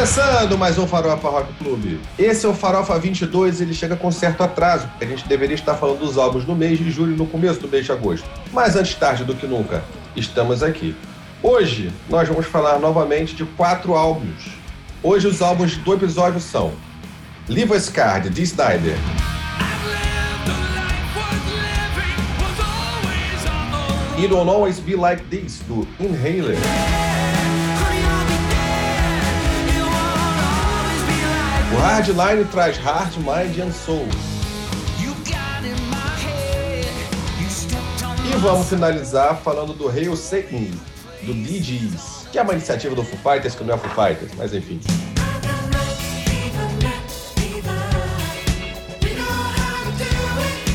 Começando mais um Farofa Rock Clube. Esse é o Farofa 22 e ele chega com certo atraso, porque a gente deveria estar falando dos álbuns no mês de julho no começo do mês de agosto. Mas antes tarde do que nunca, estamos aqui. Hoje nós vamos falar novamente de quatro álbuns. Hoje os álbuns do episódio são Live Scar, de Snyder. It Will Always Be Like This, do Inhaler. O Hardline traz Heart, Mind and Soul. E vamos finalizar falando do Hail Satan, do Bee Gees, que é uma iniciativa do Foo Fighters, que não é Foo Fighters, mas enfim.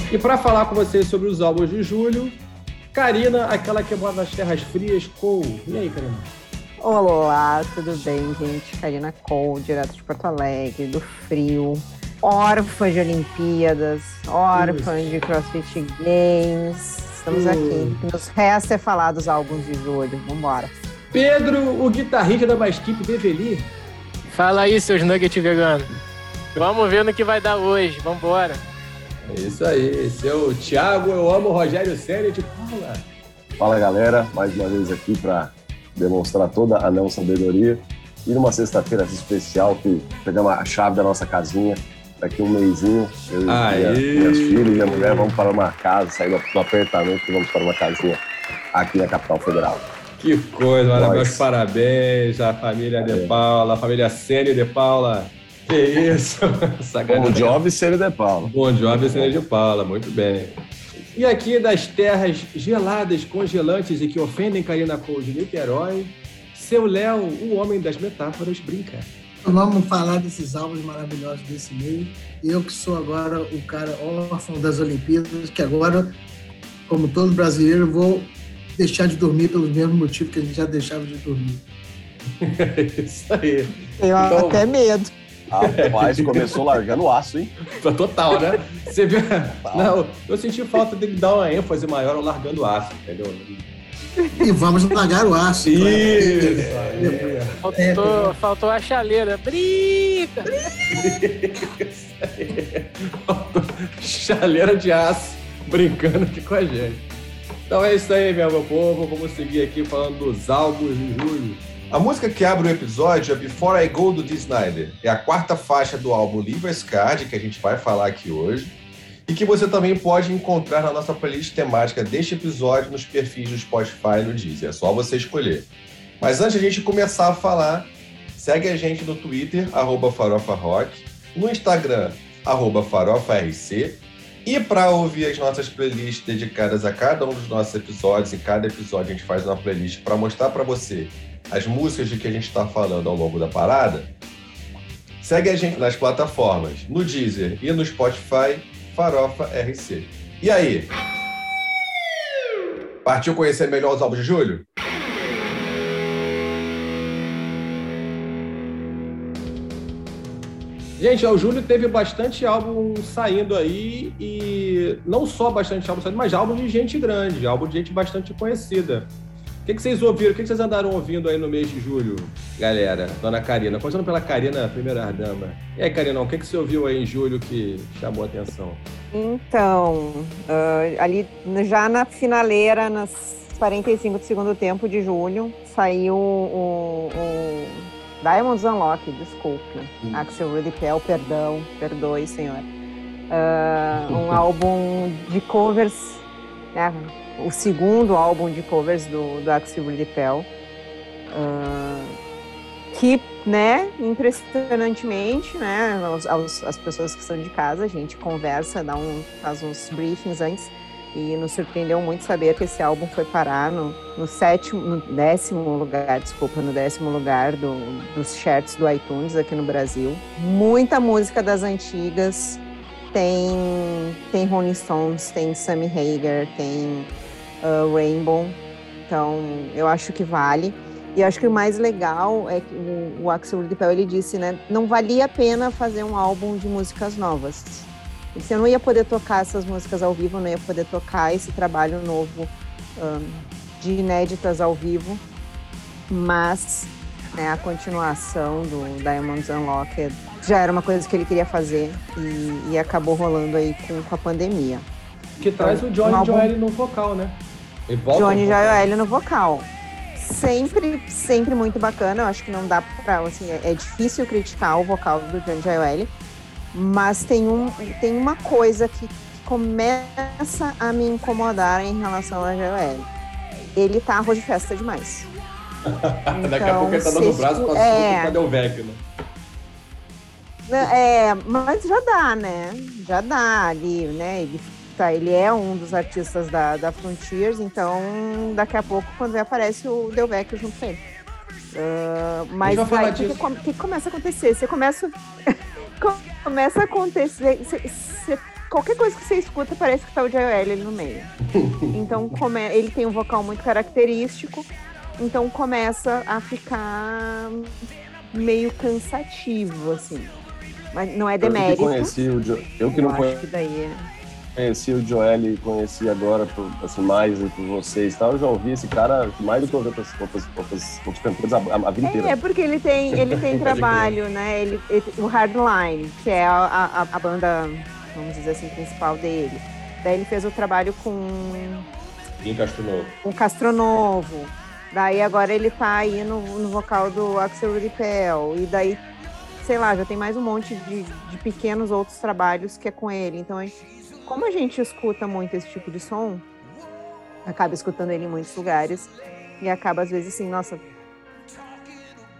E para falar com vocês sobre os álbuns de julho, Karina, aquela que mora nas terras frias, Cole. E aí, Karina? Olá, tudo bem, gente? Karina Cole, direto de Porto Alegre, do frio. Órfã de Olimpíadas, órfã de CrossFit Games. Estamos aqui. Nos resta é falar dos álbuns de julho. Vambora. Pedro, o guitarrista da Maskip Develi. Fala aí, seus nuggets veganos. Vamos ver no que vai dar hoje. Vambora. É isso aí. Esse é o Thiago, eu amo o Rogério Sério de Paula. Fala, galera. Mais uma vez aqui para demonstrar toda a não sabedoria. E numa sexta-feira especial, que pegamos a chave da nossa casinha, daqui um mêsinho, eu e minha, minhas filhas e minha mulher vamos para uma casa, sair do apartamento e vamos para uma casinha aqui na capital federal. Que coisa, olha, meus parabéns à família de é. Paula, à família Sênio de Paula. Que isso! Bom job, Sênio de Paula. Bom job, Sênio de Paula, muito bem. E aqui das terras geladas, congelantes e que ofendem Karina Cole de Niterói, seu Léo, o homem das metáforas, brinca. Vamos falar desses álbuns maravilhosos desse meio. Eu que sou agora o cara órfão das Olimpíadas, que agora, como todo brasileiro, vou deixar de dormir pelos mesmos motivos que a gente já deixava de dormir. Isso aí. Tenho então, até medo. Rapaz, começou largando o aço, hein? Total, né? Você vê. Não, eu senti falta de dar uma ênfase maior ao largando o aço, entendeu? E vamos largar o aço. Isso! É, faltou, faltou a chaleira. Brinca! chaleira de aço brincando aqui com a gente. Então é isso aí, meu povo. Vamos seguir aqui falando dos álbuns de julho. A música que abre o episódio é Before I Go do Dee Snyder. É a quarta faixa do álbum Live Card que a gente vai falar aqui hoje e que você também pode encontrar na nossa playlist temática deste episódio nos perfis do Spotify e no Deezer. É só você escolher. Mas antes de a gente começar a falar, segue a gente no Twitter, farofarock, no Instagram, farofarc, e para ouvir as nossas playlists dedicadas a cada um dos nossos episódios, e cada episódio a gente faz uma playlist para mostrar para você as músicas de que a gente está falando ao longo da parada, segue a gente nas plataformas, no Deezer e no Spotify, Farofa RC. E aí? Partiu conhecer melhor os álbuns de julho? Gente, o Júlio teve bastante álbum saindo aí e não só bastante álbum saindo, mas álbum de gente grande, álbum de gente bastante conhecida. O que, que vocês ouviram? O que, que vocês andaram ouvindo aí no mês de julho, galera? Dona Karina. Começando pela Karina, primeira dama. E aí, Karina, o que, que você ouviu aí em julho que chamou a atenção? Então, uh, ali já na finaleira, nas 45 do segundo tempo de julho, saiu o, o Diamonds Unlock, desculpe. Hum. Axel Rudy Pell, perdão, perdoe, senhor. Uh, um álbum de covers, né? O segundo álbum de covers do, do Axel Pell, uh, que, né, impressionantemente, né, aos, aos, as pessoas que estão de casa, a gente conversa, dá um, faz uns briefings antes, e nos surpreendeu muito saber que esse álbum foi parar no, no sétimo, no décimo lugar, desculpa, no décimo lugar do, dos charts do iTunes aqui no Brasil. Muita música das antigas, tem, tem Rolling Stones, tem Sammy Hagar, tem uh, Rainbow. Então, eu acho que vale. E acho que o mais legal é que o, o Axel Rudipel, ele disse, né, não valia a pena fazer um álbum de músicas novas. Você não ia poder tocar essas músicas ao vivo, não ia poder tocar esse trabalho novo um, de inéditas ao vivo, mas né, a continuação do Diamonds Unlocked já era uma coisa que ele queria fazer e, e acabou rolando aí com, com a pandemia. Que traz o Johnny álbum... Joel no vocal, né? Johnny Joel no vocal. Sempre, sempre muito bacana. Eu acho que não dá pra, assim, é, é difícil criticar o vocal do Johnny Joel, mas tem, um, tem uma coisa que, começa a me incomodar em relação a Joel. Ele tá arroz de festa demais. Então, Daqui a pouco ele tá dando o braço pra é... cadê o Vec, né? É, mas já dá, né? Já dá ali, né? Ele, tá, ele é um dos artistas da, da Frontiers, então daqui a pouco, quando aparece o Delvecchio junto com ele. Uh, mas aí, o que, começa a acontecer? Você começa. começa a acontecer. Você, você, qualquer coisa que você escuta parece que tá o Joel ali no meio. Então come, ele tem um vocal muito característico, então começa a ficar meio cansativo, assim. Mas não é demérito. Eu que conheci o jo... Eu que não é... Conheci o Joel e conheci agora assim, mais por vocês tal. Eu já ouvi esse cara mais do que outras, outras, outras, outros cantores a, a, vida inteira. É, porque ele tem, ele tem trabalho, né? Ele, ele, o Hardline, que é a, a, a banda, vamos dizer assim, principal dele. Daí ele fez o trabalho com. Em Castronovo. Com Castronovo. Daí agora ele tá aí no, no vocal do Axel Ripel. E daí sei lá, já tem mais um monte de, de pequenos outros trabalhos que é com ele. Então, como a gente escuta muito esse tipo de som, acaba escutando ele em muitos lugares e acaba às vezes assim, nossa,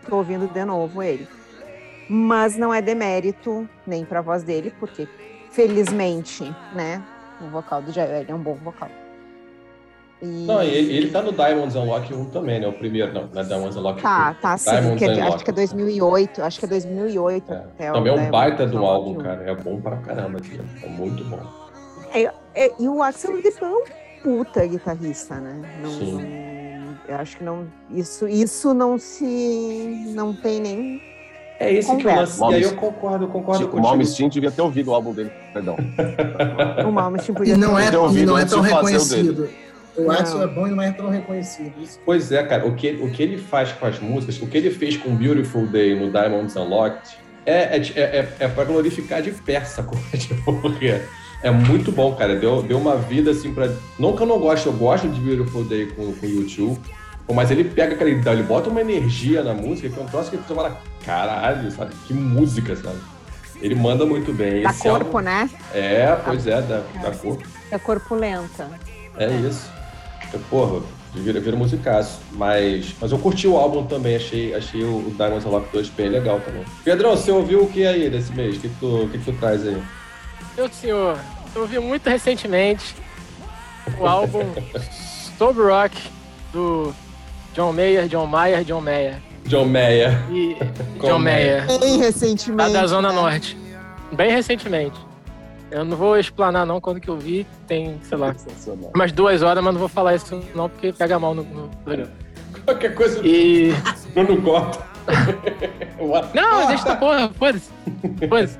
tô ouvindo de novo ele. Mas não é demérito nem para a voz dele, porque felizmente, né, o vocal do Jair é um bom vocal. E... Não, ele, ele tá no Diamonds Unlock 1 também, né? O primeiro, não, não é Diamonds Unlock Tá, 2. tá sim, que, é acho que é 2008, acho que é 2008. É. Também é um baita do álbum, cara, é bom pra caramba, aqui, é muito bom. É, é, e o Axel Depan é um puta guitarrista, né? Não, sim. Não, eu acho que não, isso, isso não se, não tem nem é esse Conversa. que eu lance. E aí eu concordo, concordo com O Malmsteen devia ter ouvido o álbum dele, perdão. o Malmsteen podia e não é, e não é tão reconhecido. O Axel é bom e não é tão reconhecido. Isso. Pois é, cara. O que, o que ele faz com as músicas, o que ele fez com Beautiful Day no Diamonds Unlocked, é, é, é, é, é pra glorificar de pé essa coisa. Porque é muito bom, cara. Deu, deu uma vida assim pra. Não que eu não goste, eu gosto de Beautiful Day com o YouTube. Mas ele pega, cara, ele, ele bota uma energia na música que é um troço que você fala, caralho, sabe? Que música, sabe? Ele manda muito bem. Da Esse corpo, álbum... né? É, pois é, da, da corpo. Da corpulenta. É isso. Porra, vira, vira musicaço. Mas, mas eu curti o álbum também, achei, achei o, Diamonds Unlocked 2 bem legal também. Pedrão, você ouviu o que aí desse mês? O que, que, tu, que, que tu traz aí? Meu senhor, eu ouvi muito recentemente o álbum Stone Rock do John Mayer, John Mayer, John Mayer. John Mayer. E John Mayer. Bem recentemente. Da Zona né? Norte. Bem recentemente. Eu não vou explanar não quando que eu vi, tem, sei lá, umas duas horas, mas não vou falar isso não, porque pega mal no, no programa. Qualquer coisa e... eu não corta. não, deixa essa porra, foda-se. Foda-se.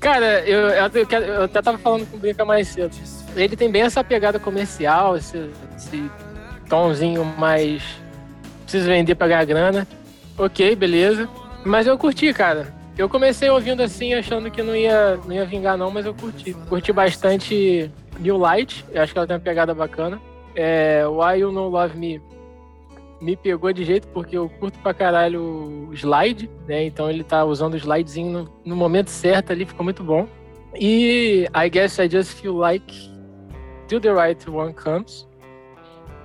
Cara, eu, eu, eu, até tava falando com o Brinca mais cedo. Ele tem bem essa pegada comercial, esse, esse tomzinho mais. Preciso vender pra ganhar grana. Ok, beleza. Mas eu curti, cara. Eu comecei ouvindo assim, achando que não ia, não ia vingar, não, mas eu curti. Curti bastante New Light, eu acho que ela tem uma pegada bacana. É, Why You Know Love Me me pegou de jeito porque eu curto pra caralho o slide, né? Então ele tá usando o slidezinho no, no momento certo ali, ficou muito bom. E I Guess I Just Feel Like Till the Right One Comes.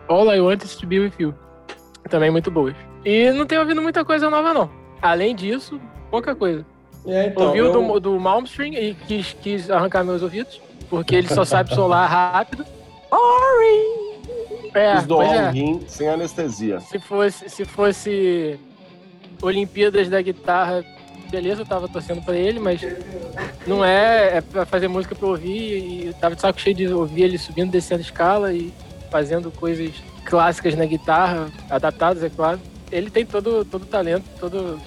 All I Want Is To Be With You. Também muito boas. E não tenho ouvido muita coisa nova, não. Além disso, pouca coisa. É, então, Ouviu eu... do, do Malmstring e quis, quis arrancar meus ouvidos, porque ele só sabe solar rápido. Ori! É, Os do é. sem anestesia. Se fosse, se fosse Olimpíadas da guitarra, beleza, eu tava torcendo pra ele, mas não é, é pra fazer música pra ouvir e eu tava de saco cheio de ouvir ele subindo, descendo escala e fazendo coisas clássicas na guitarra, adaptadas, é claro. Ele tem todo todo talento, todo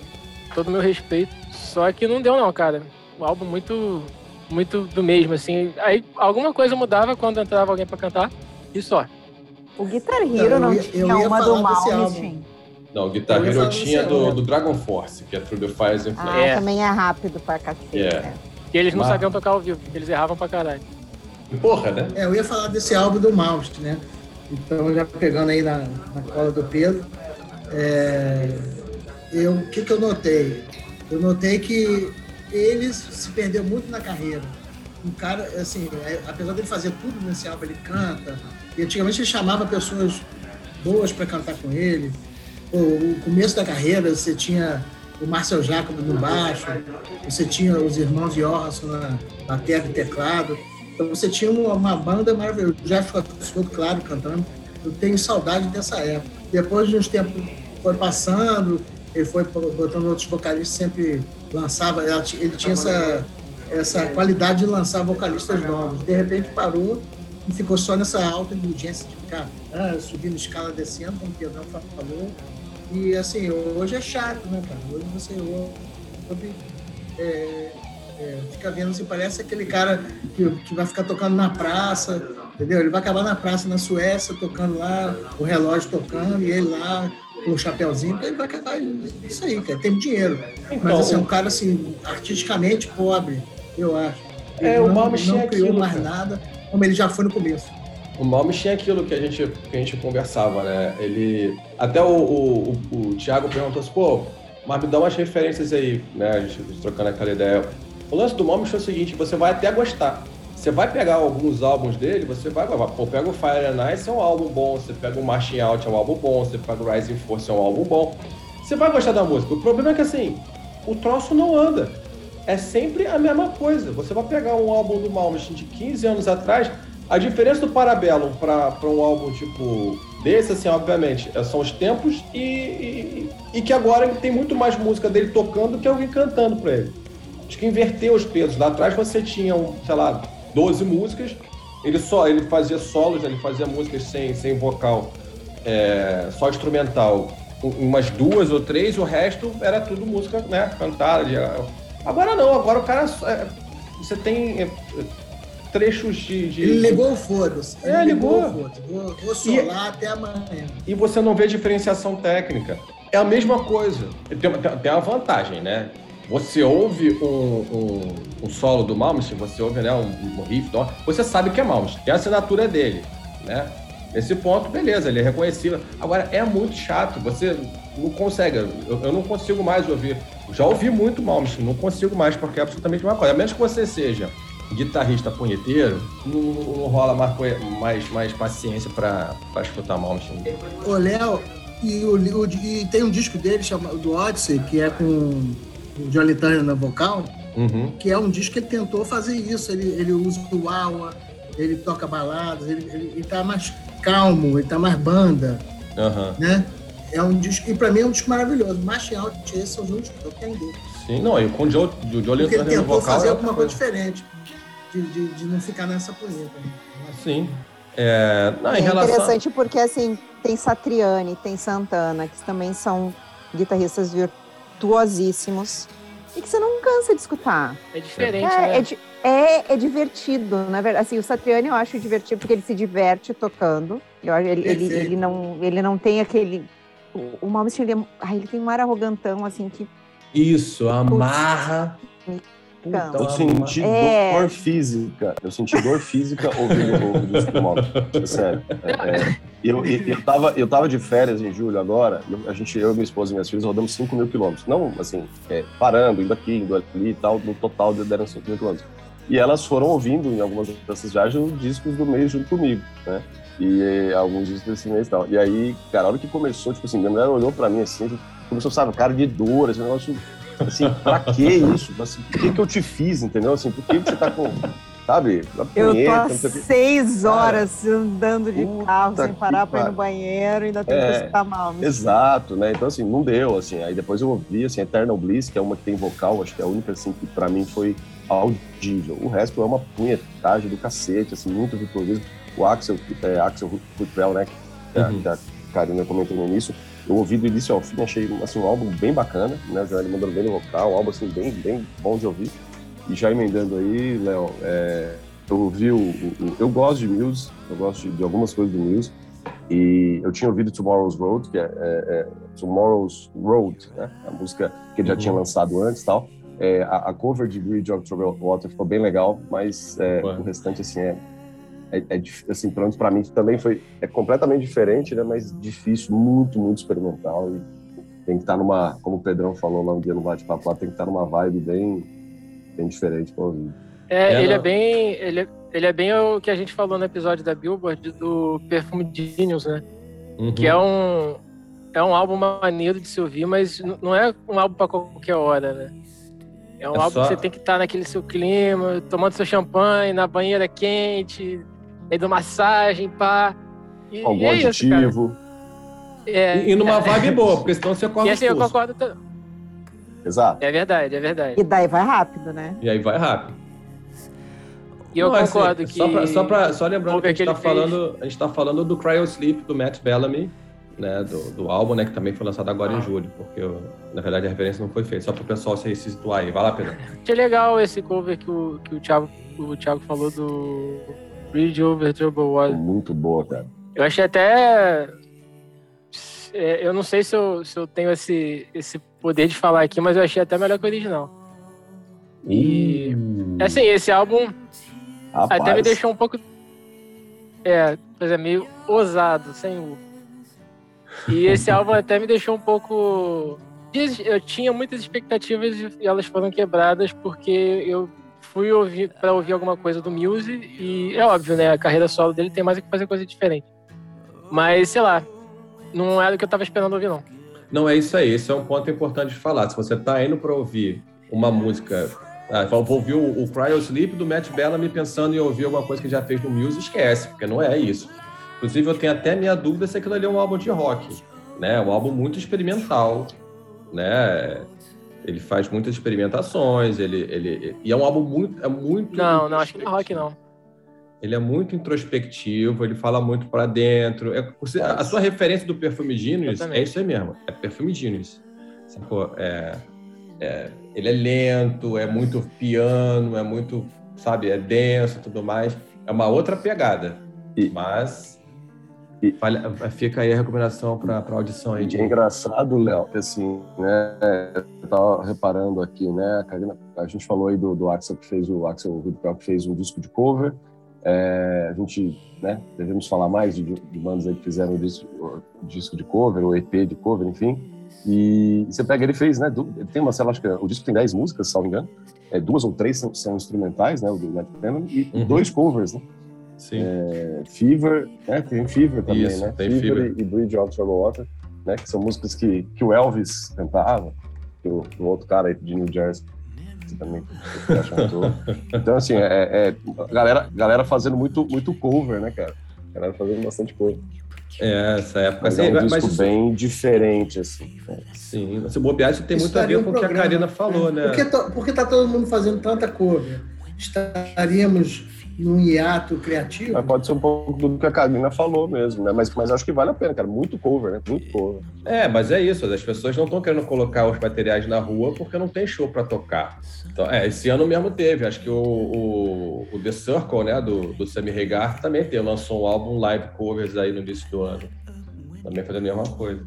todo meu respeito. Só que não deu não, cara. O álbum muito muito do mesmo, assim. Aí alguma coisa mudava quando entrava alguém para cantar e só. O Guitar Hero não, não tinha uma do Malmsteen. Não, Guitar Hero eu tinha do, do, Dragon Force, que é Through the Fires and Flames. Ah, é. também é rápido pra cacete. É. Né? E eles não Mas... sabiam tocar ao vivo, eles erravam pra caralho. Porra, né? É, eu ia falar desse álbum do Mouse, né? Então, já pegando aí na, na cola do Pedro, é, eu, o que, que eu notei? Eu notei que eles se perdeu muito na carreira. Um cara, assim, é, apesar dele fazer tudo nesse álbum, ele canta. E antigamente ele chamava pessoas boas para cantar com ele. O, começo da carreira, você tinha o Marcel Jacob no baixo, você tinha os irmãos Johansson na bateria e teclado. Então você tinha uma, uma banda maravilhosa. Já ficou claro cantando. Eu tenho saudade dessa época. Depois de uns tempos foi passando, ele foi botando outros vocalistas, sempre lançava, ele tinha essa, essa qualidade de lançar vocalistas novos. De repente parou e ficou só nessa alta indulgência de ficar ah, subindo escala, descendo, como o Pedrão falou. E assim, hoje é chato, né, cara? Hoje você ouve, é, é, fica vendo assim, parece aquele cara que, que vai ficar tocando na praça, entendeu? Ele vai acabar na praça na Suécia, tocando lá, o relógio tocando, e ele lá com o chapéuzinho, ele vai acabar isso aí, cara, tem dinheiro. Então, Mas assim, é um cara assim, artisticamente pobre, eu acho. Ele é, não, o não criou aquilo, mais nada, como ele já foi no começo. O Malmsteen é aquilo que a gente, que a gente conversava, né? Ele. Até o, o, o, o Thiago perguntou assim, pô, mas me dá umas referências aí, né? A gente trocando aquela ideia. O lance do Malmsteen é o seguinte, você vai até gostar. Você vai pegar alguns álbuns dele, você vai, pô, pega o Fire and Ice, é um álbum bom, você pega o Marching Out, é um álbum bom, você pega o Rising Force, é um álbum bom. Você vai gostar da música. O problema é que, assim, o troço não anda. É sempre a mesma coisa. Você vai pegar um álbum do Malmsteen de 15 anos atrás, a diferença do Parabellum para um álbum tipo desse, assim, obviamente, é, são os tempos e, e, e, que agora tem muito mais música dele tocando do que alguém cantando para ele. Acho que inverteu os pesos. Lá atrás você tinha, sei lá, 12 músicas. Ele só ele fazia solos, ele fazia músicas sem, sem vocal, é, só instrumental, umas duas ou três, o resto era tudo música né, cantada. De... Agora não, agora o cara. É, você tem é, trechos de, de. Ele ligou o foda-se. É, ligou. ligou vou, vou solar e, até amanhã. E você não vê diferenciação técnica. É a mesma coisa. Tem, tem, tem uma vantagem, né? Você ouve um, um, um, solo do Malmsteen, você ouve né, um, um riff, você sabe que é Malmsteen, tem a assinatura dele, né? Nesse ponto, beleza, ele é reconhecível. Agora, é muito chato, você não consegue, eu, eu não consigo mais ouvir. Já ouvi muito Malmsteen, não consigo mais, porque é absolutamente uma coisa. A menos que você seja guitarrista punheteiro, não, não rola mais, mais, mais paciência para escutar Malmsteen. Ô, Léo, e, o, o, e tem um disco dele chamado do Odyssey, que é com o Johnny Turner na vocal, uhum. que é um disco que ele tentou fazer isso. Ele, ele usa o aua, ele toca baladas, ele, ele, ele tá mais calmo, ele tá mais banda, uhum. né? É um disco, e pra mim é um disco maravilhoso. March Out, esses são os únicos que eu tenho dele. Sim, não, e com o Joe, o Johnny Turner ele tentou fazer é alguma coisa diferente, de, de, de, não ficar nessa punheta. Né? Sim. É, não, é relação... interessante porque, assim, tem Satriani, tem Santana, que também são guitarristas virtuosos virtuosíssimos e que você não cansa de escutar. É diferente, é, né? É, é, é, divertido, na verdade. Assim, o Satriani eu acho divertido porque ele se diverte tocando. Eu, ele, ele, ele, não, ele não tem aquele... O, o Malmsteen, ele, é, ele tem um ar arrogantão, assim, que... Isso, amarra... Puta, eu senti é... dor física. Eu senti dor física ouvindo o disco do Malta. É sério. É, é, eu, eu, eu, tava, eu tava de férias em julho agora. a gente, eu, minha esposa e minhas filhas rodamos 5 mil quilômetros. Não, assim, é, parando, indo aqui, indo ali e tal. No total deram 5 mil quilômetros. E elas foram ouvindo em algumas dessas viagens os discos do mês junto comigo, né? E alguns discos desse mês e tal. E aí, cara, a hora que começou, tipo assim, minha mulher olhou pra mim assim, começou, sabe, cara de dor, esse negócio Assim, pra que isso? Assim, por que, que eu te fiz, entendeu? Assim, por que, que você tá com. Sabe? eu tô há seis horas Cara, andando de carro sem parar pra ir no banheiro e ainda tenho é, que escutar mal. Exato, né? Então, assim, não deu, assim. Aí depois eu ouvi, assim, Eternal Bliss, que é uma que tem vocal, acho que é a única, assim, que pra mim foi audível. O resto é uma punhetagem do cacete, assim, muito virtuosismo. O Axel, é, Axel Rutrell, né? Que, uhum. que a Karina comentou no início, eu ouvi do início ao fim, achei assim, um álbum bem bacana, né? Joel mandando bem no vocal, um álbum assim, bem, bem bom de ouvir. E já emendando aí, Léo, é, eu ouvi o, o, Eu gosto de Muse, eu gosto de, de algumas coisas do Muse. E eu tinha ouvido Tomorrow's Road, que é, é, é Tomorrow's Road, né? A música que ele já uhum. tinha lançado antes e tal. É, a, a, cover de Bridge of Troubled Water ficou bem legal, mas é, o restante, assim, é, é, é assim, pelo menos para mim também foi é completamente diferente, né? Mas difícil, muito, muito experimental e tem que estar tá numa, como o Pedrão falou lá um dia no bate-papo, tem que estar tá numa vibe bem, bem diferente para ouvir. É, ele é bem, ele é, ele é bem o que a gente falou no episódio da Billboard do Perfume Genius, né? Uhum. Que é um é um álbum maneiro de se ouvir, mas não é um álbum para qualquer hora, né? É um é álbum só... que você tem que estar tá naquele seu clima, tomando seu champanhe, na banheira quente, indo massagem, pá. E, Algum e é aditivo. Isso, é, e, e numa é, vibe boa, porque senão você acorda E assim, eu concordo. Exato. É verdade, é verdade. E daí vai rápido, né? E aí vai rápido. E eu Não, concordo assim, que. Só, pra, só, pra, só lembrando que a gente, está falando, a gente tá falando do Cryo Sleep do Matt Bellamy, né? Do, do álbum, né? Que também foi lançado agora ah. em julho, porque eu, na verdade a referência não foi feita, só para o pessoal se, se situar aí. Vai lá, Pedro. Achei legal esse cover que o, que o, Thiago, o Thiago falou do Bridge Over Trouble Water. Muito boa, cara. Eu achei até é, eu não sei se eu, se eu tenho esse, esse poder de falar aqui, mas eu achei até melhor que o original. E. Hum. Assim, esse álbum Rapaz. até me deixou um pouco. É, por exemplo, meio ousado, sem o. E esse álbum até me deixou um pouco. Eu tinha muitas expectativas e elas foram quebradas porque eu fui ouvir para ouvir alguma coisa do Muse e é óbvio, né? A carreira solo dele tem mais que fazer coisa diferente. Mas, sei lá, não era o que eu estava esperando ouvir, não. Não, é isso aí. Esse é um ponto importante de falar. Se você está indo para ouvir uma música. Ah, vou ouvir o, o Cryo Sleep do Matt Bellamy pensando em ouvir alguma coisa que já fez no Muse, esquece, porque não é isso. Inclusive, eu tenho até minha dúvida se aquilo ali é um álbum de rock. Né? Um álbum muito experimental. Né? Ele faz muitas experimentações, ele, ele, e é um álbum muito. É muito não, não, acho que não é rock, não. Ele é muito introspectivo, ele fala muito para dentro. É, a sua referência do Perfume Genius é isso aí mesmo, é Perfume Genius. É, é, ele é lento, é muito piano, é muito, sabe, é denso tudo mais. É uma outra pegada. E, mas fica aí a recomendação para a audição aí. De... É engraçado, Léo, assim, né? Eu tava reparando aqui, né? A, Karina, a gente falou aí do, do Axel que fez o Axel que fez um disco de cover. É, a gente, né, devemos falar mais de, de bandas aí que fizeram disco, disco de cover, ou EP de cover, enfim. E, você pega, ele fez, né, ele tem uma, sei lá, acho que o disco tem 10 músicas, se não me engano. É, duas ou três são, são instrumentais, né, o do Matt Penman, e uhum. dois covers, né? Sim. É, Fever, né, tem Fever também, Isso, né? Tem Fever, Fever, e Bridge of Troubled Water, né, que são músicas que, que o Elvis cantava, que o, o outro cara aí de New Jersey também. então, assim, é, é, galera, galera fazendo muito, muito cover, né, cara? Galera fazendo bastante cover. É, essa época. Mas assim, é um disco isso... bem diferente, assim. Né? Sim, se bobear, isso tem isso muito a ver com o que a Karina falou, né? Por que, por que tá todo mundo fazendo tanta cover? Estaríamos num hiato criativo. Mas pode ser um pouco do que a Karina falou mesmo, né? Mas, mas acho que vale a pena, cara. Muito cover, né? Muito cover. É, mas é isso. As pessoas não estão querendo colocar os materiais na rua porque não tem show para tocar. Então, é, esse ano mesmo teve. Acho que o, o, o The Circle, né, do, do Sammy Hagar, também teve. Lançou um álbum live covers aí no início do ano. Também fazendo a mesma coisa.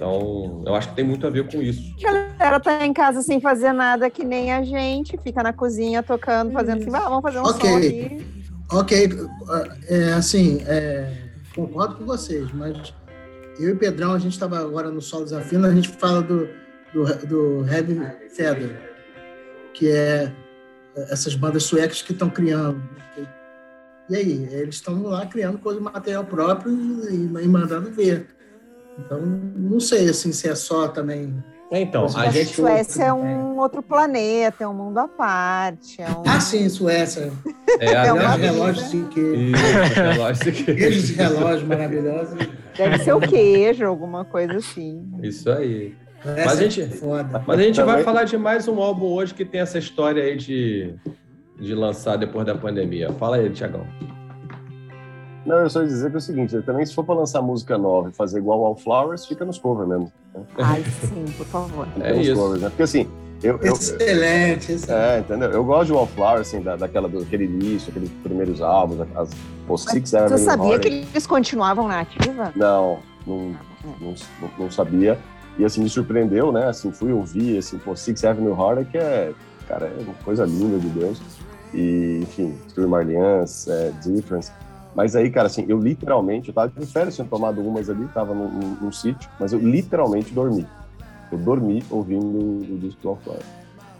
Então, eu acho que tem muito a ver com isso. A galera tá em casa sem fazer nada que nem a gente, fica na cozinha tocando, fazendo assim, ah, vamos fazer um okay. som aqui. Ok, é, assim, é, concordo com vocês, mas eu e o Pedrão, a gente estava agora no Solo Desafio, a gente fala do, do, do Heavy Feather, que é essas bandas suecas que estão criando. E aí, eles estão lá criando coisa de material próprio e, e mandando ver. Então, não sei assim, se é só também. Então, a gente. Suécia é um outro planeta, é um mundo à parte. É um... Ah, sim, Suécia. É, é uma relógio de queijo. relógio de queijo. De relógio maravilhoso. Deve ser o queijo, alguma coisa assim. Isso aí. mas a gente, é mas a gente vai falar de mais um álbum hoje que tem essa história aí de, de lançar depois da pandemia. Fala aí, Tiagão. Não, eu só ia dizer que é o seguinte, também se for para lançar música nova e fazer igual ao Flowers, fica nos covers mesmo. Né? Ai, sim, por favor. É isso. Covers, né? Porque assim, eu, eu, excelente, excelente. É, entendeu? Eu gosto de Wallflower, assim, da, daquela, daquele início, aqueles primeiros álbuns, as, Six Você sabia que eles continuavam na ativa? Não, não, não, não, não, sabia. E assim, me surpreendeu, né? Assim, fui ouvir, assim, pô, Six Avenue Harder, que é, cara, é uma coisa linda de Deus. E, enfim, Stuart Marlians, é, Difference. Mas aí, cara, assim, eu literalmente, eu tava de férias, tinha tomado umas ali, tava num, num, num sítio, mas eu literalmente dormi. Eu dormi ouvindo o disco do Wallflower.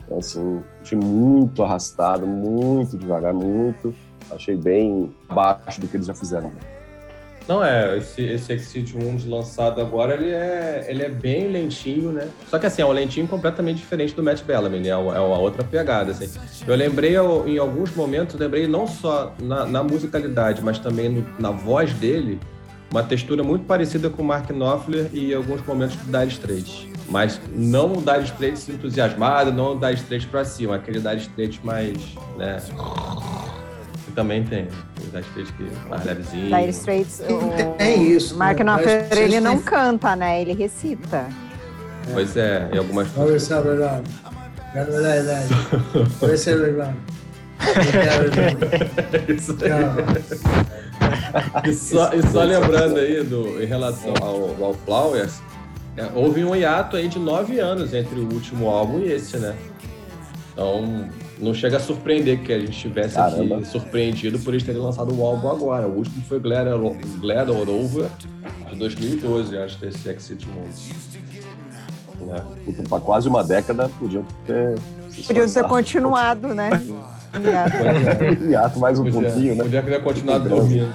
Então, assim, achei muito arrastado, muito devagar, muito. Achei bem abaixo do que eles já fizeram. Não, é, esse, esse Exit Wounds lançado agora, ele é, ele é bem lentinho, né? Só que assim, é um lentinho completamente diferente do Matt Bellamy, né? É uma, é outra pegada, assim. Eu lembrei, em alguns momentos, lembrei não só na, na musicalidade, mas também no, na voz dele, uma textura muito parecida com o Mark Knopfler e alguns momentos do Dire Straits. Mas não o Dire Straits entusiasmado, não o Dire Straits pra cima, aquele Dire Straits mais, né, também tem. O Dire Straits que é mais levezinho. Dire Straits, o... Tem isso. Mark né? Knopfler, ele não canta, né, ele recita. Pois é, em algumas coisas. Isso é verdade. É é. Isso aí. e, só, e só lembrando aí, do, em relação ao, ao Flowers, é, houve um hiato aí de nove anos entre o último álbum e esse, né? Então, não chega a surpreender que a gente tivesse Caramba. aqui surpreendido por eles terem lançado o álbum agora. O último foi Glad, Glad All Over, de 2012, antes desse Exit Wounds. Né? Para quase uma década, podiam ter... Podiam ter continuado, né? Hiato mais um podia, pouquinho, né? Podia ter continuado dormindo.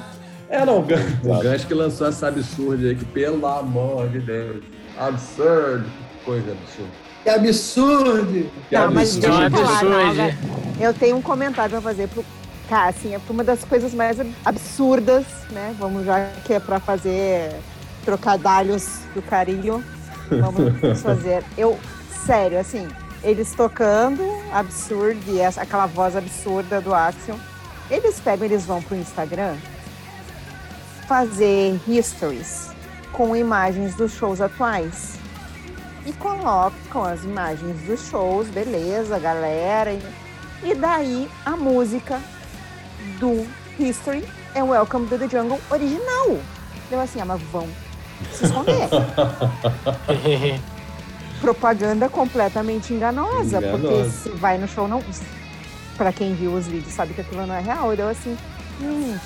É, não, o Gans que lançou essa absurda aí, que pelo amor de Deus. Absurdo. Coisa absurda. Que absurdo! Que não, mas deixa eu falar, eu tenho um comentário pra fazer pro Cara, assim, é uma das coisas mais absurdas, né? Vamos já que é pra fazer trocadalhos do carinho. Vamos fazer. Eu, sério, assim, eles tocando absurdo e essa, aquela voz absurda do Axel. Eles pegam, eles vão pro Instagram fazer histories com imagens dos shows atuais e colocam as imagens dos shows, beleza, galera. E daí a música do History é Welcome to the Jungle original. Deu assim, ah, mas vão se esconder. propaganda completamente enganosa, enganosa, porque se vai no show não. Pra quem viu os vídeos sabe que aquilo não é real. Eu deu assim, gente.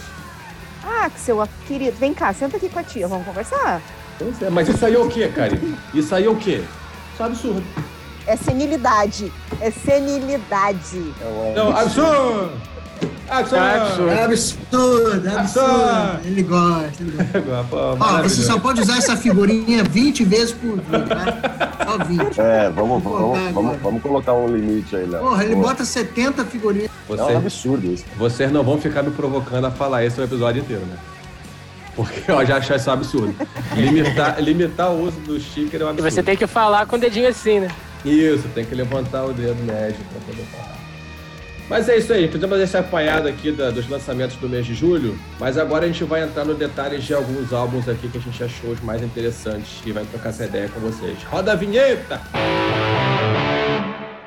Ah, que seu querido, vem cá, senta aqui com a tia, vamos conversar. É, mas isso aí é o quê, Kari? Isso aí é o quê? Isso é absurdo. É senilidade. É senilidade. É não, absurdo! Absurdo! É absurdo, é absurdo. Ele gosta, ele gosta. Ó, você só pode usar essa figurinha 20 vezes por dia, tá? Só 20. É, vamos, vamos, vamos, vamos, colocar um limite aí, Léo. Porra, ele Porra. bota 70 figurinhas. Você, é um absurdo isso. Vocês não vão ficar me provocando a falar isso o episódio inteiro, né? Porque eu já acho isso um absurdo. Limitar, limitar o uso do sticker é um absurdo. Você tem que falar com o dedinho assim, né? Isso, tem que levantar o dedo médio para poder falar. Mas é isso aí, fizemos esse apanhado aqui da, dos lançamentos do mês de julho, mas agora a gente vai entrar no detalhes de alguns álbuns aqui que a gente achou os mais interessantes e vai trocar essa ideia com vocês. Roda a vinheta!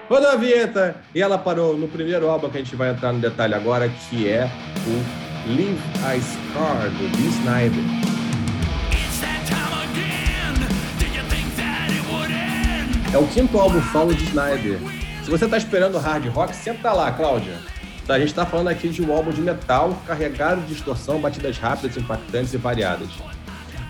Roda a vinheta! E ela parou no primeiro álbum que a gente vai entrar no detalhe agora, que é o Leave a Scar, do Dee Snyder. É o quinto álbum solo de Snyder se você está esperando hard rock, senta lá, Cláudia. Tá, a gente está falando aqui de um álbum de metal carregado de distorção, batidas rápidas, impactantes e variadas.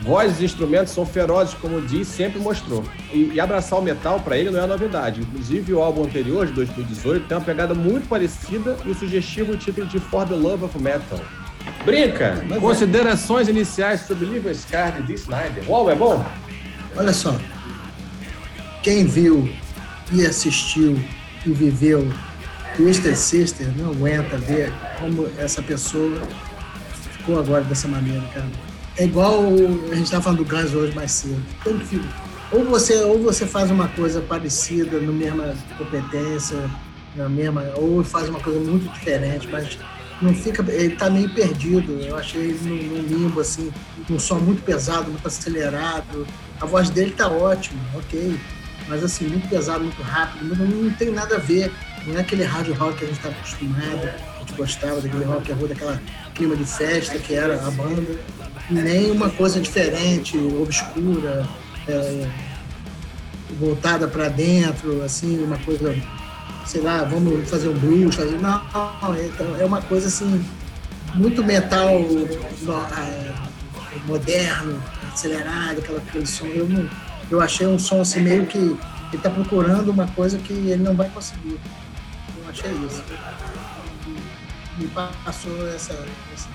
Vozes e instrumentos são ferozes, como o Dee sempre mostrou. E, e abraçar o metal para ele não é novidade. Inclusive, o álbum anterior, de 2018, tem uma pegada muito parecida e o sugestivo título de For the Love of Metal. Brinca! Mas é. Considerações é. iniciais sobre Liver Scar de Snyder. Uau, é bom? Olha só. Quem viu e assistiu e viveu Twister Sister não aguenta ver como essa pessoa ficou agora dessa maneira, cara. É igual a gente estava falando do Guns hoje mais cedo. Tem que, ou você ou você faz uma coisa parecida, na mesma competência, na mesma, ou faz uma coisa muito diferente, mas não fica, ele tá meio perdido. Eu achei ele num, num limbo, assim, um som muito pesado, muito acelerado. A voz dele tá ótima, ok. Mas assim, muito pesado, muito rápido, não, não tem nada a ver. Não é aquele hard rock que a gente tá acostumado, a gente gostava daquele rock and daquela clima de festa que era a banda. Nem uma coisa diferente, obscura, é, voltada para dentro, assim, uma coisa sei lá, vamos fazer um blues, fazer. Não, não, é uma coisa assim, muito metal é, moderno, acelerado, aquela, aquele som. Eu, não, eu achei um som assim meio que ele está procurando uma coisa que ele não vai conseguir. Eu achei isso. Me passou essa. essa...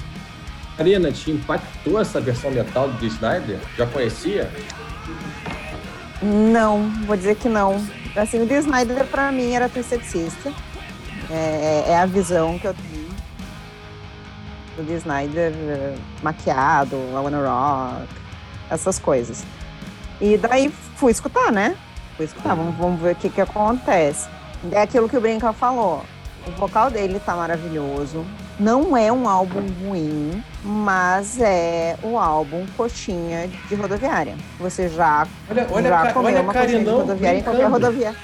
Arena, te impactou essa versão metal do Snyder? Já conhecia? Não, vou dizer que não. Assim, o The Snyder pra mim era Twisted Sister. É, é, a visão que eu tenho do The Snyder uh, maquiado, I Wanna Rock, essas coisas. E daí fui escutar, né? Fui escutar, vamos, vamos ver o que que acontece. É aquilo que o Brinca falou. O vocal dele tá maravilhoso. Não é um álbum ruim, mas é o álbum coxinha de rodoviária. Você já, olha, olha, já comeu olha uma coxinha de rodoviária brincando. em qualquer rodoviária.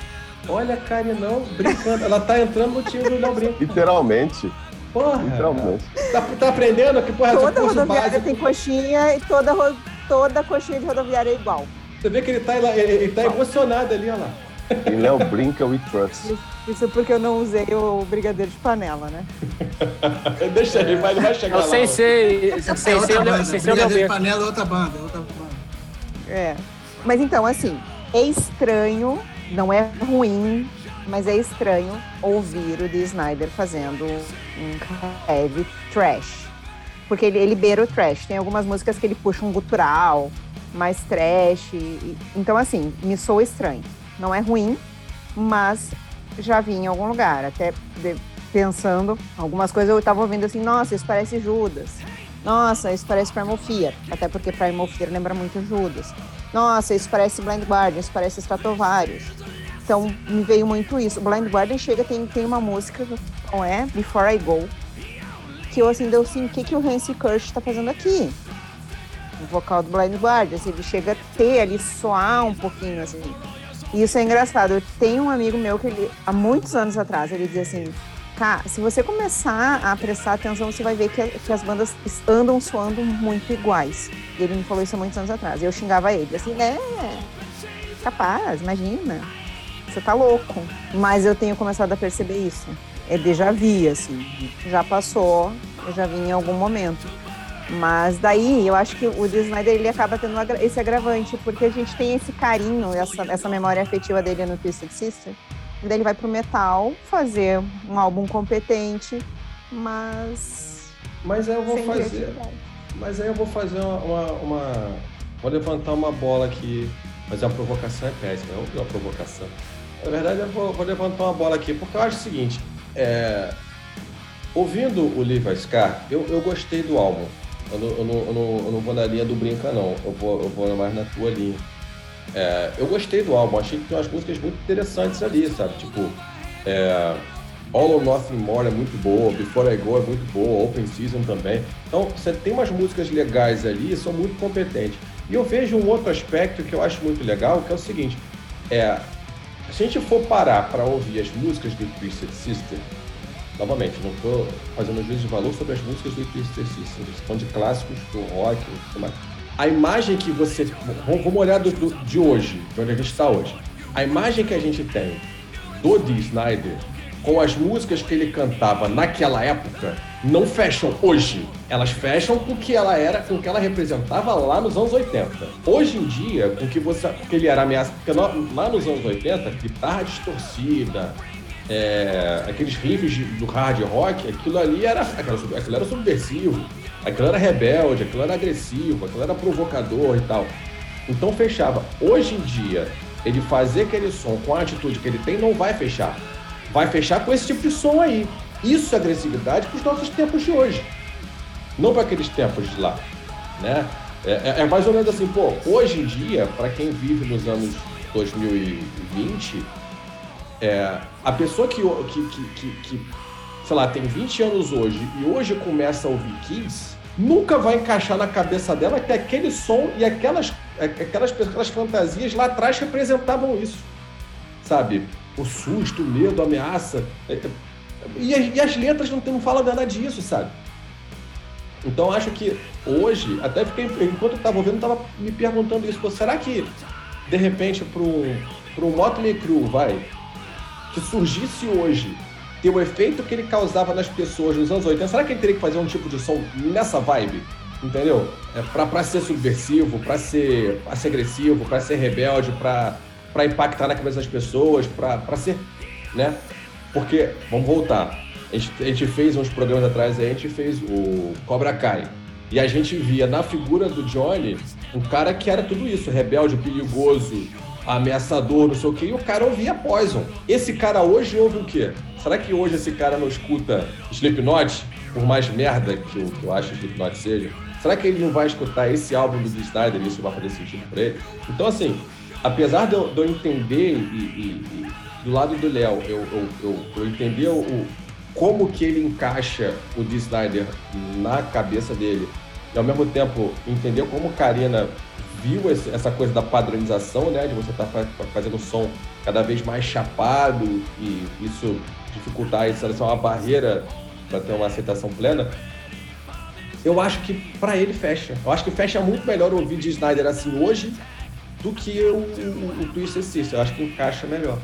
Olha a Carinão brincando. Ela tá entrando no time do Léo Brinco. Literalmente. Porra. Literalmente. Tá, tá aprendendo que porra Toda rodoviária básico. tem coxinha e toda, toda coxinha de rodoviária é igual. Você vê que ele tá, ele, ele tá emocionado ali, olha lá. Em Léo Brinca We Trust. Isso porque eu não usei o brigadeiro de panela, né? Deixa ele, vai, ele vai chegar lá. Sem ser, sem ser, brigadeiro de panela é outra banda, outra banda. É. Mas então, assim, é estranho, não é ruim, mas é estranho ouvir o Dee Snyder fazendo um heavy trash. Porque ele, ele beira o trash. Tem algumas músicas que ele puxa um gutural, mais trash. E, então, assim, me soa estranho. Não é ruim, mas já vi em algum lugar. Até de, pensando, algumas coisas eu estava ouvindo assim, nossa, isso parece Judas. Nossa, isso parece Primal Fear. Até porque Primal Fear lembra muito Judas. Nossa, isso parece Blind Guardian, isso parece Stratovarius. Então, me veio muito isso. Blind Guardian chega, tem, tem uma música, não é? Before I Go. Que eu assim, deu assim, o que, que o Hansi Kirsch está fazendo aqui? O vocal do Blind Guardian, assim, ele chega a ter ali, soar um pouquinho, assim. Isso é engraçado. Eu tenho um amigo meu que ele, há muitos anos atrás, ele dizia assim: Cara, se você começar a prestar atenção, você vai ver que, que, as bandas andam soando muito iguais. E ele me falou isso há muitos anos atrás. E eu xingava ele, assim, é, capaz, imagina. Você tá louco. Mas eu tenho começado a perceber isso. É déjà vu, assim. Já passou, eu já vi em algum momento. Mas daí eu acho que o Dee Snyder ele acaba tendo esse agravante, porque a gente tem esse carinho, essa, essa memória afetiva dele no Twisted Sister. E daí ele vai pro metal fazer um álbum competente, mas. Mas aí eu vou fazer. Mas aí eu vou fazer uma, uma, uma, Vou levantar uma bola aqui. Mas a provocação é péssima, é uma provocação. Na verdade, eu vou, vou, levantar uma bola aqui, porque eu acho o seguinte. É... Ouvindo o Levi Scar, eu, eu gostei do álbum. Eu não, eu, não, eu, não, eu não vou na linha do Brinca, não. Eu vou, eu vou mais na tua linha. É, eu gostei do álbum, achei que tem umas músicas muito interessantes ali, sabe? Tipo, é, All or Nothing More é muito boa, Before I Go é muito boa, Open Season também. Então, você tem umas músicas legais ali, são muito competentes. E eu vejo um outro aspecto que eu acho muito legal, que é o seguinte: é, se a gente for parar para ouvir as músicas do Twisted Sister, novamente, não estou fazendo juízo de valor sobre as músicas do Twisted Sister, são de clássicos do rock, a imagem que você. Vamos olhar do, do, de hoje, de onde a gente está hoje. A imagem que a gente tem do Dee Snyder com as músicas que ele cantava naquela época não fecham hoje. Elas fecham com o que ela era, com o que ela representava lá nos anos 80. Hoje em dia, com que você. Porque ele era ameaça. Porque lá nos anos 80, guitarra distorcida, é, aqueles riffs do hard rock, aquilo ali era. Aquilo, era subversivo, aquilo era rebelde, aquilo era agressivo, aquilo era provocador e tal. Então fechava. Hoje em dia, ele fazer aquele som com a atitude que ele tem não vai fechar. Vai fechar com esse tipo de som aí. Isso é agressividade para os nossos tempos de hoje. Não para aqueles tempos de lá. Né? É, é, é mais ou menos assim, pô, hoje em dia, para quem vive nos anos 2020, é, a pessoa que, que, que, que sei lá, tem 20 anos hoje e hoje começa a ouvir Kiss, nunca vai encaixar na cabeça dela que aquele som e aquelas, aquelas, aquelas fantasias lá atrás representavam isso, sabe? O susto, o medo, a ameaça. É, é, e, e as letras não, não falam nada disso, sabe? Então acho que hoje, até fiquei, enquanto eu estava ouvindo, estava me perguntando isso, será que de repente para um Motley Crue, vai, que surgisse hoje, ter o efeito que ele causava nas pessoas nos anos 80, será que ele teria que fazer um tipo de som nessa vibe? Entendeu? É pra, pra ser subversivo, pra ser, pra ser agressivo, pra ser rebelde, pra, pra impactar na cabeça das pessoas, pra, pra ser. né? Porque, vamos voltar. A gente, a gente fez uns programas atrás, a gente fez o Cobra Kai. E a gente via na figura do Johnny um cara que era tudo isso, rebelde, perigoso, ameaçador, não sei o quê, e o cara ouvia Poison. Esse cara hoje ouve o quê? Será que hoje esse cara não escuta Slipknot, por mais merda que eu, que eu acho que Slipknot seja? Será que ele não vai escutar esse álbum do Snyder e isso vai fazer sentido para ele? Então, assim, apesar de eu, de eu entender e, e, e, do lado do Léo, eu, eu, eu, entender o, como que ele encaixa o D. Snyder na cabeça dele e ao mesmo tempo entender como Karina viu essa coisa da padronização, né, de você estar tá fazendo som cada vez mais chapado e isso dificultar isso, é uma barreira para ter uma aceitação plena. Eu acho que para ele fecha. Eu acho que fecha muito melhor ouvir de Snyder assim hoje do que o, o, o Twisted Sister. Eu acho que encaixa melhor.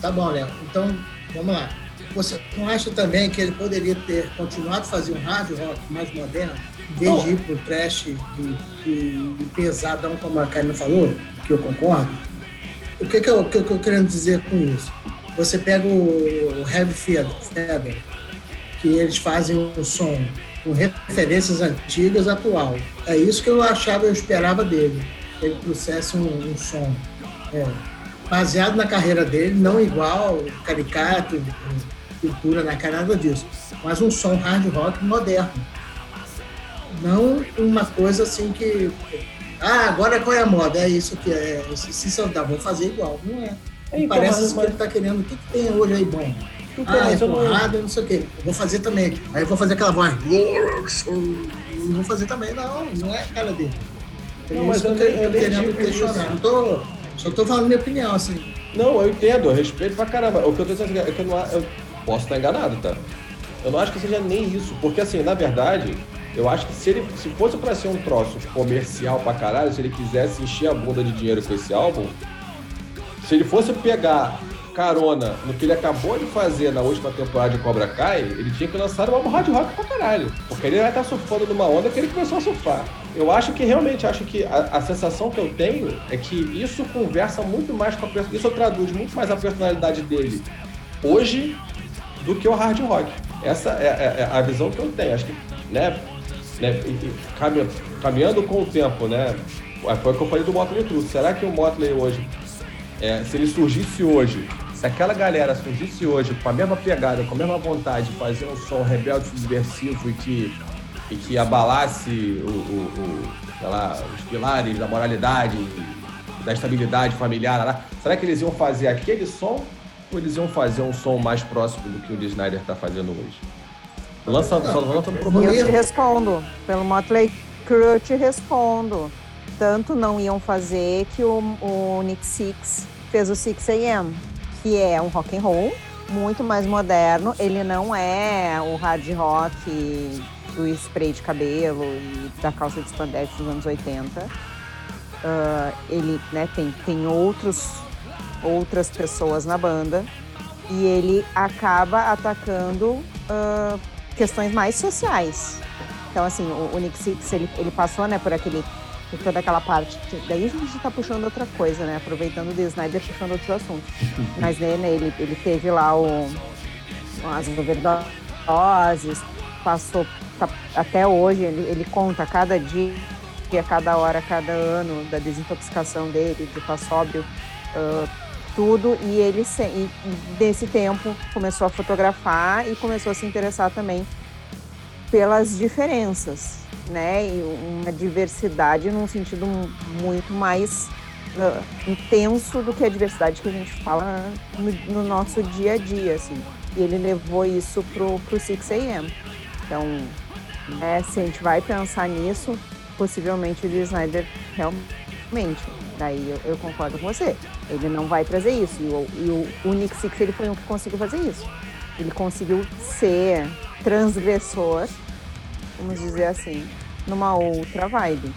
Tá bom, Léo. Então, vamos lá. Você não acha também que ele poderia ter continuado a fazer um hard rock mais moderno, em vez de ir pro trash e, pesadão, como a Karina falou, que eu concordo? O que, que, eu, que, que eu querendo dizer com isso? Você pega o Heavy Feather, que eles fazem um som com referências antigas atual. É isso que eu achava, eu esperava dele. Ele trouxesse um, um som é, baseado na carreira dele, não igual, caricato, cultura na cara, nada disso. Mas um som hard rock moderno. Não uma coisa assim que. Ah, agora qual é a moda? É isso que é. Se, se dá, vou fazer igual. Não é. é Parece mas, que ele está querendo. O que, que, tem hoje aí bom? Então, ah, é porrada, não sei o quê. Eu vou fazer também. Aí eu vou fazer aquela voz. Não vou fazer também, não. Não é a cara dele. Não, mas eu, eu, eu querendo questionar. Não tô, só estou falando minha opinião, assim. Não, eu entendo, eu respeito pra caramba. O que eu tô dizendo é que eu não, eu, Posso estar enganado, tá? Eu não acho que seja nem isso, porque assim, na verdade, eu acho que se ele se fosse para ser um troço comercial pra caralho, se ele quisesse encher a bunda de dinheiro com esse álbum, se ele fosse pegar carona no que ele acabou de fazer na última temporada de Cobra Kai, ele tinha que lançar um álbum hard rock pra caralho. Porque ele vai estar surfando numa onda que ele começou a surfar. Eu acho que realmente, acho que a, a sensação que eu tenho é que isso conversa muito mais com a isso traduz muito mais a personalidade dele hoje do que o hard rock. Essa é, é, é a visão que eu tenho. Acho que, né, né caminhando com o tempo, né, foi o que eu falei do Motley Crue. Será que o Motley hoje, é, se ele surgisse hoje, se aquela galera surgisse hoje com a mesma pegada, com a mesma vontade de fazer um som rebelde, subversivo e que, e que abalasse o, o, o lá, os pilares da moralidade, da estabilidade familiar, será que eles iam fazer aquele som ou eles iam fazer um som mais próximo do que o de Snyder está fazendo hoje? Só lançando proposição. Eu te respondo. Pelo Motley Crue eu te respondo. Tanto não iam fazer que o, o Nick Six fez o 6 AM, que é um rock and roll muito mais moderno. Ele não é o hard rock do spray de cabelo e da calça de spandex dos anos 80. Uh, ah, ele né, tem, tem outros outras pessoas na banda e ele acaba atacando uh, questões mais sociais. Então, assim, o, o Nick Six, ele, ele passou, né, por aquele por toda aquela parte. Daí a gente está puxando outra coisa, né? Aproveitando o Snyder puxando outros assuntos. Mas né, ele, ele teve lá o, as overdoses, passou tá, até hoje, ele, ele conta cada dia, cada hora, cada ano da desintoxicação dele, de estar sóbrio. Uh, tudo e ele e desse tempo começou a fotografar e começou a se interessar também pelas diferenças, né? E uma diversidade num sentido muito mais uh, intenso do que a diversidade que a gente fala no, no, nosso dia a dia, assim. E ele levou isso pro, pro 6 AM. Então, é, se a gente vai pensar nisso, possivelmente o Snyder realmente. Daí eu, eu, concordo com você. Ele não vai trazer isso. E o, e o, o Nick Six ele foi um que conseguiu fazer isso. Ele conseguiu ser transgressor, vamos dizer assim, numa outra vibe.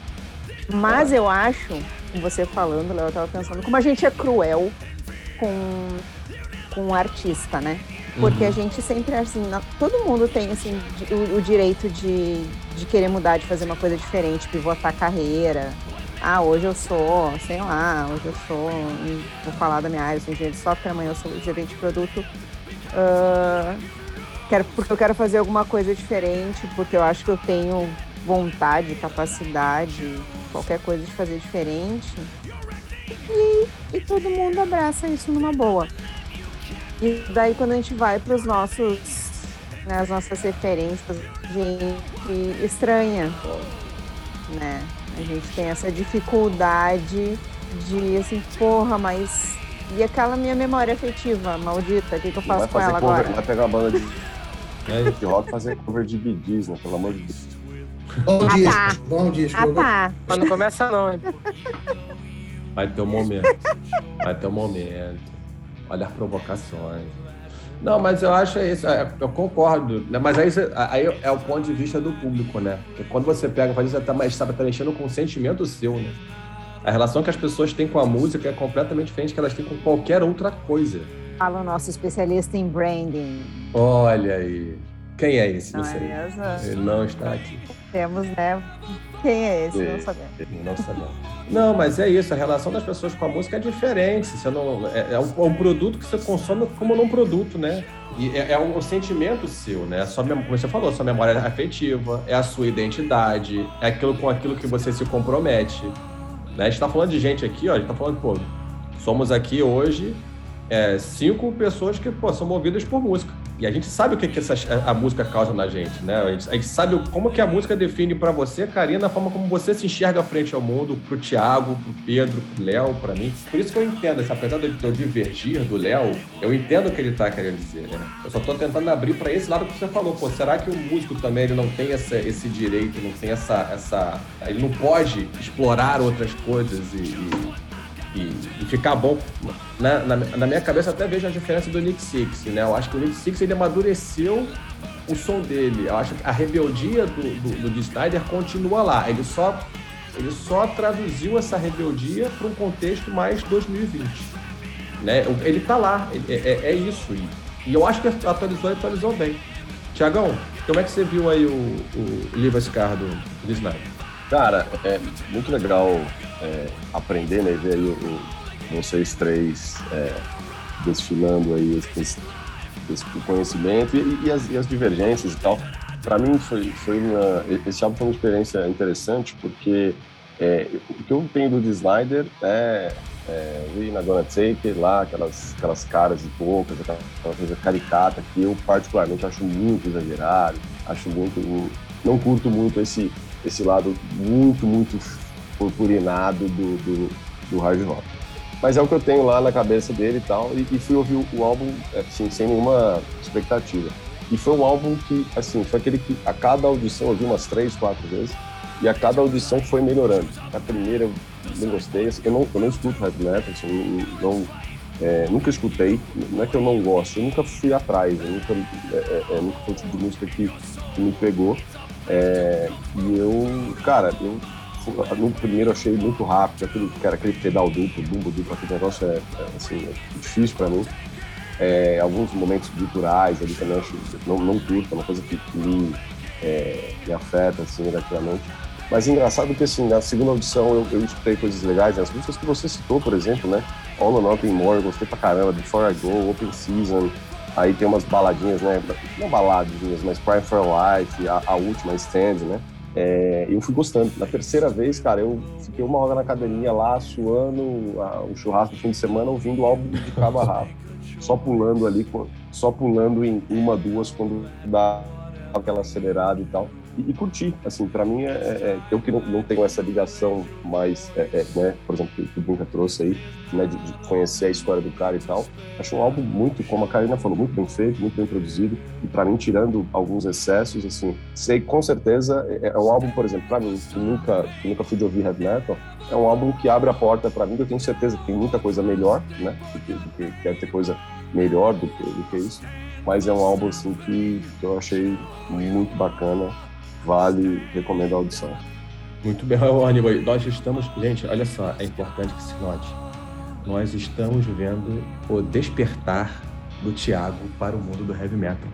Mas eu acho, com você falando, Léo, eu tava pensando, como a gente é cruel com, com o artista, né? Porque uhum. a gente sempre, assim, todo mundo tem, assim, o, o, direito de, de querer mudar, de fazer uma coisa diferente, pivotar a carreira. Ah, hoje eu sou, sei lá, hoje eu sou, vou falar da minha área, sou engenheiro de software, amanhã eu sou gerente de produto. Uh, quero, porque eu quero fazer alguma coisa diferente, porque eu acho que eu tenho vontade, capacidade, qualquer coisa de fazer diferente. E, e todo mundo abraça isso numa boa. E daí quando a gente vai para os nossos, né, as nossas referências, gente estranha, né? A gente tem essa dificuldade de assim, porra, mas e aquela minha memória afetiva maldita, o que, que eu faço com ela cover, agora? Vai pegar a banda de, é, de rock e fazer cover de Bee né? Pelo amor de Deus. Bom ah, disco, tá. bom disco. Ah, tá. Mas não começa não, hein? Vai ter um momento. Vai ter um momento. Olha as provocações. Não, mas eu acho isso, é, eu concordo. Né? Mas aí, aí é o ponto de vista do público, né? Porque quando você pega e faz isso, você está tá mexendo com o sentimento seu, né? A relação que as pessoas têm com a música é completamente diferente que elas têm com qualquer outra coisa. Fala o nosso especialista em branding. Olha aí. Quem é esse? Não, sei. Ele não está aqui. Temos, né? Quem é esse? Não sabemos. Não sabemos. Não, mas é isso. A relação das pessoas com a música é diferente. Você não, é, é, um, é um produto que você consome como não produto, né? E é, é um, sentimento seu, né? Só, como você falou, sua memória afetiva, é a sua identidade, é aquilo com aquilo que você se compromete. Né? A gente está falando de gente aqui, ó, a gente está falando, pô, somos aqui hoje é, cinco pessoas que pô, são movidas por música. E a gente sabe o que, que essa, a, música causa na gente, né? A gente, a gente sabe como que a música define para você, Karina, a forma como você se enxerga frente ao mundo, pro Thiago, pro Pedro, pro Léo, para mim. Por isso que eu entendo, apesar de eu divergir do Léo, eu entendo o que ele tá querendo dizer, né? Eu só tô tentando abrir para esse lado que você falou. Pô, será que o músico também ele não tem essa, esse direito, não tem essa, essa... Ele não pode explorar outras coisas e, e e, e ficar bom. Na, na, na, minha cabeça, até vejo a diferença do Nick Six, né? Eu acho que o Nick Six ele amadureceu o som dele. Eu acho que a rebeldia do, do, do Snyder continua lá. Ele só, ele só traduziu essa rebeldia para um contexto mais 2020. Né? Ele tá lá, é, é, é isso. E, e, eu acho que atualizou atualizou bem. Tiagão, como é que você viu aí o, o Liva Scar do, do Snyder? Cara, é muito legal é, aprender, né? Ver aí o, vocês três é, desfilando aí esse, esse conhecimento e, e, as, e, as, divergências e tal. Para mim foi, foi uma, esse álbum foi uma experiência interessante porque é, o que eu tenho do Snyder é, é Gonna Take lá, aquelas, aquelas caras e bocas, aquela, aquela coisa caricata que eu particularmente acho muito exagerado, acho muito, não curto muito esse, esse lado muito, muito purpurinado do, do, do hard rock. Mas é o que eu tenho lá na cabeça dele e tal, e, e fui ouvir o, álbum assim, sem nenhuma expectativa. E foi um álbum que, assim, foi aquele que a cada audição eu ouvi umas três, quatro vezes, e a cada audição foi melhorando. A primeira eu não gostei, assim, eu, não, eu não escuto heavy metal, assim, não, é, nunca escutei, não é que eu não gosto, eu nunca fui atrás, eu nunca, é, é, é nunca foi o tipo de música que, que me pegou. É, e eu, cara, eu no primeiro achei muito rápido, aquele, cara, aquele pedal duplo, bumbo duplo, aquele negócio é, é, assim, é difícil para mim. É, alguns momentos culturais ali também acho, não, não curto, é uma coisa que, me, é, me afeta assim, negativamente. Mas é engraçado que assim, na segunda audição eu, eu escutei coisas legais, né? as músicas que você citou, por exemplo, né? All or Nothing More, eu gostei pra caramba, Before I Go, Open Season, aí tem umas baladinhas, né? Não baladinhas, mas Cry for Life, a, a última, Stand, né? É, eu fui gostando. Na terceira vez, cara, eu fiquei uma hora na academia lá, suando a, o churrasco do fim de semana, ouvindo o álbum de cabo a rabo. Só pulando ali, só pulando em uma, duas, quando dá aquela acelerada e tal. E, curtir. Assim, para mim, é, é, eu que não, não, tenho essa ligação mais, é, é né, por exemplo, que, que o Bunka trouxe aí, né, de, de, conhecer a história do cara e tal. Acho um álbum muito, como a Karina falou, muito bem feito, muito bem produzido. E para mim, tirando alguns excessos, assim, sei com certeza, é, é um álbum, por exemplo, para mim, que nunca, que nunca fui de ouvir heavy metal, é um álbum que abre a porta para mim, eu tenho certeza que tem muita coisa melhor, né, que, que deve ter coisa melhor do que, do que isso mas é um álbum assim que, que eu achei muito bacana, vale, recomendo a audição. Muito bem, Aníbal. Nós estamos, gente, olha só, é importante que se note. Nós estamos vendo o despertar do Thiago para o mundo do heavy metal.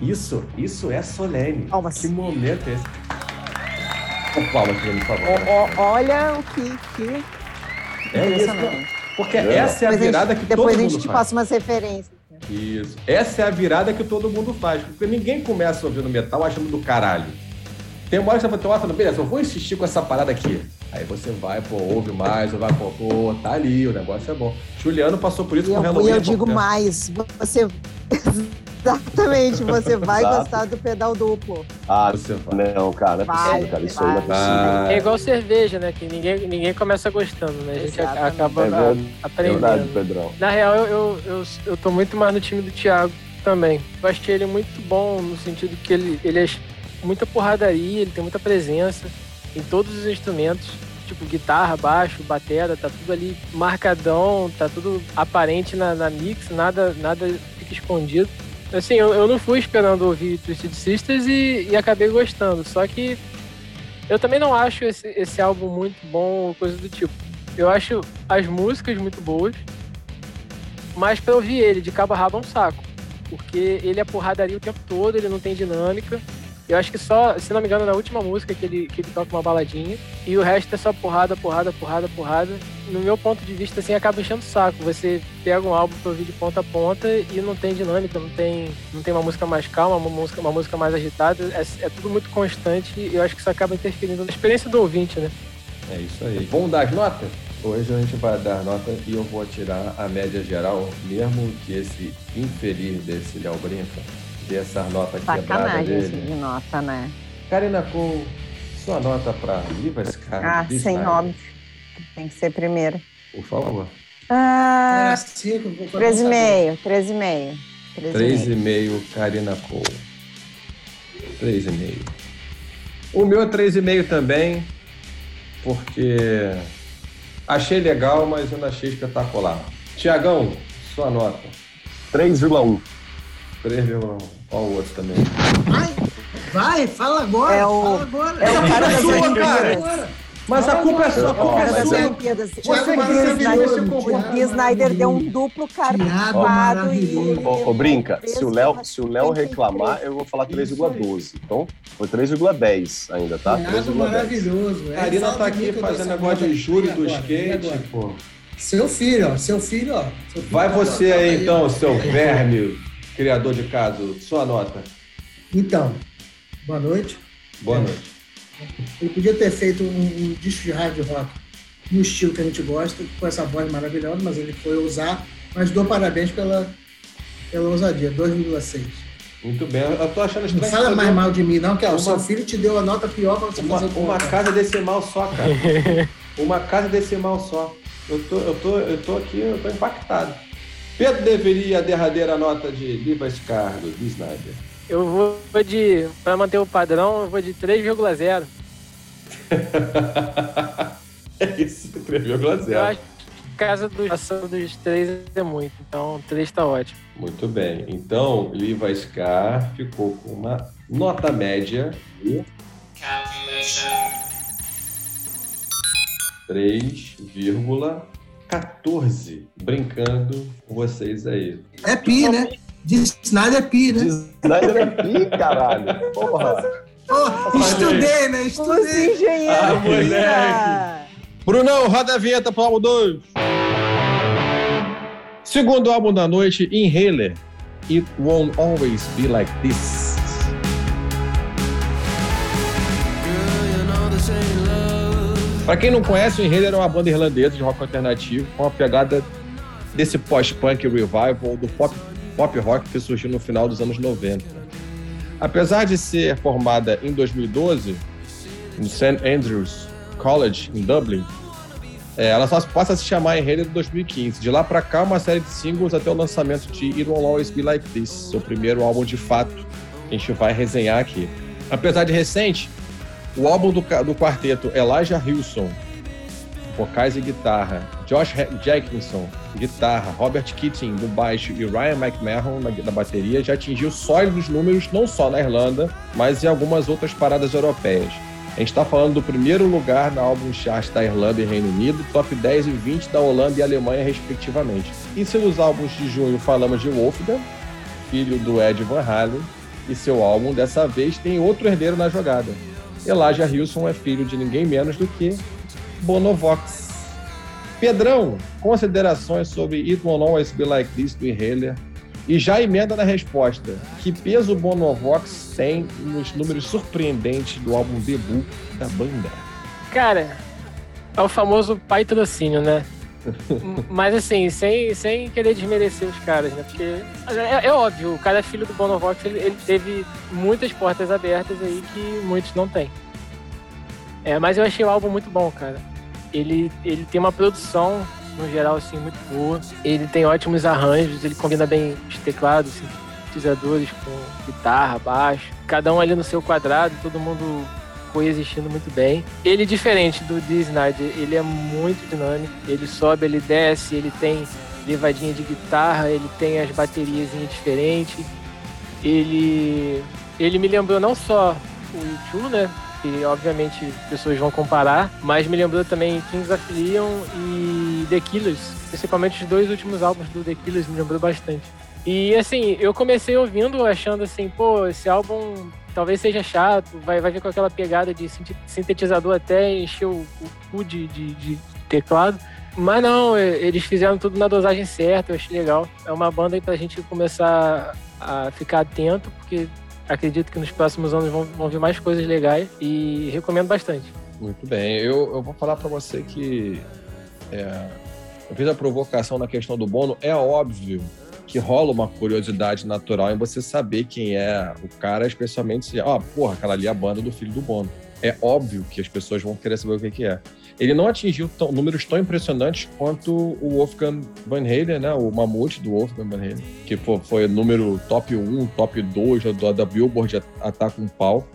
Isso, isso é solene. Palmas. Que momento é esse? Palmas, por favor. O, o, olha o que, que... É isso. Porque é. essa é a virada que todo mundo Depois a gente te passa umas referências. Isso. Essa é a virada que todo mundo faz. Porque ninguém começa ouvindo metal achando do caralho. Tem uma hora que você vai falando, beleza, eu vou insistir com essa parada aqui. Aí você vai, pô, ouve mais, ou vai, pô, pô, tá ali, o negócio é bom. Juliano passou por isso e com eu, Halloween. E eu digo mais, você Exatamente, você vai Exato. gostar do pedal duplo. Ah, você vai. Não, cara, não é possível, cara. Isso aí não é possível. É igual cerveja, né? Que ninguém, ninguém começa gostando, né? A gente Exatamente. acaba é verdade, aprendendo. Verdade, Pedrão. Na real, eu, eu, eu, eu tô muito mais no time do Thiago também. Eu achei ele muito bom no sentido que ele, ele é muita porradaria, ele tem muita presença em todos os instrumentos tipo guitarra, baixo, batera, tá tudo ali marcadão, tá tudo aparente na, na mix, nada, nada fica escondido. Assim, eu, eu não fui esperando ouvir Twisted Sisters e, e acabei gostando. Só que eu também não acho esse, esse álbum muito bom ou coisa do tipo. Eu acho as músicas muito boas, mas pra ouvir ele de cabo a rabo é um saco. Porque ele é porradaria o tempo todo, ele não tem dinâmica. Eu acho que só, se não me engano, na última música que ele, que ele toca uma baladinha. E o resto é só porrada, porrada, porrada, porrada. No meu ponto de vista, assim, acaba enchendo o saco. Você pega um álbum pra ouvir de ponta a ponta e não tem dinâmica, não tem, não tem uma música mais calma, uma música, uma música mais agitada. É, é tudo muito constante e eu acho que isso acaba interferindo na experiência do ouvinte, né? É isso aí. Vamos dar as notas? Hoje a gente vai dar nota e eu vou tirar a média geral, mesmo que esse infeliz desse Léo Brinca ter essa nota quebrada dele. de nota, né? Karina Cole, sua nota para Livas, cara? Ah, sem nome. Tem que ser primeiro. Por favor. Ah, 3,5. 3,5. 3,5, Karina Cole. 3,5. O meu é 3,5 também, porque achei legal, mas eu não achei espetacular. Tiagão, sua nota. 3,1. 3,1. Qual o outro também? Vai, vai, fala agora. É o, fala agora. É o cara das Olimpíadas. Mas a culpa é sua, a culpa é sua. Você o Dee Snyder deu um duplo carpado e... Ô, Brinca, se o Léo se o Léo reclamar, eu vou falar 3,12. Então, foi 3,10 ainda, tá? 3,10. maravilhoso. A Arina tá aqui fazendo negócio de júri do skate, pô. Seu filho, ó. Seu filho, ó. Vai você aí, então, seu verme criador de caso, sua nota. Então, boa noite. Boa é, noite. Ele podia ter feito um, um, disco de hard rock no estilo que a gente gosta, com essa voz maravilhosa, mas ele foi usar. Mas dou parabéns pela, pela ousadia, 2,6. Muito bem, eu tô achando estranho. Não fala mais mal de mim, não, que ó, uma... o seu filho te deu a nota pior para você uma, fazer Uma casa decimal só, cara. uma casa decimal só. Eu tô, eu tô, eu tô aqui, eu tô impactado. Pedro deveria a derradeira nota de Liva Cargo, de Snyder. Eu vou de, para manter o padrão, eu vou de 3,0. é isso, 3,0. Eu acho que casa do ação dos três é muito, então 3 está ótimo. Muito bem, então Liva Scar ficou com uma nota média de 3, 14 brincando com vocês aí. É pi, né? De Snyder é pi, né? De Snyder é pi, caralho. Porra. Oh, estudei, né? Estudei. Os engenheiros. Ah, moleque. Brunão, roda a vinheta pro álbum 2. Segundo álbum da noite, Inhaler. It Won't Always Be Like This. Para quem não conhece, o Inhaler é uma banda irlandesa de rock alternativo com uma pegada desse post-punk revival do pop, pop rock que surgiu no final dos anos 90. Apesar de ser formada em 2012, no St. Andrews College, em Dublin, é, ela só passa a se chamar Inhaler em 2015. De lá para cá, uma série de singles até o lançamento de It Won't Always Be Like This, seu primeiro álbum de fato, que a gente vai resenhar aqui. Apesar de recente, o álbum do, do quarteto Elijah Hilson, vocais e guitarra, Josh Jackinson, guitarra, Robert Keating no baixo e Ryan McMahon na, na bateria já atingiu sólidos números não só na Irlanda, mas em algumas outras paradas europeias. A gente está falando do primeiro lugar na álbum chart da Irlanda e Reino Unido, top 10 e 20 da Holanda e Alemanha, respectivamente. E seus álbuns de junho falamos de Wolfgang, filho do Ed Van Halen, e seu álbum dessa vez tem outro herdeiro na jogada. Elijah Hilson é filho de ninguém menos do que Bonovox. Pedrão, considerações sobre It Won't Always Be Like This do Inhaler. E já emenda na resposta. Que peso o Bonovox tem nos números surpreendentes do álbum debut da banda? Cara, é o famoso pai trocínio, né? Mas assim, sem, sem querer desmerecer os caras, né? Porque é, é óbvio, o cara é filho do Bonovox, ele, ele teve muitas portas abertas aí que muitos não têm. É, mas eu achei o álbum muito bom, cara. Ele, ele tem uma produção, no geral, assim, muito boa. Ele tem ótimos arranjos, ele combina bem os teclados, sintetizadores com guitarra, baixo. Cada um ali no seu quadrado, todo mundo coexistindo muito bem. Ele diferente do Snyder, ele é muito dinâmico. Ele sobe, ele desce, ele tem levadinha de guitarra, ele tem as baterias diferentes. Ele, ele me lembrou não só o YouTube, né? que obviamente pessoas vão comparar, mas me lembrou também Kings of Leon e The Killers, principalmente os dois últimos álbuns do The Killers me lembrou bastante. E assim, eu comecei ouvindo achando assim, pô, esse álbum talvez seja chato, vai, vai vir com aquela pegada de sintetizador até encher o, o cu de, de, de teclado. Mas não, eles fizeram tudo na dosagem certa, eu achei legal. É uma banda aí pra gente começar a ficar atento, porque acredito que nos próximos anos vão, vão vir mais coisas legais e recomendo bastante. Muito bem. Eu, eu vou falar para você que é, eu fiz a provocação na questão do Bono. É óbvio que rola uma curiosidade natural em você saber quem é o cara, especialmente se, ó, oh, porra, aquela ali é a banda do filho do Bono. É óbvio que as pessoas vão querer saber o que, que é. Ele não atingiu tão, números tão impressionantes quanto o Wolfgang Van Halen, né? O mamute do Wolfgang Van Halen, que pô, foi número top 1, top 2 da, da Billboard Ataca um Pau.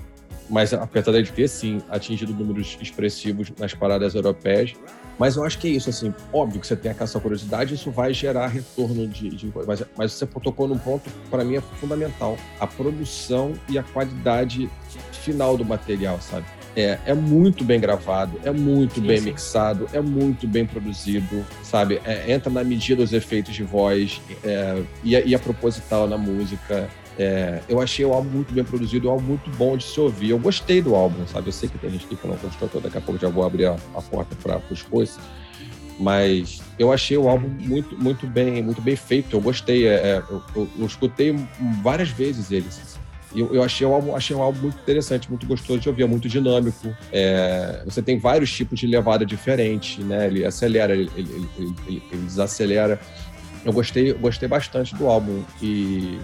Mas apesar de ter, sim, atingido números expressivos nas paradas europeias, mas eu acho que é isso, assim, óbvio que você tem essa curiosidade, isso vai gerar retorno de. de mas, mas você tocou num ponto, para mim, é fundamental: a produção e a qualidade final do material, sabe? É, é muito bem gravado, é muito sim, bem sim. mixado, é muito bem produzido, sabe? É, entra na medida os efeitos de voz é, e, e a proposital na música. É, eu achei o álbum muito bem produzido, um álbum muito bom de se ouvir. Eu gostei do álbum, sabe? Eu sei que tem gente que não gostou, daqui a pouco já vou abrir a, a porta para os coisas. Mas eu achei o álbum muito, muito bem, muito bem feito. Eu gostei. É, é eu, eu, eu, escutei várias vezes eles eu, eu achei, um álbum, achei um álbum muito interessante, muito gostoso de ouvir, é muito dinâmico. É, você tem vários tipos de levada diferentes, né? Ele acelera, ele, ele, ele, ele desacelera. Eu gostei, gostei bastante do álbum e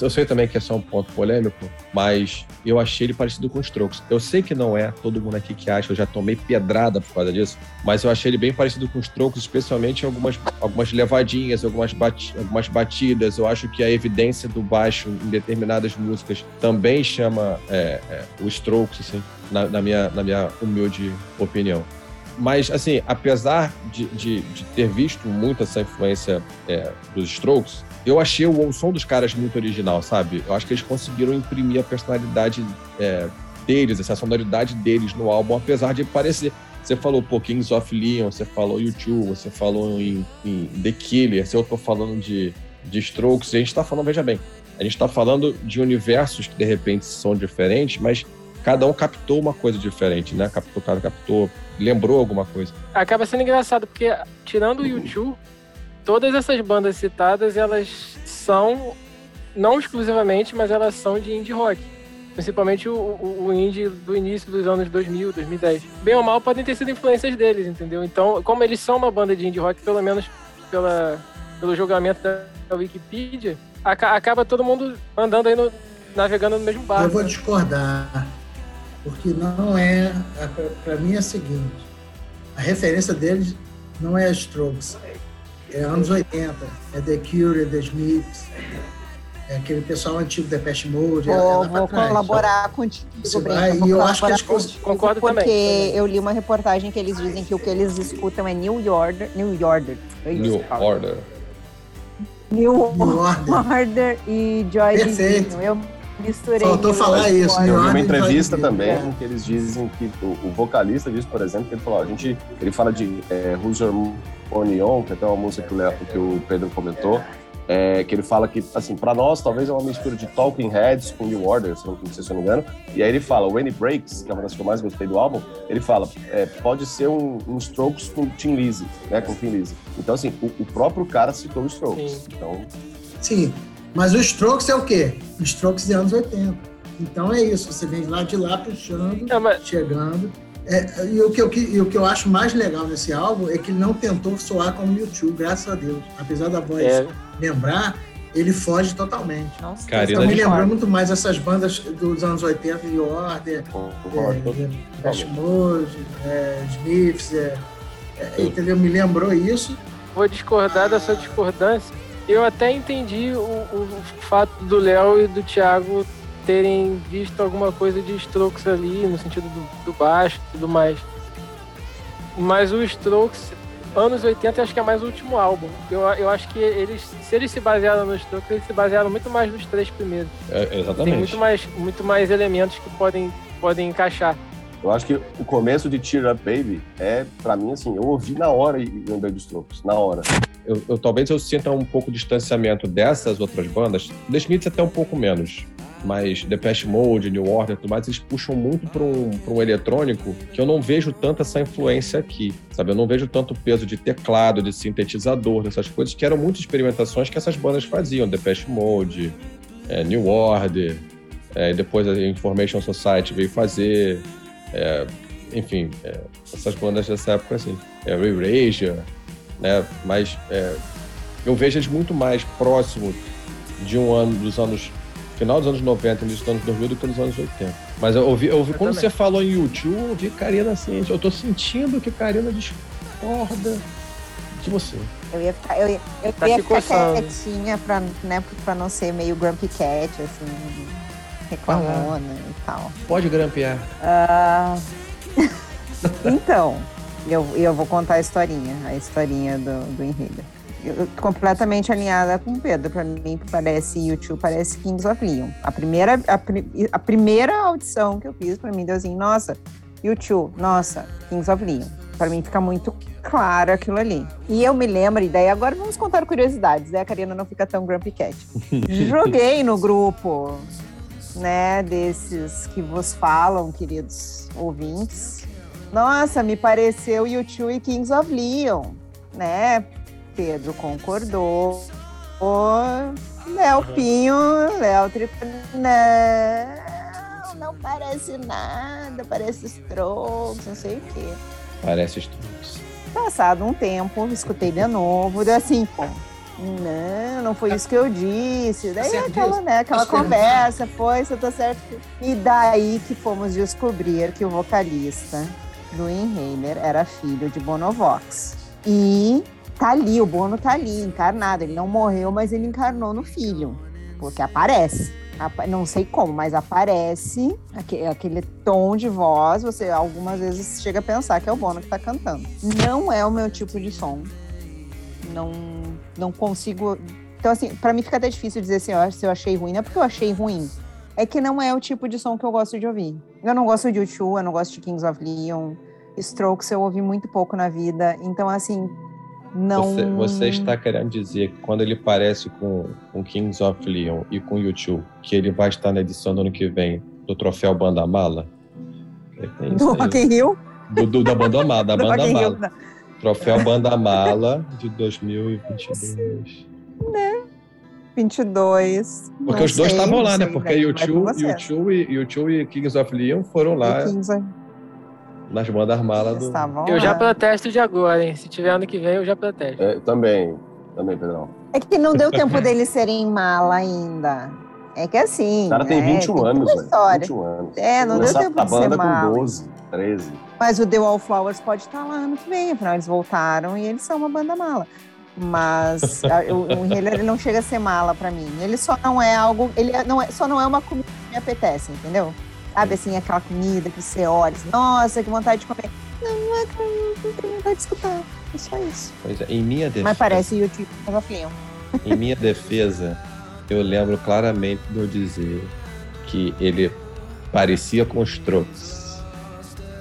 eu sei também que é só um ponto polêmico, mas eu achei ele parecido com os Strokes. Eu sei que não é todo mundo aqui que acha, eu já tomei pedrada por causa disso, mas eu achei ele bem parecido com os Strokes, especialmente algumas, algumas levadinhas, algumas, algumas batidas. Eu acho que a evidência do baixo em determinadas músicas também chama é, é, o Strokes, assim, na, na, minha, na minha humilde opinião. Mas, assim, apesar de, de, de ter visto muito essa influência é, dos Strokes, eu achei o, som dos caras muito original, sabe? Eu acho que eles conseguiram imprimir a personalidade é, deles, essa sonoridade deles no álbum, apesar de parecer. Você falou, pô, Kings of Leon, você falou YouTube, você falou em, em The Killer, se eu tô falando de, de Strokes, a gente tá falando, veja bem, a gente tá falando de universos que de repente são diferentes, mas cada um captou uma coisa diferente, né? Captou, cada captou lembrou alguma coisa. Acaba sendo engraçado, porque tirando o YouTube, todas essas bandas citadas, elas são, não exclusivamente, mas elas são de indie rock. Principalmente o, o, o indie do início dos anos 2000, 2010. Bem ou mal, podem ter sido influências deles, entendeu? Então, como eles são uma banda de indie rock, pelo menos pela, pelo julgamento da Wikipedia, acaba todo mundo andando aí no, navegando no mesmo barco. Eu vou discordar, porque não é. Para mim é o seguinte: a referência deles não é Strokes, é anos 80, é The Cure, é The Smiths, é aquele pessoal antigo da Pest Mode. É vou, é vou colaborar contigo, vai, E eu acho que eles concordo porque também. eu li uma reportagem que eles dizem que o que eles escutam é New Order, New Order. É New Order. New, New Order e Joy Perfeito. Division. Eu misturei. Faltou falar isso. Eu vi uma entrevista também é. que eles dizem que o, o, vocalista diz, por exemplo, que ele falou, a gente, ele fala de é, Who's Your Onion, que é até uma música que o, que o Pedro comentou, é, que ele fala que, assim, para nós talvez é uma mistura de Talking Heads com New Order, se não, se eu não me engano. E aí ele fala, When It Breaks, que é uma das que eu mais gostei do álbum, ele fala, é, pode ser um, um, Strokes com Tim Lizzy, né, com Tim Lizzy. Então, assim, o, o próprio cara citou o Strokes. Sim. Então... Sim, mas o Strokes é o quê? O Strokes de anos 80. Então é isso, você vem lá de lá puxando, mas... chegando. É, e, o que eu, e o que eu acho mais legal nesse álbum é que ele não tentou soar como YouTube, graças a Deus. Apesar da voz é. lembrar, ele foge totalmente. Nossa, Karina então, me lembrou muito mais essas bandas dos anos 80, de Order, Fast Mode, é, Smiths, é, é, entendeu? Me lembrou isso. Vou discordar dessa discordância. Eu até entendi o, o fato do Léo e do Thiago terem visto alguma coisa de Strokes ali, no sentido do, do baixo e tudo mais. Mas o Strokes, anos 80, acho que é mais o último álbum. Eu, eu acho que eles, se eles se basearam no Strokes, eles se basearam muito mais nos três primeiros. É, exatamente. Tem muito mais, muito mais elementos que podem, podem encaixar. Eu acho que o começo de Cheer Up Baby é, para mim, assim, eu ouvi na hora e lembrei dos Strokes, na hora. Eu, eu, talvez eu sinta um pouco de distanciamento dessas outras bandas, The Smiths até um pouco menos, mas Depeche Mode, New Order e tudo mais, eles puxam muito para um, um eletrônico que eu não vejo tanta essa influência aqui, sabe? Eu não vejo tanto peso de teclado, de sintetizador, dessas coisas, que eram muitas experimentações que essas bandas faziam, Depeche Mode, é, New Order, é, depois a Information Society veio fazer, é, enfim, é, essas bandas dessa época, assim, é, Erasure, né? Mas é, eu vejo eles muito mais próximos de um ano, dos anos final dos anos 90, início dos anos 2000 do que nos anos 80. Mas eu ouvi, eu ouvi eu quando também. você falou em YouTube, eu ouvi Karina assim, eu tô sentindo que Karina discorda de você. Eu ia ficar, eu ia, eu tá ia ficar quietinha pra, né, pra não ser meio grumpy cat, assim, reclamona ah, e tal. Pode grampear. Uh... então, eu, eu vou contar a historinha, a historinha do, do enredo completamente alinhada com o Pedro. Para mim, parece YouTube, parece Kings of Leon. A primeira, a, a primeira audição que eu fiz, para mim, deu assim, nossa, YouTube, nossa, Kings of Leon. Para mim fica muito claro aquilo ali. E eu me lembro, e daí agora vamos contar curiosidades, né? A Karina não fica tão grumpy cat. Joguei no grupo, né, desses que vos falam, queridos ouvintes. Nossa, me pareceu YouTube e Kings of Leon, né? Pedro concordou. O Léo Pinho, Léo Tripano, não, não parece nada, parece Strokes, não sei o quê. Parece Strokes. Passado um tempo, escutei de novo, deu assim, pô, não, não foi isso que eu disse. Daí tá aquela, né, aquela conversa, foi, você tá certo. E daí que fomos descobrir que o vocalista do Inhaler era filho de Bonovox. E tá ali, o Bono tá ali, encarnado. Ele não morreu, mas ele encarnou no filho, porque aparece. Não sei como, mas aparece aquele tom de voz. Você algumas vezes chega a pensar que é o Bono que tá cantando. Não é o meu tipo de som. Não, não consigo. Então, assim, para mim fica até difícil dizer assim, se eu achei ruim. Não é porque eu achei ruim. É que não é o tipo de som que eu gosto de ouvir. Eu não gosto de U2, eu não gosto de Kings of Leon. Strokes eu ouvi muito pouco na vida. Então, assim, não. Você, você, está querendo dizer que quando ele parece com, com Kings of Leon e com YouTube, que ele vai estar na edição do ano que vem do troféu Banda Mala? É, do Rock in Rio? Do, do, da Banda Mala, da Banda Mala. Né? Troféu Banda Mala de 2022. Né? 22. Porque os dois estavam lá, né? Porque YouTube, YouTube, e, YouTube e Kings of Leon foram lá. Of nas bandas malas do. Eu já protesto de agora, hein? Se tiver ano que vem, eu já protesto. É, também, também, Pedrão. É que não deu tempo deles serem mala ainda. É que assim. O cara tem 21 é, anos, velho. 21 anos. É, não deu tempo a de banda ser mal. com 12, 13. Mas o The Wallflowers pode estar lá ano que vem, afinal eles voltaram e eles são uma banda mala. Mas o, Inhaler ele não chega a ser mala para mim. Ele só não é algo, ele é, não é, só não é uma comida que me apetece, entendeu? Sabe assim, aquela comida que você olha, assim, nossa, que vontade de comer. Não, não é que eu não tenho vontade de escutar. É só isso. Pois é, em minha defesa. Mas parece YouTube tava frio. Em minha defesa, eu lembro claramente de eu dizer que ele parecia com os Strokes.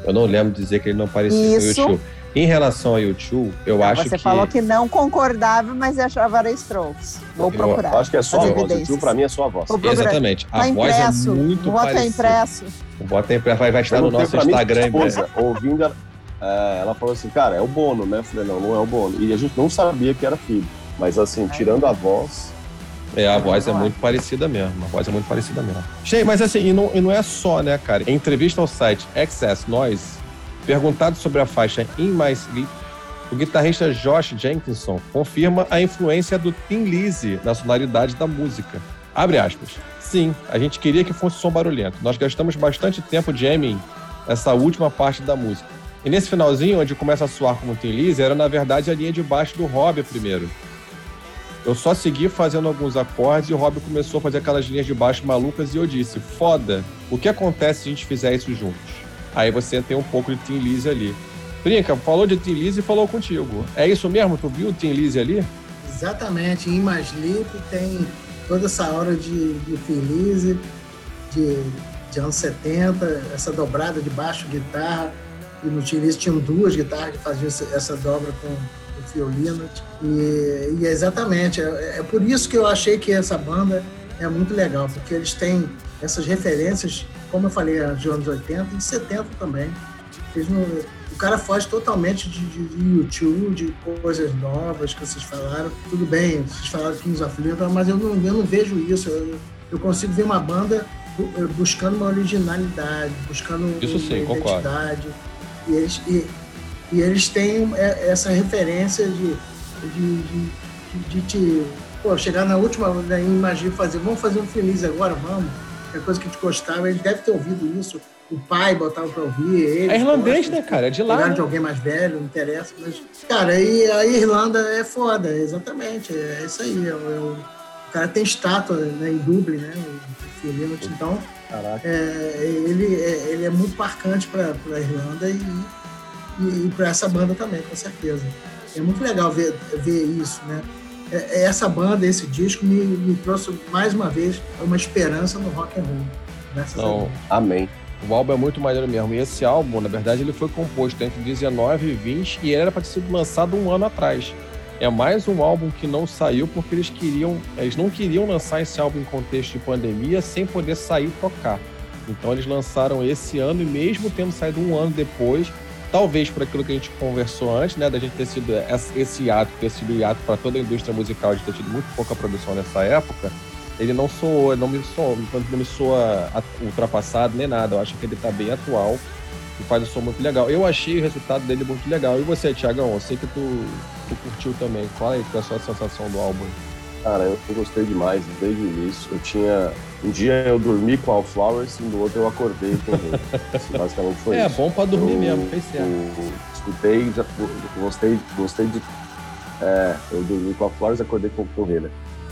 Eu não lembro de dizer que ele não parecia Isso. com o YouTube. Em relação ao YouTube, eu Não, acho você que. falou que não concordava, mas achava era Strokes. Vou Eu procurar. Eu acho que é só a voz. Tio, pra mim, é só a voz. Exatamente. A Tá voz impresso. é muito é parecida. impresso. O voto é impresso. Vai, vai estar no nosso Instagram. esposa, ouvindo, ela, é, ela falou assim, cara, é o Bono, né? Eu falei, não, não é o Bono. E a gente não sabia que era filho. Mas assim, tirando a voz, É, a voz é é. muito parecida mesmo. A voz é muito parecida mesmo. Cheio, mas assim, e não, e não é só, né, cara? Em entrevista ao site Access Noise, perguntado sobre a faixa In My Sleep, o guitarrista Josh Jenkinson confirma a influência do Tim Lizzy na sonoridade da música. Abre aspas. Sim, a gente queria que fosse som barulhento. Nós gastamos bastante tempo jamming essa última parte da música. E nesse finalzinho, onde começa a soar como Tim Lizzy, era na verdade a linha de baixo do Robbie primeiro. Eu só segui fazendo alguns acordes e o Robbie começou a fazer aquelas linhas de baixo malucas e eu disse, foda, o que acontece se a gente fizer isso juntos? Aí você tem um pouco de Tim Lizzy ali. Brinca, falou de Tim Lizzy e falou contigo. É isso mesmo? Tu viu o Tim Lizzy ali? Exatamente, em Sleep tem toda essa hora de, de Feliz, de, de anos 70, essa dobrada de baixo, guitarra, e no Feliz tinham duas guitarras que faziam essa, dobra com violino, e, e é exatamente, é, é por isso que eu achei que essa banda é muito legal, porque eles têm essas referências, como eu falei, de anos 80 e 70 também. Não, o cara foge totalmente de, de, de YouTube, de coisas novas que vocês falaram. Tudo bem, vocês falaram Kings of Leon, mas eu não, eu não vejo isso. Eu, eu consigo ver uma banda bu- buscando uma originalidade, buscando Isso sim, uma concordo. identidade. E eles, e, e eles têm é, essa referência de, de, de, de, de te pô, chegar na última, né, imagina fazer, vamos fazer um feliz agora, vamos. É coisa que te gostava, ele deve ter ouvido isso. O pai botava pra ouvir, ele. É irlandês, né, cara? É de lá. Né? de alguém mais velho, não interessa. Mas, cara, e a Irlanda é foda, exatamente. É isso aí. É, o- é o, cara tem estátua né, em Dublin, né? O Então, caraca. é, ele, é, ele é muito marcante para a Irlanda e, e, e para essa banda também, com certeza. É muito legal ver, ver isso, né? É- é Essa banda, esse disco, me, me trouxe mais uma vez uma esperança no rock and roll. Graças a Não, Deus. Amém. o álbum é muito maneiro mesmo. E esse álbum, na verdade, ele foi composto entre 19 e 20 e ele era para ter sido lançado um ano atrás. É mais um álbum que não saiu porque eles queriam, eles não queriam lançar esse álbum em contexto de pandemia sem poder sair e tocar. Então eles lançaram esse ano e mesmo tendo saído um ano depois, talvez por aquilo que a gente conversou antes, né, da gente ter sido esse hiato, ter sido hiato para toda a indústria musical de ter tido muito pouca produção nessa época, ele não soou, não me soa, não me soa ultrapassado nem nada. Eu acho que ele tá bem atual e faz um som muito legal. Eu achei o resultado dele muito legal. E você, Tiagão? Eu sei que tu, tu curtiu também. Qual é a sua sensação do álbum. Cara, eu gostei demais desde o início. Eu tinha. Um dia eu dormi com All Flowers e no outro eu acordei com ele. Isso basicamente foi É isso. bom pra dormir eu, mesmo, fez certo. eu escutei, já, gostei, gostei de. É, eu dormi com a Flowers e acordei com, com ele.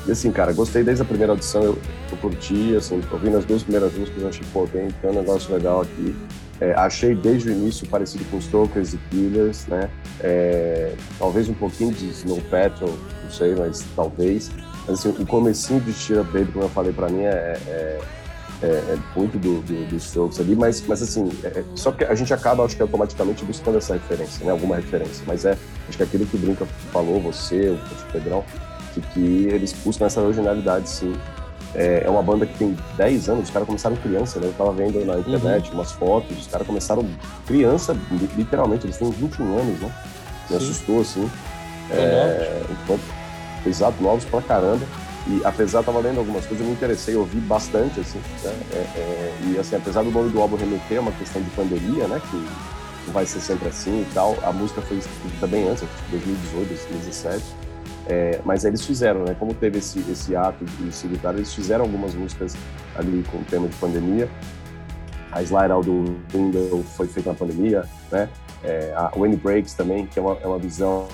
E assim, cara, gostei desde a primeira audição, eu, eu curti, assim, ouvindo as duas primeiras músicas, achei, pô, tem, tem um negócio legal aqui. É, achei desde o início parecido com Strokers e Killers, né? É, talvez um pouquinho de Snow Patrol, não sei, mas talvez. Assim, o comecinho de Up Baby, como eu falei, pra mim é, é, é, é muito do, do, do Strokes ali, mas, mas assim, é- é- só que a gente acaba, acho que automaticamente buscando essa referência, né? Alguma referência. Mas é, acho que aquilo que o Brinca falou, você, o Pedrão, que, que eles buscam essa originalidade, sim. É, é uma banda que tem 10 anos, os caras começaram criança, né? Eu tava vendo na internet umas fotos, os caras começaram criança, li- literalmente, eles têm 21 anos, né? Me Sim. assustou, assim. É, enquanto, exato, novos pra caramba. E apesar, tava lendo algumas coisas, eu me interessei, eu ouvi bastante, assim, né? É, é, e assim, apesar do nome do álbum remeter a uma questão de pandemia, né? Que vai ser sempre assim e tal, a música foi escrita bem antes, acho que 2018, 2017. É, mas eles fizeram, né? Como teve esse, esse ato de lutar, eles fizeram algumas músicas ali com o tema de pandemia. A Slide Out do Window foi feita na pandemia, né? É, a When Breaks também, que é uma, é uma visão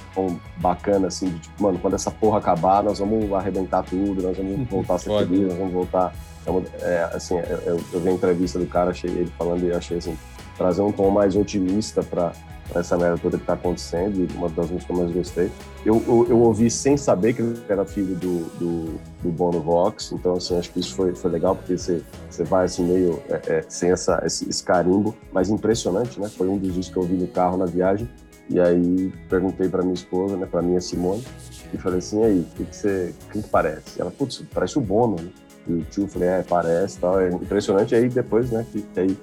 bacana, assim, de tipo, mano, quando essa porra acabar, nós vamos arrebentar tudo, nós vamos voltar a ser felizes, nós vamos voltar. É, uma, é assim, eu, eu vi a entrevista do cara, achei ele falando e achei assim, trazer um tom mais otimista para essa merda toda que está acontecendo, e uma das músicas que eu mais gostei. Eu, eu, eu, ouvi sem saber que ele era filho do, do, do, Bono Vox, então assim, acho que isso foi, foi legal, porque você, você vai assim meio é, é, sem essa, esse, esse, carimbo, mas impressionante, né? Foi um dos discos que eu ouvi no carro na viagem, e aí perguntei para minha esposa, né, para minha Simone, e falei assim, e aí, o que, você, que, que parece? Ela, putz, parece o Bono, né? E o tio, falei, é, parece, tal, é impressionante, e aí depois, né, que, que aí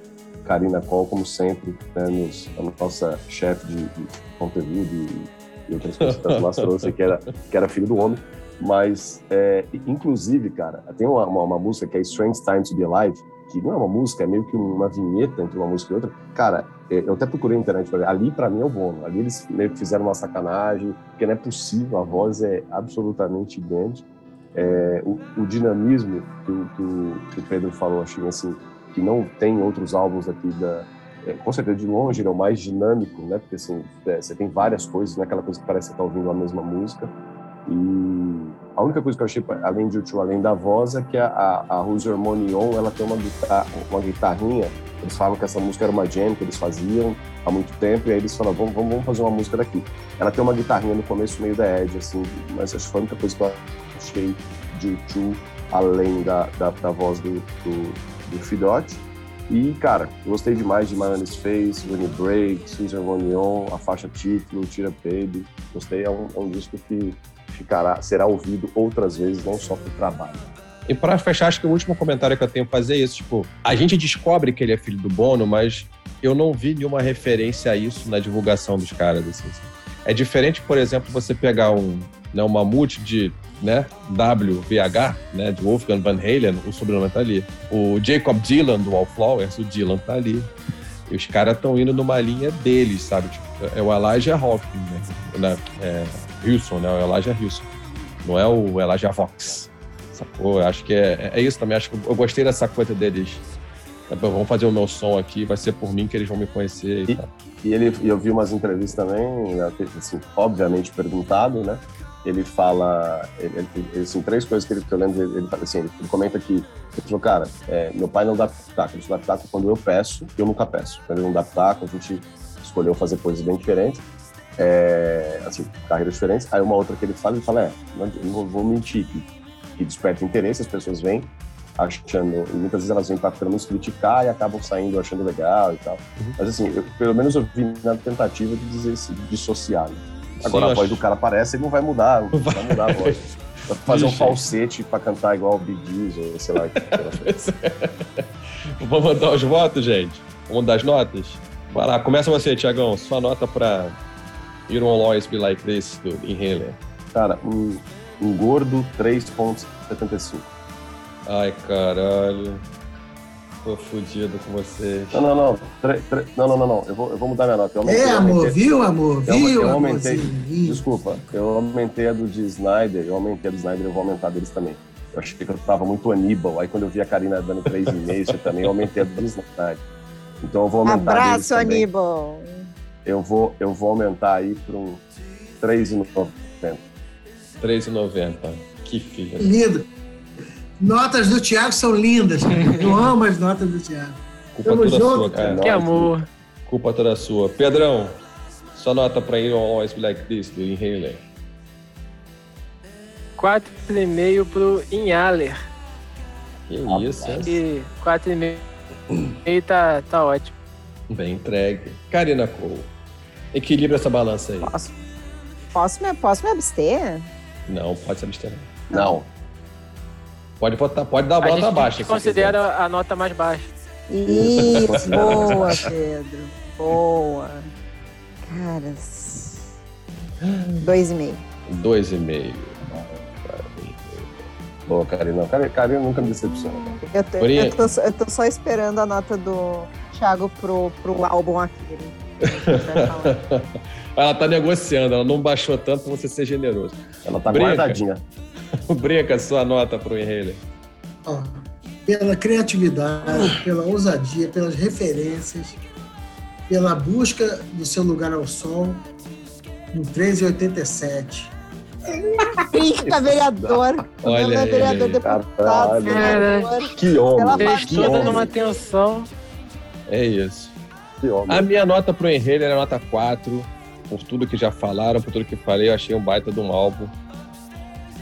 Karina Cole, como sempre, né, nos, a nossa chefe de, de, conteúdo e, e outras coisas que nós trouxe, que era, que era filho do homem. Mas, é, inclusive, cara, tem uma, uma, uma, música que é Strange Time to Be Alive, que não é uma música, é meio que uma vinheta entre uma música e outra. Cara, é, eu até procurei na internet, ali para mim é o Bono. Ali eles meio que fizeram uma sacanagem, porque não é possível, a voz é absolutamente idêntica. É, o, o, dinamismo que que que o Pedro falou, achei assim, que não tem outros álbuns aqui da. É, com certeza, de longe, ele é o mais dinâmico, né? Porque assim, é, você tem várias coisas, não é aquela coisa que parece que você está ouvindo a mesma música. E a única coisa que eu achei, além de útil, além da voz, é que a, a, a Who's Your Money On, ela tem uma, guitarra, uma guitarrinha. Eles falam que essa música era uma jam que eles faziam há muito tempo, e aí eles falam, vamos, vamos fazer uma música daqui. Ela tem uma guitarrinha no começo, meio da Edge, assim, mas acho que foi a única coisa que eu achei de útil, além da, da, da voz do, do do Fidote. E, cara, gostei demais de Honest Face, When It Breaks, Susan Vonion, a faixa título, Tira Baby. Gostei, é um, é um disco que ficará, será ouvido outras vezes, não só pro trabalho. E para fechar, acho que o último comentário que eu tenho a fazer é isso, tipo, a gente descobre que ele é filho do Bono, mas eu não vi nenhuma referência a isso na divulgação dos caras, assim. É diferente, por exemplo, você pegar um, né, um mamute de né, WVH, né, de Wolfgang Van Halen, o sobrenome tá ali. O Jacob Dylan, do Wallflowers, o Dylan tá ali. E os caras estão indo numa linha deles, sabe? Tipo, é o Elijah Hawkins, né? É, Wilson, né? O Elijah Wilson. Não é o Elijah Vox. Sacou? Eu acho que é, é isso também. Acho que eu gostei dessa coisa deles. Vamos fazer o meu som aqui, vai ser por mim que eles vão me conhecer e, e E ele, eu vi umas entrevistas também, né, assim, obviamente perguntado, né? Ele fala, ele, ele, assim, três coisas que, ele, que eu lembro, ele, assim, ele, comenta que, ele falou, cara, é, meu pai não dá pitaco, ele só dá pitaco quando eu peço, eu nunca peço. Quando ele não dá pitaco, a gente escolheu fazer coisas bem diferentes, é, assim, carreiras diferentes. Aí uma outra que ele fala, ele fala, é, não, não vou mentir, que, que desperta interesse, as pessoas vêm achando, e muitas vezes elas vêm para nos criticar e acabam saindo achando legal e tal. Uhum. Mas assim, eu, pelo menos eu vi na tentativa de dizer, de dissociar, né? Agora Sim, a voz acho... do cara aparece e não vai mudar, não vai mudar a voz. Vai fazer um falsete para cantar igual o Big Gees, ou sei lá. Vamos mandar os votos, gente? Vamos dar as notas? Vai lá, começa você, Tiagão. Sua nota para You Won't Always Be Like This, do Inhaler. Cara, um, um gordo 3.75. Ai, caralho. Tô fudido com vocês. Não, não, não. Tre, tre, não, não, não, não. Eu vou, eu vou mudar minha nota. é, amor, aumentei, viu, amor? Eu, viu, eu aumentei. Desculpa, eu aumentei a do de Snyder, eu aumentei a do Snyder, eu vou aumentar deles também. Eu achei que eu tava muito Aníbal. Aí quando eu vi a Karina dando 3,5, você também, eu aumentei a do Snyder. Então eu vou aumentar. Abraço, Aníbal. Eu vou, eu vou aumentar aí para um 3,90. 3,90. Que filha. Lindo. Notas do Thiago são lindas. Eu amo as notas do Thiago. Culpa Tamo toda junto, sua, cara. Que amor. Culpa toda sua. Pedrão, sua nota para ir Always Be Like This, do Inhaler. 4,5 pro Inhaler. Que isso, hein? E 4,5 tá, tá ótimo. Bem entregue. Karina Cole, equilibra essa balança aí. Posso, posso, me, posso me abster? Não, pode se abster. Não. não. Pode, botar, pode dar a nota baixa. considera a nota mais baixa. Isso, boa, Pedro. Boa. Caras. Dois e meio. Dois e meio. Boa, Karina. Karina nunca me decepciona. Eu, eu, tô, eu tô só esperando a nota do Thiago pro, pro álbum aquele. ela tá negociando, ela não baixou tanto pra você ser generoso. Ela tá Brinca. guardadinha. Brinca sua nota pro Inhaler. Ó, pela criatividade, pela ousadia, pelas referências, pela busca do seu lugar ao sol, no 1387. Eita, vereador. Olha é vereador, deputado, senador. Que homem. Que homem. numa atenção. É isso. Que homem. A minha nota pro Enredo era nota 4. Por tudo que já falaram, por tudo que falei, eu achei um baita de um álbum.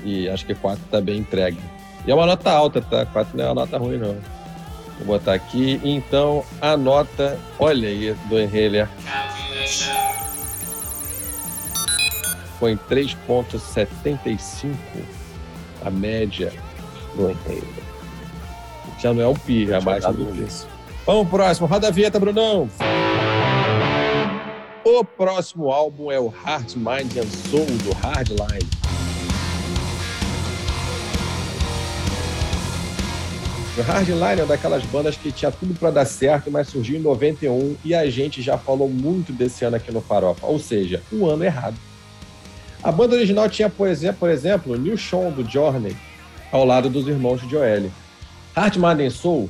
E acho que 4 tá bem entregue. E é uma nota alta, tá? 4 não é uma nota ruim, não. Vou botar aqui. Então, a nota, olha aí, do Enrelia. Foi em 3,75 a média do Enrelia. Já não é um pi, já abaixo do pi. Vamos pro próximo. Roda a vinheta, Brunão. O próximo álbum é o Heart, Mind and Soul do Hardline. Hardline é daquelas bandas que tinha tudo para dar certo, mas surgiu em 91 e a gente já falou muito desse ano aqui no Farofa, ou seja, um ano errado. A banda original tinha, por exemplo, por exemplo New Shawn do Journey ao lado dos irmãos Joel. Heart, Mind and Soul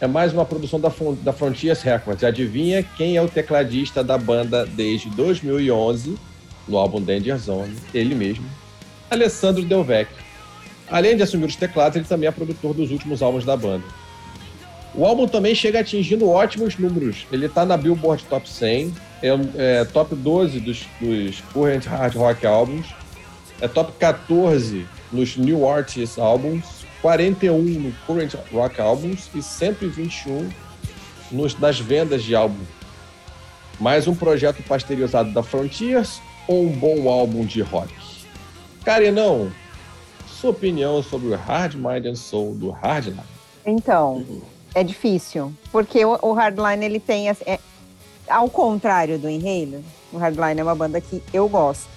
é mais uma produção da, da Frontiers Records. Adivinha quem é o tecladista da banda desde 2011, no álbum Danger Zone? Ele mesmo, Alessandro Del Vecchio. Além de assumir os teclados, ele também é produtor dos últimos álbuns da banda. O álbum também chega atingindo ótimos números. Ele está na Billboard Top 100, é, é top 12 dos, dos Current Hard Rock Albums, é top 14 nos New Artists Albums, 41 no Current Rock Albums e 121 nos, nas vendas de álbum. Mais um projeto pasteurizado da Frontiers ou um bom álbum de rock? Carinão, sua opinião sobre o Hard Mind and Soul do Hardline? Então, é difícil, porque o, o Hardline ele tem é, ao contrário do Inhaler, o Hardline é uma banda que eu gosto,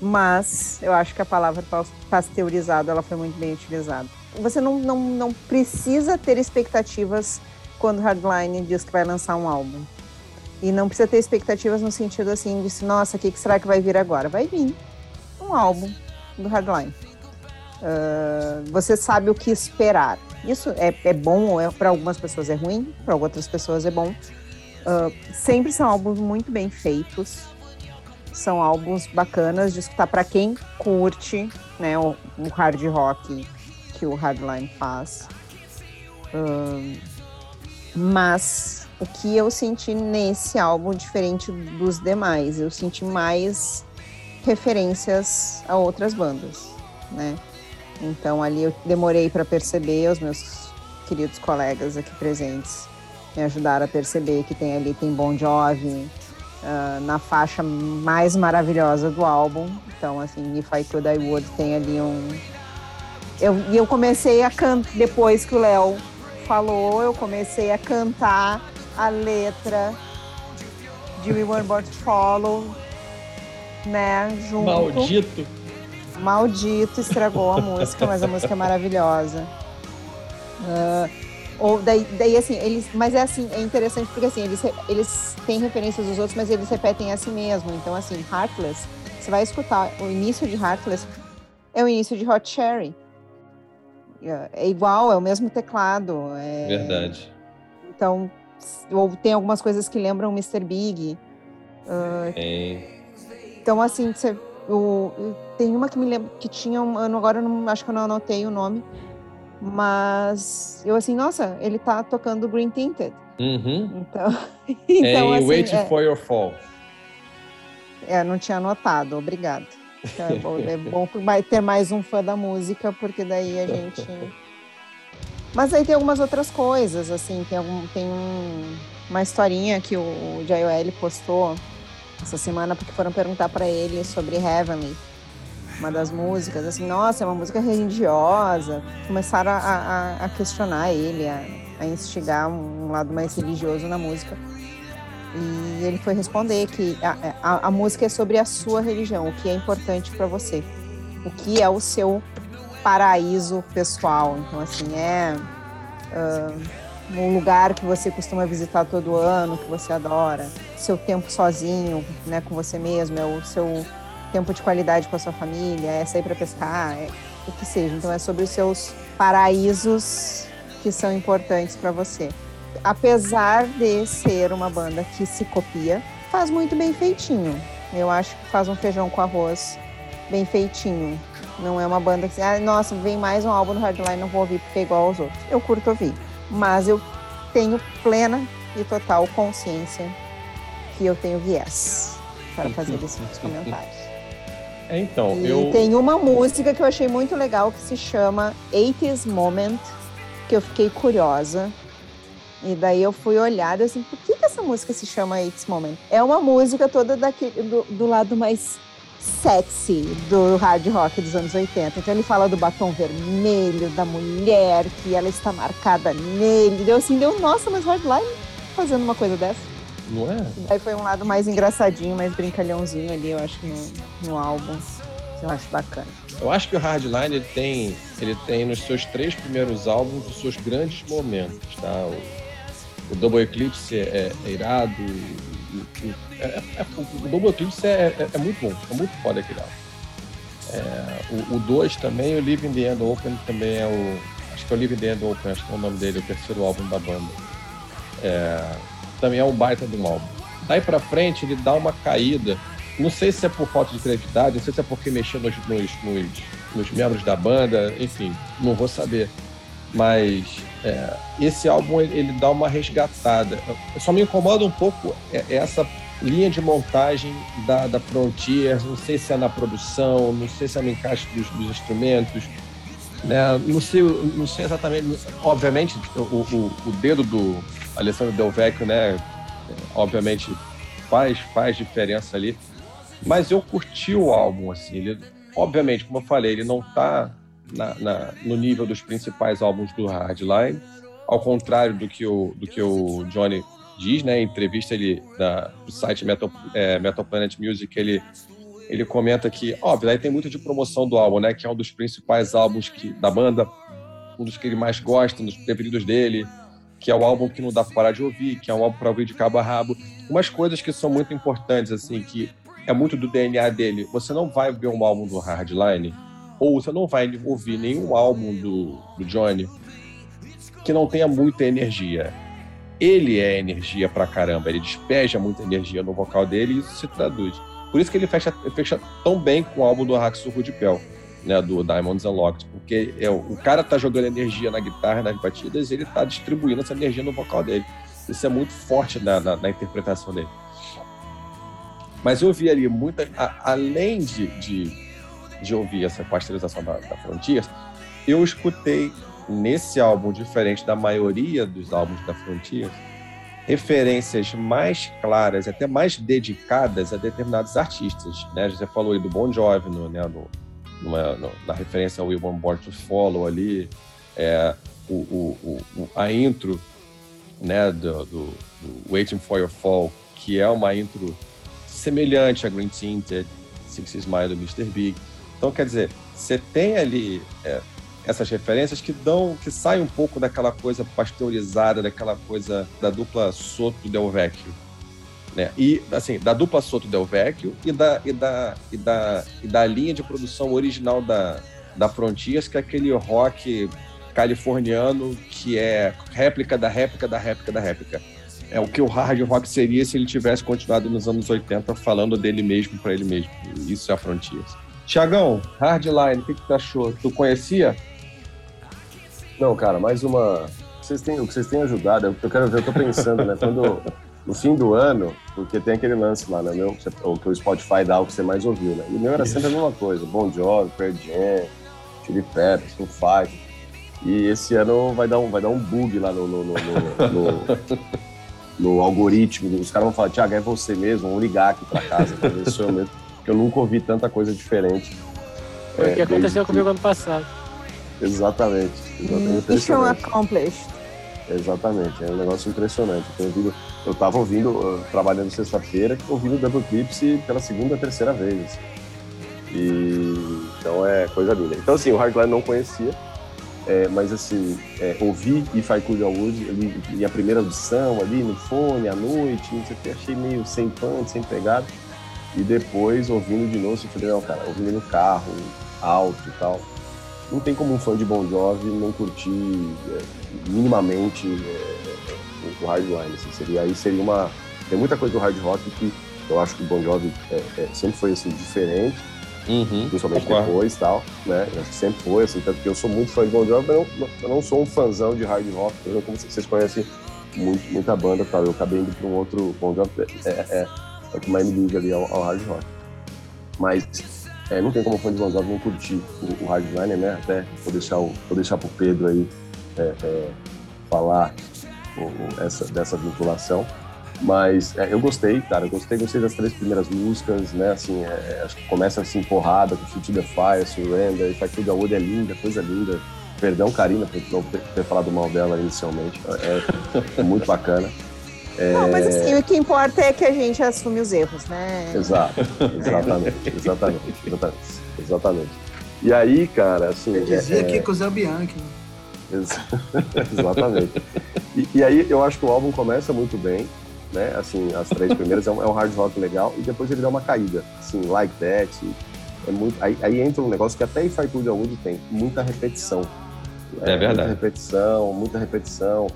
mas eu acho que a palavra pasteurizado ela foi muito bem utilizada você não, não, não precisa ter expectativas quando Hardline diz que vai lançar um álbum. E não precisa ter expectativas no sentido assim de, nossa, o que será que vai vir agora? Vai vir um álbum do Hardline. Uh, você sabe o que esperar. Isso é, é bom é, para algumas pessoas é ruim, para outras pessoas é bom. Uh, sempre são álbuns muito bem feitos. São álbuns bacanas de escutar para quem curte né, o, o hard rock que o Hardline faz. Um, mas o que eu senti nesse álbum, diferente dos demais, eu senti mais referências a outras bandas, né? Então ali eu demorei para perceber, os meus queridos colegas aqui presentes me ajudaram a perceber que tem ali tem Bon Jovi uh, na faixa mais maravilhosa do álbum. Então assim, If I Could I Would tem ali um eu, e eu comecei a cantar, depois que o Léo falou, eu comecei a cantar a letra de We Were Born to Follow, né, junto. Maldito. Maldito, estragou a música, mas a música é maravilhosa. Uh, ou daí, daí, assim, eles, mas é assim, é interessante porque assim, eles, eles têm referências dos outros, mas eles repetem a si mesmo. Então, assim, Heartless, você vai escutar o início de Heartless é o início de Hot Cherry é igual, é o mesmo teclado. É... Verdade. Então, ou tem algumas coisas que lembram Mr. Big. Uh, então, assim, você, tem uma que me lembra que tinha um ano, agora eu não, acho que eu não anotei o nome, mas eu assim, nossa, ele tá tocando Green Tinted. Uhum. Então, então é assim, Wait é, for Your Fall. É, não tinha anotado, obrigado. Então é bom, é bom ter mais um fã da música, porque daí a gente. Mas aí tem algumas outras coisas, assim, tem, algum, tem um, uma historinha que o J.O.L. postou essa semana, porque foram perguntar para ele sobre Heavenly, uma das músicas, assim, nossa, é uma música religiosa. Começaram a, a, a questionar ele, a, a instigar um lado mais religioso na música. E ele foi responder que a, a, a música é sobre a sua religião, o que é importante para você, o que é o seu paraíso pessoal. Então, assim, é uh, um lugar que você costuma visitar todo ano, que você adora. Seu tempo sozinho, né, com você mesmo, é o seu tempo de qualidade com a sua família, é sair para pescar, é o que seja. Então é sobre os seus paraísos que são importantes para você. Apesar de ser uma banda que se copia, faz muito bem feitinho. Eu acho que faz um feijão com arroz bem feitinho. Não é uma banda que, ah, nossa, vem mais um álbum do Hardline, não vou ouvir porque é igual aos outros. Eu curto ouvir, mas eu tenho plena e total consciência que eu tenho viés para fazer esses comentários. É, então, e eu... tem uma música que eu achei muito legal que se chama 80s Moment, que eu fiquei curiosa. E daí eu fui olhar assim, por que, que essa música se chama 80s Moment? É uma música toda daquele, do, do lado mais sexy do hard rock dos anos 80. Então ele fala do batom vermelho, da mulher, que ela está marcada nele. Deu assim, deu, nossa, mas Hardline fazendo uma coisa dessa. Não é? Daí foi um lado mais engraçadinho, mais brincalhãozinho ali, eu acho no, no álbum. Eu acho bacana. Eu acho que o Hardline ele tem, ele tem nos seus três primeiros álbuns os seus grandes momentos, tá? O, o Double Eclipse é, é irado, é, é, é, o Double Eclipse é, é, é, muito bom, é muito foda aquele álbum. É, o 2 também, o Live in the End Open também é o. Acho que é o Live in the End Open, acho que é o nome dele, o terceiro álbum da banda. Também é um baita de um álbum. Daí pra frente ele dá uma caída. Não sei se é por falta de criatividade, não sei se é porque mexeu nos, nos, nos, nos membros da banda, enfim, não vou saber. Mas é, esse álbum ele, ele, dá uma resgatada. Só me incomoda um pouco essa linha de montagem da, da Frontier, não sei se é na produção, não sei se é no encaixe dos, dos instrumentos, né? não, sei, não sei exatamente. Obviamente, o, o, o dedo do Alessandro Del Vecchio, né? obviamente, faz, faz diferença ali. Mas eu curti o álbum, assim. Ele, obviamente, como eu falei, ele não está na, na, no nível dos principais álbuns do Hardline, ao contrário do que o, do que o Johnny diz, né, em entrevista ele da, do site Metal, é, Metal Planet Music, ele ele comenta que, óbvio, aí tem muito de promoção do álbum, né, que é um dos principais álbuns que, da banda, um dos que ele mais gosta, um dos preferidos dele, que é o álbum que não dá para parar de ouvir, que é um álbum para ouvir de cabo a rabo. Umas coisas que são muito importantes, assim, que é muito do DNA dele. Você não vai ver um álbum do Hardline, ou você não vai ouvir nenhum álbum do, do Johnny que não tenha muita energia ele é energia pra caramba, ele despeja muita energia no vocal dele e isso se traduz. Por isso que ele fecha, fecha tão bem com o álbum do Haxo Rudipel, né, do Diamonds Unlocked, porque é, o cara tá jogando energia na guitarra, nas batidas, e ele tá distribuindo essa energia no vocal dele. Isso é muito forte na, na, na interpretação dele. Mas eu vi ali muita. A, além de, de, de, ouvir essa pasteurização da, da Frontiers, eu escutei nesse álbum, diferente da maioria dos álbuns da Frontier, referências mais claras, até mais dedicadas a determinados artistas. Né? Você falou aí do Bon Jovi, no, né? no, numa, na referência ao We Were Born to Follow ali, é, o, o, o, a intro né, do, do, do, Waiting for Your Fall, que é uma intro semelhante a Green Tinted, Six Smile do Mr. Big. Então, quer dizer, você tem ali é, essas referências que dão, que saem um pouco daquela coisa pasteurizada, daquela coisa da dupla Soto Del Vecchio. Né? E, assim, da dupla Soto Del Vecchio e da, e da, e da, e da linha de produção original da, da Frontiers, que é aquele rock californiano que é réplica da réplica da réplica da réplica. É o que o hard rock seria se ele tivesse continuado nos anos 80 falando dele mesmo para ele mesmo. Isso é a Frontiers. Tiagão, Hardline, o que, que tu achou? Tu conhecia? Não, cara, mais uma. Vocês têm, o que vocês têm ajudado, eu quero ver, eu tô pensando, né? Quando no fim do ano, porque tem aquele lance lá, né, meu? O que o Spotify dá o que você mais ouviu, né? E o meu era sempre a mesma coisa: Bon Jovi, Pearl Jam, Chili Peppers, Foo Fighters. E esse ano vai dar um, vai dar um bug lá no, no, no, no, no algoritmo. Os caras vão falar: Tiago, é você mesmo, vamos ligar aqui pra casa pra ver se sou eu mesmo. Porque eu nunca ouvi tanta coisa diferente. Foi o é, que aconteceu comigo ano passado. Exatamente. exatamente Mission accomplished. Exatamente, é um negócio impressionante. Eu, ouvido, eu tava ouvindo, uh, trabalhando sexta-feira, ouvindo Double Eclipse pela segunda, terceira vez. Assim. E, então é coisa linda. Então, assim, o Hardline não conhecia. É, mas assim, é, ouvi If I Could Would ali, e a primeira audição ali no fone, à noite, não sei o que, achei meio sem punch, sem pegada. E depois, ouvindo de novo, eu falei, não, cara, ouvindo no carro, alto e tal. Não tem como um fã de Bon Jovi não curtir é, minimamente é, o Hardline. Assim, seria, aí seria uma... Tem muita coisa do hard rock que eu acho que o Bon Jovi é, é, sempre foi assim, diferente Uhum, principalmente concordo. depois tal, né? Eu acho que sempre foi, assim, tanto que eu sou muito fã de Bon Jovi, mas eu não, eu não sou um fãzão de hard rock, como vocês conhecem muito, muita banda tal. Eu acabei indo para um outro Bon Jovi, é, é, é, o que mais me liga ali ao, ao hard rock. Mas é, não tem como fã de Bon Jovi não curtir o, o Hardliner, né? Até vou deixar, o, vou deixar pro Pedro aí é, é, falar essa, dessa vinculação. Mas é, eu gostei, cara, eu gostei, gostei das três primeiras músicas, né? Assim, é, é acho que começa assim, porrada, com Shoot the Fire, Surrender, I Could Wood é linda, coisa linda. Perdão, Karina, por não ter, ter falado mal dela inicialmente. É, é muito bacana. É... Não, mas assim, o que importa é que a gente assume os erros, né? Exato, exatamente, exatamente, exatamente, exatamente. E aí, cara, assim. Eu dizia é, aqui com o Zé Bianchi. Né? exatamente. E, e, aí eu acho que o álbum começa muito bem, né? Assim, as três primeiras é um, é um, hard rock legal e depois ele dá uma caída, assim, like that. É muito, aí, aí entra um negócio que até em Fight Good Wood tem, muita repetição. É, é verdade. Muita repetição, muita repetição.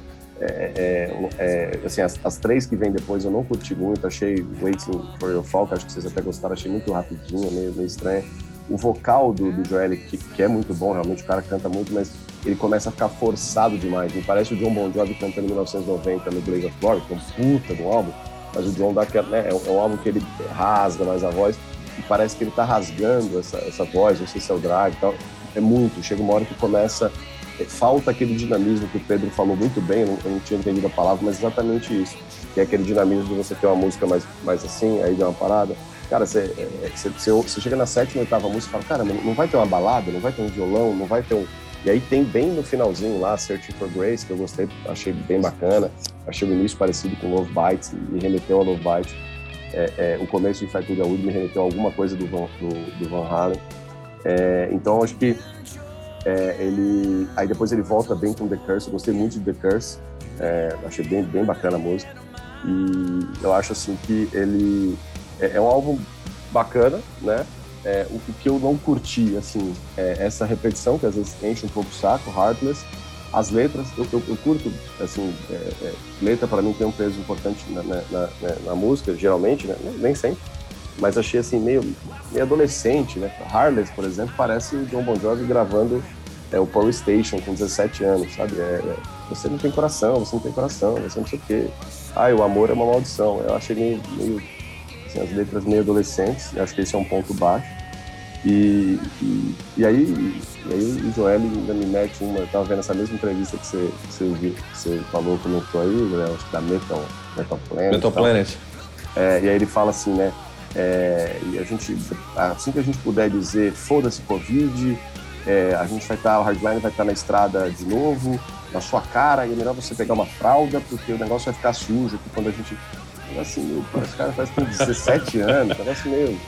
É, é, é, assim, as, as, três que vem depois eu não curti muito, achei Waiting for Your Fall, que acho que vocês até gostaram, achei muito rapidinho, meio, meio estranho. O vocal do, do Joel, que, que, é muito bom, realmente o cara canta muito, mas ele começa a ficar forçado demais. Me parece o John Bon Jovi cantando em 1990 no Blaze of Glory, que é um puta do álbum, mas o John dá aquela, né, é, um, é um álbum que ele rasga mais a voz e parece que ele tá rasgando essa, essa voz, não sei se é o drag e tal. É muito, chega uma hora que começa é, falta aquele dinamismo que o Pedro falou muito bem, eu não, eu não, tinha entendido a palavra, mas exatamente isso, que é aquele dinamismo de você ter uma música mais, mais assim, aí dá uma parada. Cara, você, é, você, você, você chega na sétima, oitava música e fala, cara, não vai ter uma balada, não vai ter um violão, não vai ter um, e aí tem bem no finalzinho lá, Searching for Grace, que eu gostei, achei bem bacana. Achei o início parecido com Love Bites, me remeteu a Love Bites. É, é, o começo de the Wood me remeteu a alguma coisa do Van, do, do Van Halen. É, então acho que é, ele. Aí depois ele volta bem com The Curse, eu gostei muito de The Curse, é, achei bem, bem bacana a música. E eu acho assim que ele é, é um álbum bacana, né? É, o, que eu não curti, assim, é essa repetição, que às vezes enche um pouco o saco, Heartless. As letras, eu, eu, eu curto, assim, é, é, letra para mim tem um peso importante na, na, na, na música, geralmente, né? Nem sempre. Mas achei, assim, meio, meio adolescente, né? Heartless, por exemplo, parece o John Bon Jovi gravando é, o Power Station com 17 anos, sabe? É, é, você não tem coração, você não tem coração, você não sei o quê. Ah, o amor é uma maldição. Eu achei meio, meio assim, as letras meio adolescentes, acho que esse é um ponto baixo. E, e, e aí, e aí o Joel ainda me mete uma, eu tava vendo essa mesma entrevista que você, que você, viu, que você falou, comentou aí, né, acho que da Metal, Metal Planet. Metal Planet. É, e aí ele fala assim, né, é, e a gente, assim que a gente puder dizer, foda-se Covid, é, a gente vai estar, tá, o Hardline vai estar tá na estrada de novo, na sua cara, e é melhor você pegar uma fralda, porque o negócio vai ficar sujo, que quando a gente assim, meu, esse cara faz com 17 anos, negócio meio.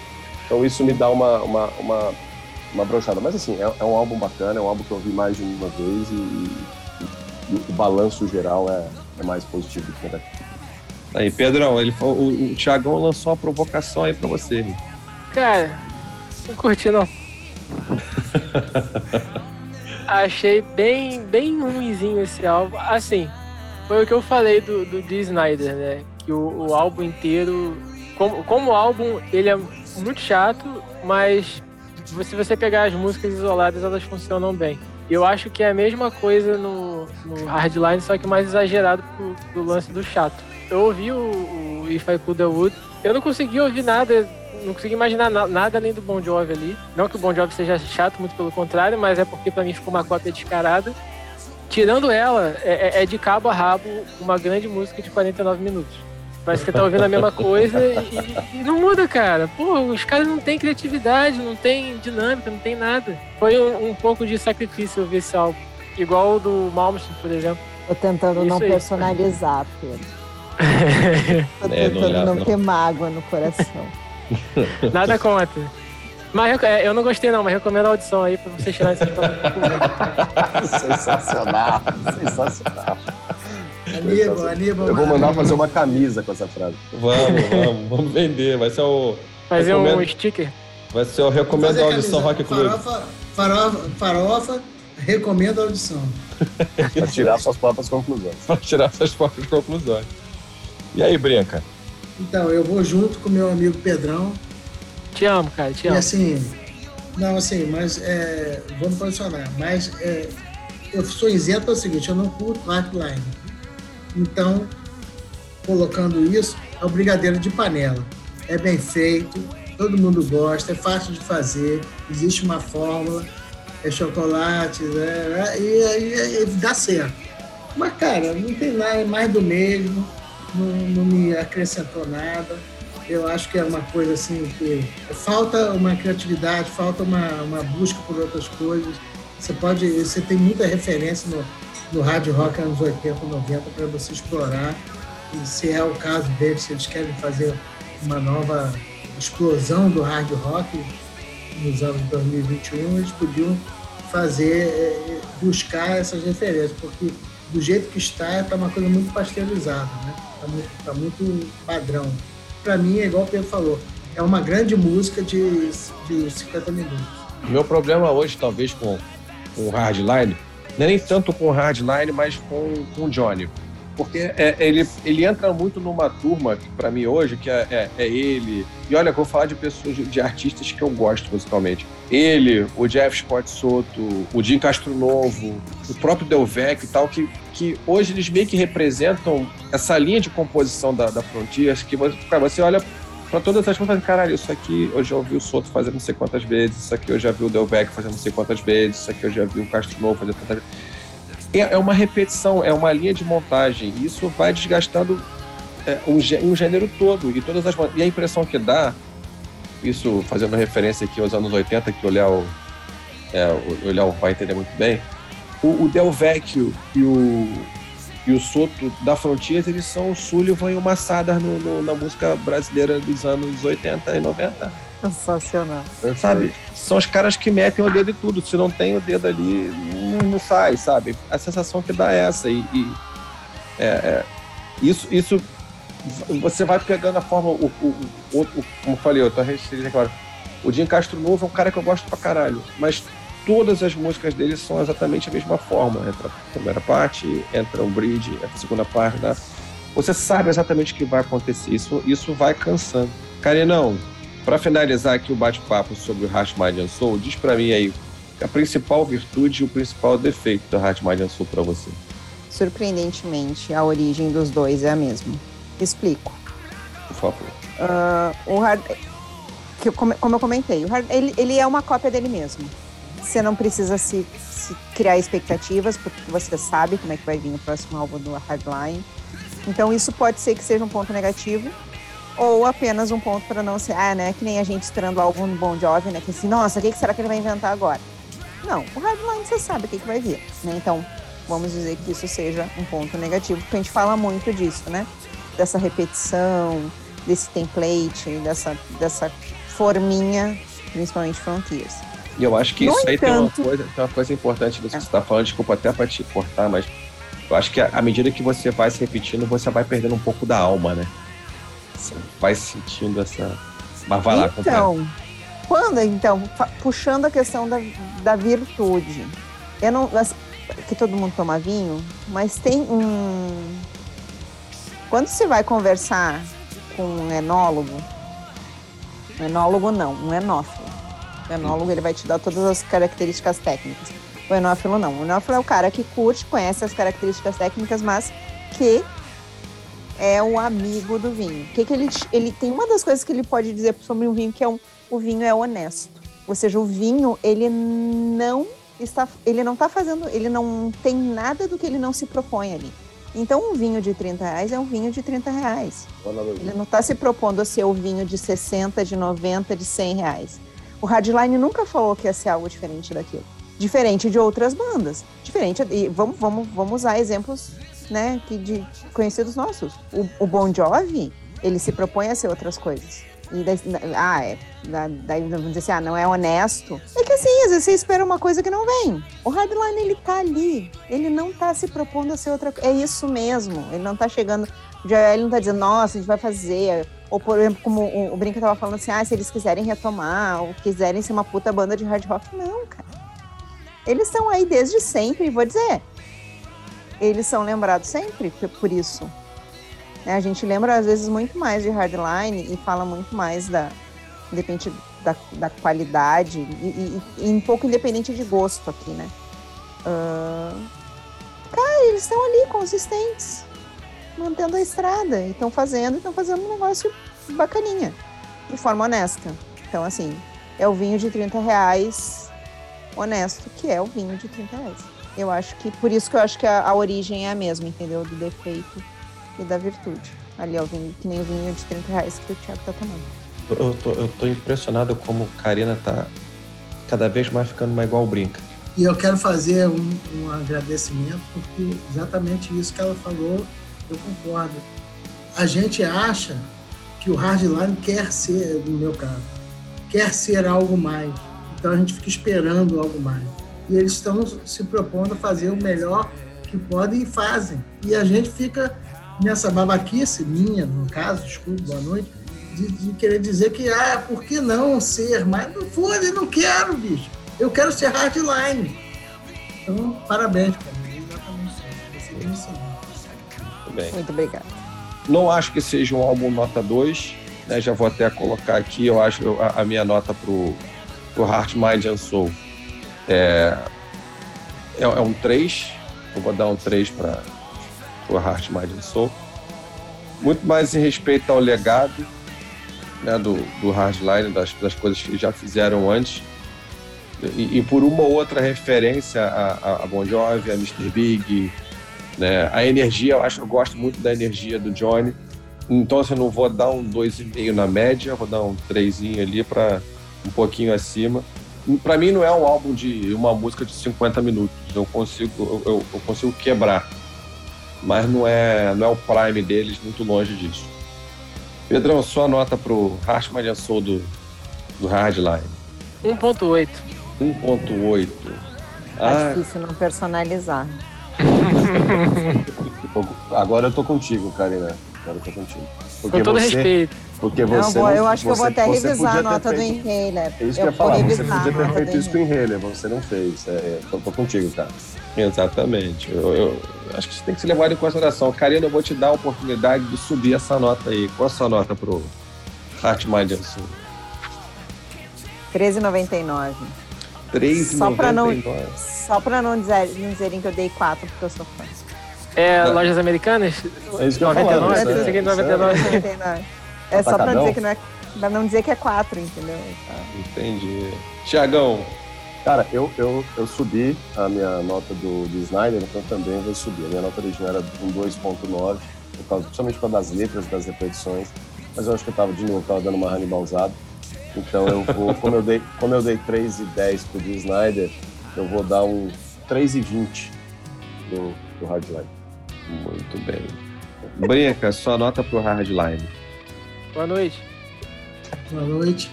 Então isso me dá uma, uma, uma, uma brochada. Mas assim, é, é, um álbum bacana, é um álbum que eu ouvi mais de uma vez e, e, e o balanço geral é, é mais positivo do que negativo. Aí, Pedrão, ele, o, o Thiagão lançou uma provocação aí pra você. Cara, não curti não. Achei bem, bem ruimzinho esse álbum. Assim, foi o que eu falei do, do Dee Snyder, né? que o, o álbum inteiro, como, como álbum, ele é muito chato, mas se você pegar as músicas isoladas, elas funcionam bem. Eu acho que é a mesma coisa no, no Hardline, só que mais exagerado pro, pro lance do chato. Eu ouvi o, o If I Could Wood, eu não consegui ouvir nada, não consegui imaginar na, nada além do Bon Jovi ali. Não que o Bon Jovi seja chato, muito pelo contrário, mas é porque para mim ficou uma cópia descarada. Tirando ela, é, é, é de cabo a rabo uma grande música de 49 minutos. Parece que tá ouvindo a mesma coisa e, e, não muda, cara. Pô, os caras não têm criatividade, não tem dinâmica, não tem nada. Foi um, um pouco de sacrifício ouvir esse álbum. Igual o do Malmsteen, por exemplo. Tô tentando Isso não aí. personalizar, Pedro. Tô é, tentando não, não, não ter mágoa no coração. Nada contra. Mas é, eu não gostei não, mas recomendo a audição aí pra vocês tirarem essas palavras. sensacional, sensacional. Aníbal, Aníbal. Eu vou mandar fazer uma camisa com essa frase. Vamos, vamos, vamos vender. Vai ser o. Fazer recomendo, um sticker. Vai ser o recomendo a audição Rock Club. Farofa, farofa, farofa recomendo a audição. pra tirar suas próprias conclusões. Pra tirar suas próprias conclusões. E aí, Brinca? Então, eu vou junto com meu amigo Pedrão. Te amo, cara, te amo. E assim, não, assim, mas é, vamos posicionar. Mas é, eu sou isento ao seguinte, eu não curto hardline. Então, colocando isso, é o brigadeiro de panela. É bem feito, todo mundo gosta, é fácil de fazer, existe uma fórmula, é chocolate, né? e aí dá certo. Mas, cara, não tem nada, é mais do mesmo, não, não me acrescentou nada. Eu acho que é uma coisa assim que falta uma criatividade, falta uma, uma busca por outras coisas. Você pode, você tem muita referência no, no hard rock anos 80, 90 para você explorar. E se é o caso deles, se eles querem fazer uma nova explosão do hard rock nos anos 2021, eles podiam fazer, é, buscar essas referências, porque do jeito que está, está uma coisa muito pasteurizada, né? Está muito, tá muito padrão. Para mim, é igual o Pedro falou, é uma grande música de, de 50 minutos. Meu problema hoje, talvez, com o Hardline, é nem tanto com o Hardline, mas com, com o Johnny. Porque é, ele, ele entra muito numa turma, para mim hoje, que é, é, é, ele. E olha, eu vou falar de pessoas, de artistas que eu gosto musicalmente. Ele, o Jeff Scott Soto, o Jim Castro Novo, o próprio Delvec e tal, que, que hoje eles meio que representam essa linha de composição da, da Frontiers, que você, cara, você olha para todas essas coisas, caralho, isso aqui eu já ouvi o Soto fazendo não sei quantas vezes, isso aqui eu já vi o Delvec fazendo não sei quantas vezes, isso aqui eu já vi o Castro Novo fazendo tantas vezes é, é uma repetição, é uma linha de montagem. Isso vai desgastando é, um, gênero todo. E todas as E a impressão que dá, isso fazendo referência aqui aos anos 80, que o Léo, é, o Léo vai entender muito bem, o, o Del Vecchio e o, e o Soto da Frontiers, eles são o Sullivan e o Massada no, no, na música brasileira dos anos 80 e 90. Sensacional. Sabe? São os caras que metem o dedo em tudo. Se não tem o dedo ali, não, não sai, sabe? A sensação que dá é essa. E, e é, é, isso, isso você vai pegando a forma. O, o, o, o como eu falei, eu tô agora. O Jim Castro Novo é um cara que eu gosto pra caralho. Mas todas as músicas dele são exatamente a mesma forma. Entra a primeira parte, entra o bridge, entra a segunda parte. Né? Você sabe exatamente o que vai acontecer. Isso, isso vai cansando. Carinão, para finalizar aqui o bate-papo sobre o and Soul, diz para mim aí a principal virtude e o principal defeito do and Soul para você. Surpreendentemente, a origem dos dois é a mesma. Explico. Por favor. Uh, o Hard, como, eu comentei, o Hard, ele, ele é uma cópia dele mesmo. Você não precisa se, se, criar expectativas, porque você sabe como é que vai vir o próximo álbum do Hardline. Então, isso pode ser que seja um ponto negativo, ou apenas um ponto para não ser, ah, né, que nem a gente esperando algo no Bon Jovi, né, que assim, nossa, o que será que ele vai inventar agora? Não, o Hardline você sabe o que, que vai vir, né, então vamos dizer que isso seja um ponto negativo, porque a gente fala muito disso, né, dessa repetição, desse template, dessa, dessa forminha, principalmente Frontiers. E eu acho que no isso aí tem, uma coisa, tem uma coisa importante disso que você está falando, desculpa até para te cortar, mas eu acho que à medida que você vai se repetindo, você vai perdendo um pouco da alma, né? Você vai sentindo essa. Mas vai lá, Então, quando, então, puxando a questão da, da virtude, eu não. Que todo mundo toma vinho, mas tem um. Quando você vai conversar com um enólogo, um enólogo não, um enófilo. O enólogo ele vai te dar todas as características técnicas. O enófilo não. O enófilo é o cara que curte, conhece as características técnicas, mas que é o amigo do vinho. Que que ele, ele tem uma das coisas que ele pode dizer sobre um vinho que é um, o vinho é honesto. Ou seja, o vinho ele não está, ele não está fazendo, ele não tem nada do que ele não se propõe ali. Então, um vinho de 30 reais é um vinho de 30 reais. Ele não está se propondo a ser o vinho de 60, de 90, de 100 reais. O Hardline nunca falou que ia ser algo diferente daquilo. Diferente de outras bandas. Diferente. E vamos, vamos, vamos usar exemplos né, que de conhecidos nossos. O, o Bon Jovi, ele se propõe a ser outras coisas. e daí, ah, é, daí vamos dizer assim, ah, não é honesto. É que assim, às vezes você espera uma coisa que não vem. O Hardline, ele tá ali, ele não tá se propondo a ser outra coisa. É isso mesmo, ele não tá chegando, ele não tá dizendo, nossa, a gente vai fazer. Ou, por exemplo, como o, o Brinca tava falando assim, ah, se eles quiserem retomar, ou quiserem ser uma puta banda de hard rock. Não, cara. Eles estão aí desde sempre, vou dizer. Eles são lembrados sempre por isso. Né? A gente lembra, às vezes, muito mais de Hardline e fala muito mais da. Depende da, da qualidade e, e, e, um pouco independente de gosto aqui, né? Uh, cara, eles estão ali consistentes, mantendo a estrada, e estão fazendo, estão fazendo um negócio bacaninha, de forma honesta. Então, assim, é o vinho de 30 reais honesto, que é o vinho de 30 reais. Eu acho que, por isso que eu acho que a, a origem é a mesma, entendeu? Do defeito e da virtude. Ali, ó, vinho, que nem o vinho de 30 reais que o Thiago tá tomando. Eu tô, eu tô impressionado como Karina tá cada vez mais ficando mais igual brinca. E eu quero fazer um, um agradecimento, porque exatamente isso que ela falou, eu concordo. A gente acha que o hardline quer ser, no meu caso, quer ser algo mais. Então a gente fica esperando algo mais. E eles estão se propondo a fazer o melhor que podem e fazem. E a gente fica nessa babaquice minha, no caso, desculpe, boa noite, de, de, querer dizer que, ah, por que não ser? Mas não foda, não quero, bicho. Eu quero ser hardline. Então, parabéns, cara. Exatamente isso. Muito bem. Muito obrigado. Não acho que seja um álbum nota 2. Né? Já vou até colocar aqui, eu acho a, a minha nota pro, pro Heart, Mind and Soul é, é, é um 3. Eu vou dar um 3 para o Heart, Mind and Soul. Muito mais em respeito ao legado né, do, do Hardline, das, das coisas que já fizeram antes. E, e, por uma ou outra referência a, a, Bon Jovi, a Mr. Big, né? A energia, eu acho, eu gosto muito da energia do Johnny. Então, assim, eu não vou dar um 2,5 na média, vou dar um 3 ali para um pouquinho acima. Para mim não é um álbum de uma música de 50 minutos. Eu consigo eu, eu consigo quebrar mas não é, não é o prime deles, muito longe disso. Pedrão, sua nota pro Rash Maria Soul do, do Hardline? 1.8. 1.8. Tá ah. difícil não personalizar. Agora eu tô contigo, Karina. Agora eu tô contigo. Porque Com todo você, respeito. Porque você. Não, eu acho que eu vou até revisar a nota do Inhaler. É isso que eu ia falar. Você podia ter feito isso com o Inhaler, você não fez. É, é, tô, contigo, cara. Exatamente. Eu, eu, acho que isso tem que ser levado em consideração. Karina, eu vou te dar a oportunidade de subir essa nota aí. Qual a sua nota pro Heart Mind Soul? 13,99. 3,99. Só para não, só pra não, dizer, não dizerem que eu dei 4 porque eu sou fã. É, tá. lojas americanas? É isso que eu 99, falando, é, é, 99. 99. É só pra, dizer que não é, pra não dizer que é 4, entendeu? Entendi. Tiagão, Cara, eu, eu, eu subi a minha nota do, do Snyder, então também vou subir. A minha nota original era um 2.9, principalmente por causa das letras, das repetições. Mas eu acho que eu tava, de novo, tava dando uma Hannibalzada. Então eu vou, como eu dei, como eu dei 3,10 pro D. Snyder, eu vou dar um 3,20 pro, pro Hardline. Muito bem. Brinca, sua nota pro Hardline. Boa noite. Boa noite.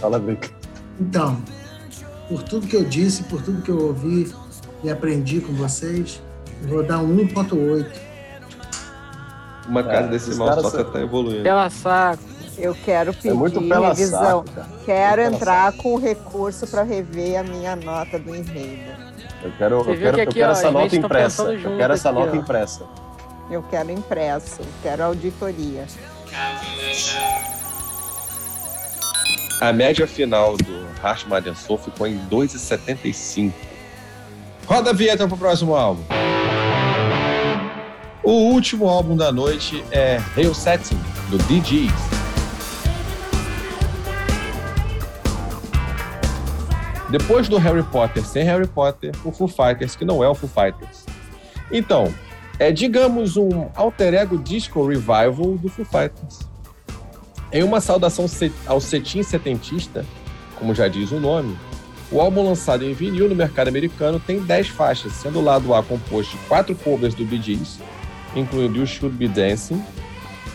Fala, Brinca. Então, por tudo que eu disse, por tudo que eu ouvi e aprendi com vocês, eu vou dar um 1.8. Uma casa desse mal só são... tá evoluindo. Pela saco. Eu quero pedir é muito revisão. Saco, quero entrar saco. com recurso para rever a minha nota do enredo. Eu quero, eu quero, aqui, eu quero ó, essa nota impressa. Eu quero essa aqui, nota ó. impressa. Eu quero impresso. Quero auditoria. A média final do Rash Soul ficou em 2,75. Roda a vinheta pro próximo álbum. O último álbum da noite é Hail Setting, do DJs. Depois do Harry Potter sem Harry Potter, o Foo Fighters, que não é o Foo Fighters. Então, é, digamos, um alter ego disco revival do Foo Fighters. Em uma saudação ao cetim setentista, como já diz o nome, o álbum lançado em vinil no mercado americano tem 10 faixas, sendo o lado A composto de quatro covers do Bee Gees, incluindo You Should Be Dancing,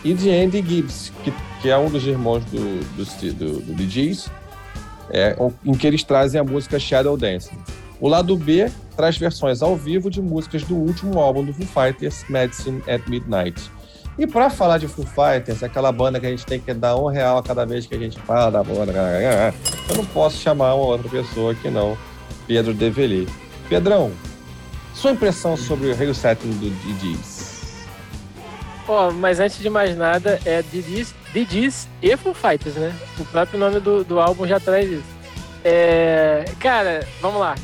e de Andy Gibbs, que que é um dos irmãos do, do, do, do Bee Gees, é, em que eles trazem a música Shadow Dancing. O lado B traz versões ao vivo de músicas do último álbum do Foo Fighters, Medicine at Midnight. E para falar de Foo Fighters, aquela banda que a gente tem que dar um real a cada vez que a gente fala da banda, eu não posso chamar uma outra pessoa que não, Pedro Develi. Pedrão, sua impressão sobre o Hail Setting do DJs? Pô, mas antes de mais nada, é DJs e Foo Fighters, né? O próprio nome do, do álbum já traz isso. É, cara, vamos lá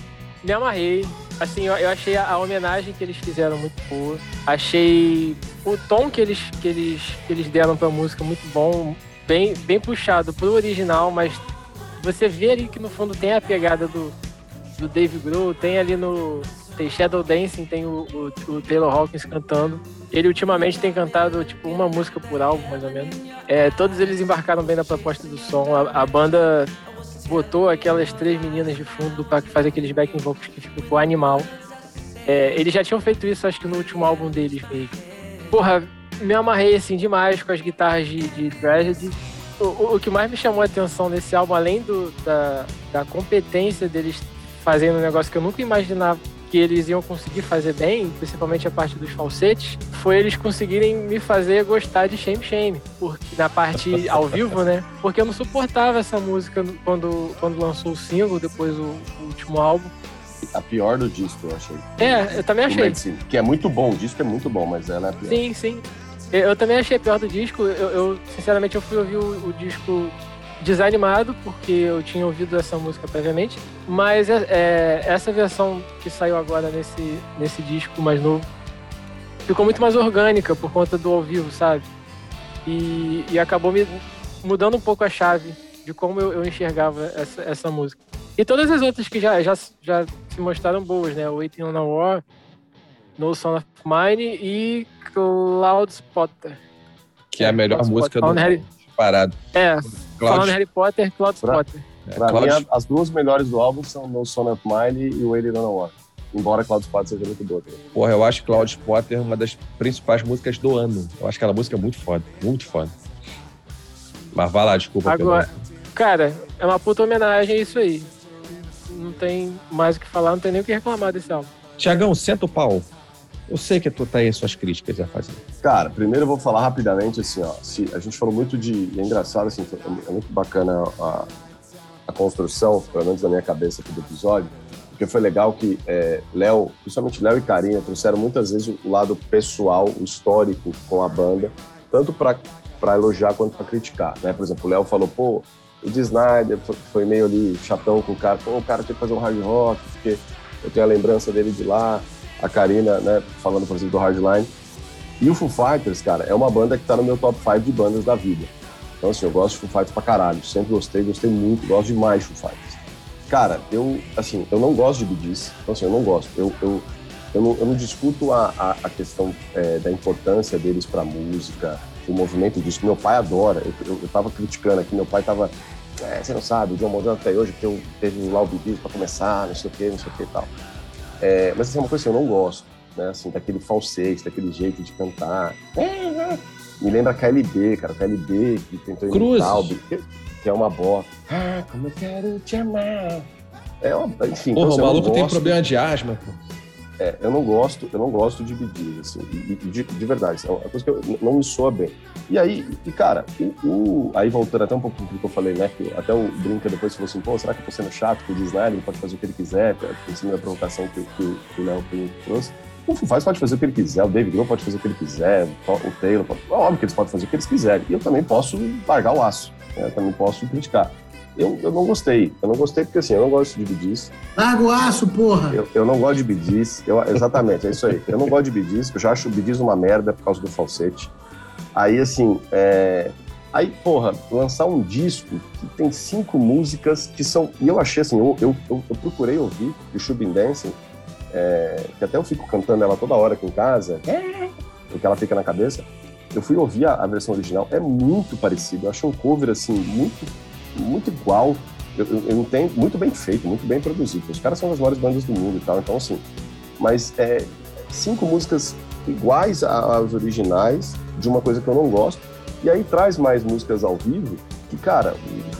me amarrei. Assim, eu, eu achei a, a, homenagem que eles fizeram muito boa. Achei o tom que eles, que eles, que eles deram pra música muito bom. Bem, bem puxado pro original, mas você vê ali que no fundo tem a pegada do, do Dave Grohl, tem ali no. Tem Shadow Dancing, tem o, o, o, Taylor Hawkins cantando. Ele ultimamente tem cantado tipo uma música por álbum, mais ou menos. É, todos eles embarcaram bem na proposta do som. A, a banda botou aquelas três meninas de fundo para fazer aqueles backing vocals que ficou animal. É, eles já tinham feito isso, acho que no último álbum deles mesmo. Porra, me amarrei assim demais com as guitarras de, de Tragedy. O, o, o, que mais me chamou a atenção nesse álbum, além do, da, da competência deles fazendo um negócio que eu nunca imaginava que eles iam conseguir fazer bem, principalmente a parte dos falsetes, foi eles conseguirem me fazer gostar de Shame Shame, porque na parte ao vivo, né? Porque eu não suportava essa música quando, quando lançou o single, depois o, o último álbum. A pior do disco, eu achei. É, eu também achei. Medicine, que é muito bom, o disco é muito bom, mas ela é a pior. Sim, sim. Eu, eu também achei a pior do disco. Eu, eu sinceramente, eu fui ouvir o, o disco desanimado, porque eu tinha ouvido essa música previamente, mas é, é, essa versão que saiu agora nesse, nesse disco mais novo ficou muito mais orgânica por conta do ao vivo, sabe? E, e acabou me mudando um pouco a chave de como eu, eu enxergava essa, essa música. E todas as outras que já, já, já se mostraram boas, né? Waiting on a War, No Son of Mine e Cloud Spotter. Que é a melhor Cloud música Spotter. do Harry... parado. É, Falando Harry Potter, Cloud Spotter. Pra, pra mim, as duas melhores do álbum são No Son of Mine e Waiting on a War. Embora Cloud Spotter seja muito boa também. Porra, eu acho Cloud Spotter uma das principais músicas do ano. Eu acho aquela música muito foda, muito foda. Mas vai lá, desculpa. Agora, cara, é uma puta homenagem a isso aí. Não tem mais o que falar, não tem nem o que reclamar desse álbum. Tiagão, senta o pau. Eu sei que tu tá aí suas críticas a fazer. Cara, primeiro eu vou falar rapidamente, assim, ó. Se, a gente falou muito de. É engraçado, assim, é muito bacana a, a construção, pelo menos na minha cabeça aqui do episódio, porque foi legal que é, Léo, principalmente Léo e Karina, trouxeram muitas vezes o lado pessoal, o histórico com a banda, tanto para elogiar quanto para criticar, né? Por exemplo, o Léo falou, pô, o de Snyder foi meio ali chatão com o cara, pô, o cara tinha que fazer um hard rock, porque eu tenho a lembrança dele de lá a Karina, né, falando, por exemplo, do Hardline. E o Foo Fighters, cara, é uma banda que tá no meu top 5 de bandas da vida. Então, assim, eu gosto de Foo Fighters pra caralho. Sempre gostei, gostei muito, gosto demais de Foo Fighters. Cara, eu, assim, eu não gosto de Bee Então, assim, eu não gosto. Eu, eu, eu, não, eu não discuto a, a, a questão é, da importância deles pra música, o movimento disso. Meu pai adora. Eu, eu, eu tava criticando aqui, meu pai tava... É, você não sabe, o John Morgan até hoje, porque eu teve lá o Bee pra começar, não sei o que, não sei o que e tal. É, mas assim, é uma coisa que eu não gosto, né? Assim, daquele falsete, daquele jeito de cantar. Me lembra KLB, cara. KLB que tentou imitar o que, que é uma bota. Ah, como eu quero te amar. É uma, enfim. Porra, então, assim, o maluco tem problema de asma, pô. É, eu não gosto, eu não gosto de Bee assim, de, de, de, verdade, é uma coisa que eu, não me soa bem. E aí, e cara, o, o, aí voltando até um pouco do que eu falei, né, que até o Brinca depois falou assim, pô, será que eu tô sendo chato com o Disney? Ele pode fazer o que ele quiser, em cima da provocação que, que, que o Léo trouxe. O Faz pode fazer o que ele quiser, o David Grohl pode fazer o que ele quiser, o Taylor pode... Óbvio que eles podem fazer o que eles quiserem. E eu também posso largar o aço, né? eu também posso criticar eu, eu não gostei. Eu não gostei porque, assim, eu não gosto de bidis. Larga o aço, porra! Eu, eu não gosto de bidis. Eu, exatamente, é isso aí. Eu não gosto de bidis. Eu já acho bidis uma merda por causa do falsete. Aí, assim, é... Aí, porra, lançar um disco que tem cinco músicas que são... E eu achei, assim, eu, eu, eu, eu procurei ouvir o Shubin Dancing, é... que até eu fico cantando ela toda hora aqui em casa, porque ela fica na cabeça. Eu fui ouvir a, a versão original, é muito parecido. Eu acho um cover, assim, muito muito igual. Eu, eu, eu, entendo, muito bem feito, muito bem produzido. Os caras são as maiores bandas do mundo e tal, então assim. Mas é, cinco músicas iguais às originais, de uma coisa que eu não gosto. E aí traz mais músicas ao vivo, que, cara,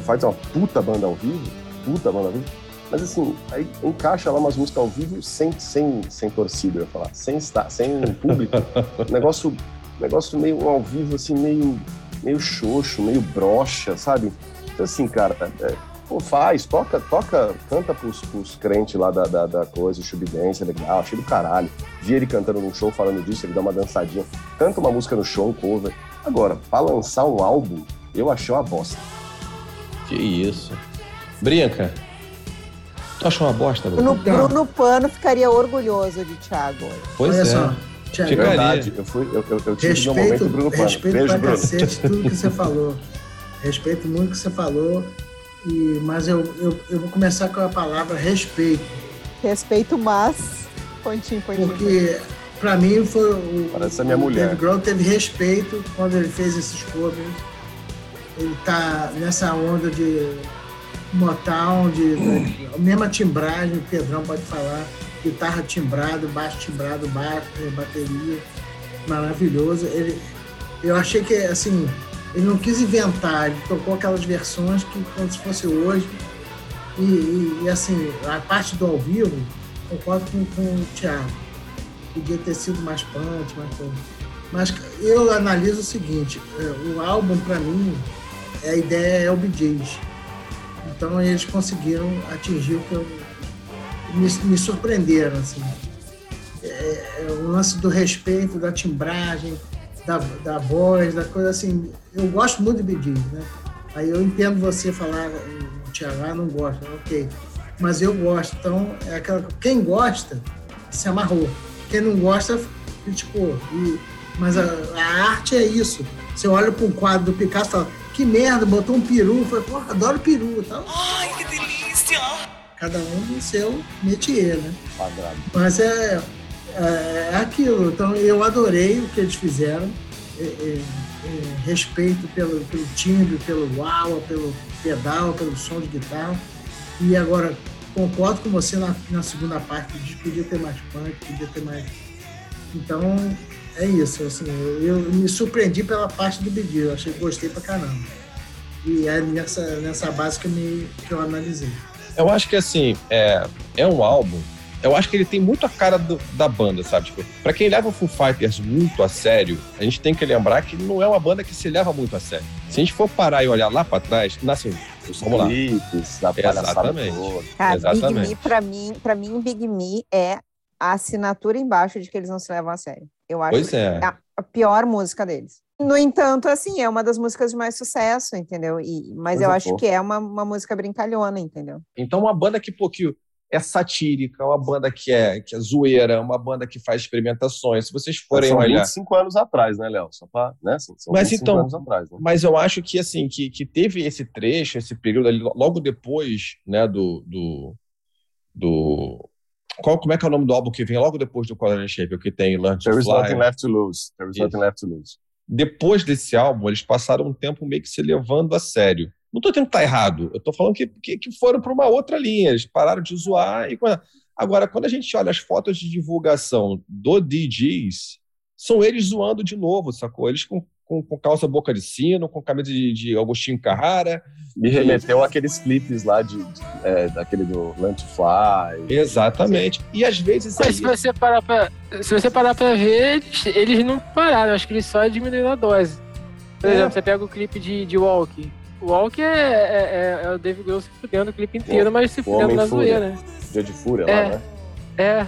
faz uma puta banda ao vivo, puta banda ao vivo, mas assim, aí encaixa lá umas músicas ao vivo sem, sem, sem torcida, eu ia falar, sem, estar, sem público. negócio, negócio meio ao vivo, assim, meio, meio xoxo, meio broxa, sabe? Então, assim, cara, é, pô, faz, toca, toca, canta pros, pros crentes lá da, da, da coisa, o Chubidência, é legal, achei do caralho. Vi ele cantando num show falando disso, ele dá uma dançadinha, canta uma música no show, um cover. Agora, pra lançar um álbum, eu achei uma bosta. Que isso. Brinca. Tu achou uma bosta, Bruno? O Bruno Pano ficaria orgulhoso de Thiago. Pois Olha é. Só. Thiago, Ficaria. verdade, eu, fui, eu, eu, eu tive respeito, meu momento Bruno Pano. Respeito Beijo, pra Bruno. cacete tudo que você falou. Respeito muito o que você falou. E, mas eu, eu, eu vou começar com a palavra respeito. Respeito, mas. Pontinho, pontinho. Porque, para mim, foi o. Parece a minha mulher. Dave Grohl teve respeito quando ele fez esses covers. Ele tá nessa onda de Motown, de, de, a mesma timbragem, o Pedrão pode falar. Guitarra timbrado, baixo timbrado, baixo, bateria. Maravilhoso. Ele, eu achei que, assim, ele não quis inventar, ele tocou aquelas versões que como se fosse hoje. E, e, e assim, a parte do ao vivo, concordo com, com o Thiago. Podia ter sido mais punch, mais coisa. Mas eu analiso o seguinte, é, o álbum para mim, a ideia é o BJs. Então eles conseguiram atingir o que eu me, me surpreenderam assim. É, é, o lance do respeito, da timbragem, da, da voz, da coisa assim. Eu gosto muito de Bee né? Aí eu entendo você falar, o Thiago ah, não gosta, ok. Mas eu gosto. Então, é aquela, quem gosta se amarrou. Quem não gosta, criticou. E, mas a, a, arte é isso. Você olha para um quadro do Picasso e fala, que merda, botou um peru. Eu falei, porra, adoro peru. Tá? Ai, que delícia! Cada um no seu métier, né? Quadrado. Mas é, é, é aquilo. Então, eu adorei o que eles fizeram. É, é, é, respeito pelo, pelo timbre, pelo uau, pelo pedal, pelo som de guitarra. E agora, concordo com você na, na segunda parte, de podia ter mais punk, podia ter mais. Então, é isso. Assim, eu, eu me surpreendi pela parte do vídeo, achei que gostei pra caramba. E é nessa, nessa base que, me, que eu analisei. Eu acho que, assim, é, é um álbum eu acho que ele tem muito a cara do, da banda, sabe? Tipo, pra quem leva o Foo Fighters muito a sério, a gente tem que lembrar que não é uma banda que se leva muito a sério. Se a gente for parar e olhar lá pra trás, assim, vamos lá. Clipes, Exatamente. Cara, Exatamente. Big Me, pra mim, pra mim, Big Me é a assinatura embaixo de que eles não se levam a sério. Eu acho pois é. a, a pior música deles. No entanto, assim, é uma das músicas de mais sucesso, entendeu? E, mas eu acho que é uma, uma música brincalhona, entendeu? Então, uma banda que, pô, que é satírica, é uma banda que é, que é zoeira, é uma banda que faz experimentações. Se vocês forem são olhar. 25 anos atrás, né, Léo? Só pra, né? Assim, são mas então, anos atrás, né? mas eu acho que assim, que, que teve esse trecho, esse período ali, logo depois, né, do. do, do qual, como é que é o nome do álbum que vem logo depois do Color Shape, que tem Learn to There is nothing left to lose. There is nothing left to lose. Depois desse álbum, eles passaram um tempo meio que se levando a sério. Não estou dizendo que está errado, eu estou falando que, que, que foram para uma outra linha, eles pararam de zoar. E... Agora, quando a gente olha as fotos de divulgação do DJs, são eles zoando de novo, sacou? Eles com, com, com calça boca de sino, com camisa de, de Agostinho Carrara. Me remeteu àqueles clipes lá de, de é, daquele do to Fly. Exatamente. E às vezes. Mas aí... se você parar pra, se você parar pra ver, eles, eles não pararam, acho que eles só diminuíram a dose. Por é. exemplo, você pega o clipe de, de Walk. O Walk é, é, é, o David Grohl se fudendo o clipe inteiro, mas se fudendo na zoeira. Né? Dia de Fúria é, lá, né? É.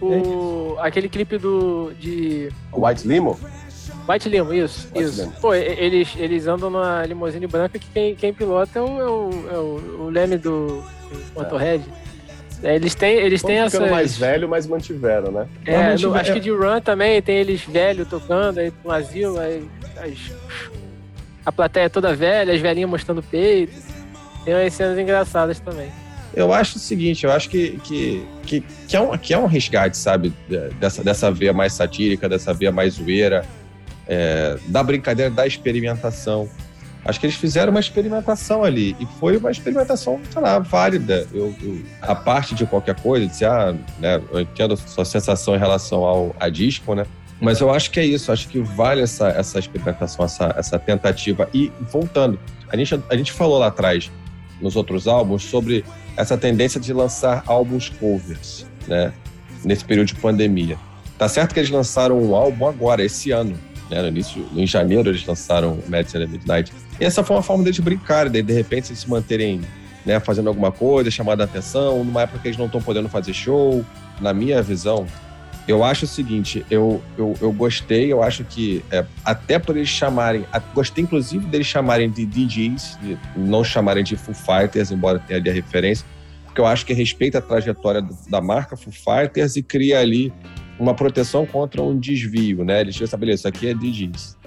O, aquele clipe do. de. White Limo? White Limo, isso. White isso. Limo. Pô, eles, eles andam numa limusine branca que quem, quem pilota é o, é o, é o, o Leme do Motorhead. É. Eles têm, eles têm essa. mais velho, mas mantiveram, né? É, no, acho que de Run também tem eles velhos tocando aí no asilo, aí as, a plateia toda velha, as velhinhas mostrando peito. Tem umas cenas engraçadas também. Eu acho o seguinte, eu acho que, que, que, que, é, um, que é um resgate, sabe? Dessa, dessa veia mais satírica, dessa veia mais zoeira, é, da brincadeira, da experimentação. Acho que eles fizeram uma experimentação ali e foi uma experimentação, sei lá, válida. Eu, eu a parte de qualquer coisa, de ah, né, eu entendo a sua sensação em relação ao a disco, né? Mas eu acho que é isso, acho que vale essa, essa experimentação, essa, essa tentativa. E voltando, a gente, a gente falou lá atrás, nos outros álbuns, sobre essa tendência de lançar álbuns covers, né? Nesse período de pandemia. Tá certo que eles lançaram um álbum agora, esse ano, né? No início, em janeiro, eles lançaram Medicine at Midnight. E essa foi uma forma deles brincarem, de, de repente eles se manterem né, fazendo alguma coisa, chamando a atenção, numa época que eles não estão podendo fazer show. Na minha visão, eu acho o seguinte, eu, eu, eu gostei, eu acho que é, até por eles chamarem, gostei inclusive deles chamarem de DJs, de não chamarem de Foo Fighters, embora tenha ali a referência, porque eu acho que respeita a trajetória da marca Foo Fighters e cria ali uma proteção contra um desvio, né? Eles estabeleceram, isso aqui é DJs.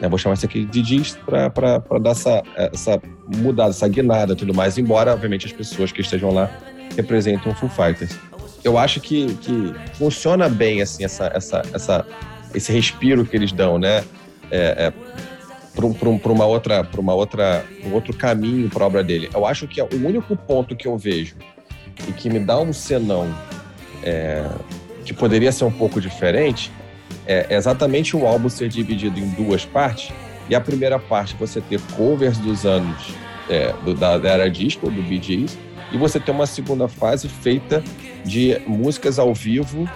Eu vou chamar isso aqui de DJs para dar essa, essa mudada, essa guinada tudo mais, embora, obviamente, as pessoas que estejam lá representam o Foo Fighters eu acho que, que funciona bem assim essa, essa, essa, esse respiro que eles dão, né? É, é, para uma outra, para uma outra, um outro caminho para a obra dele. Eu acho que é o único ponto que eu vejo e que me dá um senão é, que poderia ser um pouco diferente é exatamente o álbum ser dividido em duas partes e a primeira parte você ter covers dos anos é, do, da, era disco do Gees e você ter uma segunda fase feita de músicas ao vivo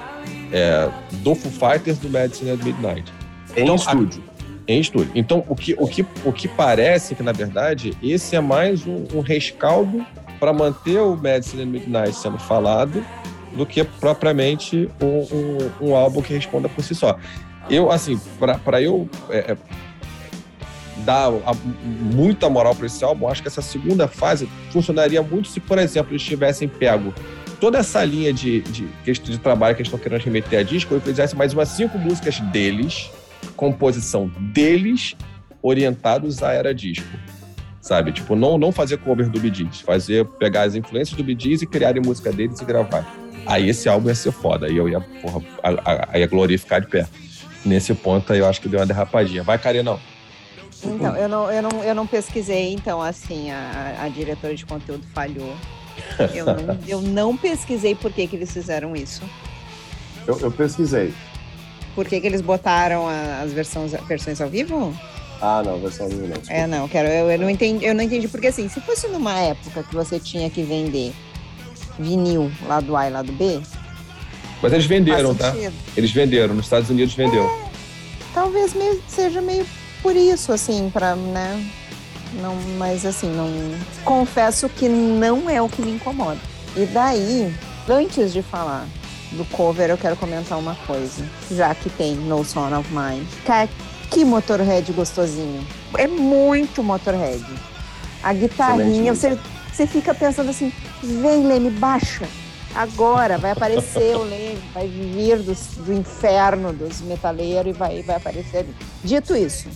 é, do Foo Fighters do Medicine at Midnight. Em então, estúdio. A, em estúdio. Então, o que, o, que, o que parece que, na verdade, esse é mais um, um rescaldo para manter o Medicine at Midnight sendo falado do que propriamente um, um, um, álbum que responda por si só. Eu, assim, para eu é, é dar a, muita moral para esse álbum, acho que essa segunda fase funcionaria muito se, por exemplo, eles tivessem pego toda essa linha de, de, de trabalho que eles estão querendo remeter a disco e fizessem mais umas cinco músicas deles, composição deles, orientados à era disco. Sabe? Tipo, não, não fazer cover do Gees, fazer, pegar as influências do Gees e criarem música deles e gravar. Aí esse álbum ia ser foda, aí eu ia, porra, a, a, ia glorificar de pé. Nesse ponto aí eu acho que deu uma derrapadinha. Vai, Karina, Então, eu não, eu não, eu não pesquisei, então, assim, a, a diretora de conteúdo falhou. Eu não, eu não pesquisei por que, que eles fizeram isso. Eu, eu pesquisei. Por que, que eles botaram as versões, versões ao vivo? Ah, não, versão ao vivo não. Desculpa. É, não, quero. Eu, eu, não entendi, eu não entendi, porque assim, se fosse numa época que você tinha que vender vinil lá do A e lá do B. Mas eles venderam, tá? Eles venderam, nos Estados Unidos vendeu. É, talvez meio, seja meio por isso, assim, pra, né? Não, mas assim, não. Confesso que não é o que me incomoda. E daí, antes de falar do cover, eu quero comentar uma coisa. Já que tem No Son of Mine. Cara, que Motorhead gostosinho. É muito Motorhead. A guitarrinha, você, você fica pensando assim: vem, Leme, baixa. Agora vai aparecer o Leme, vai vir do, do inferno dos metaleiros e vai, vai aparecer ali. Dito isso,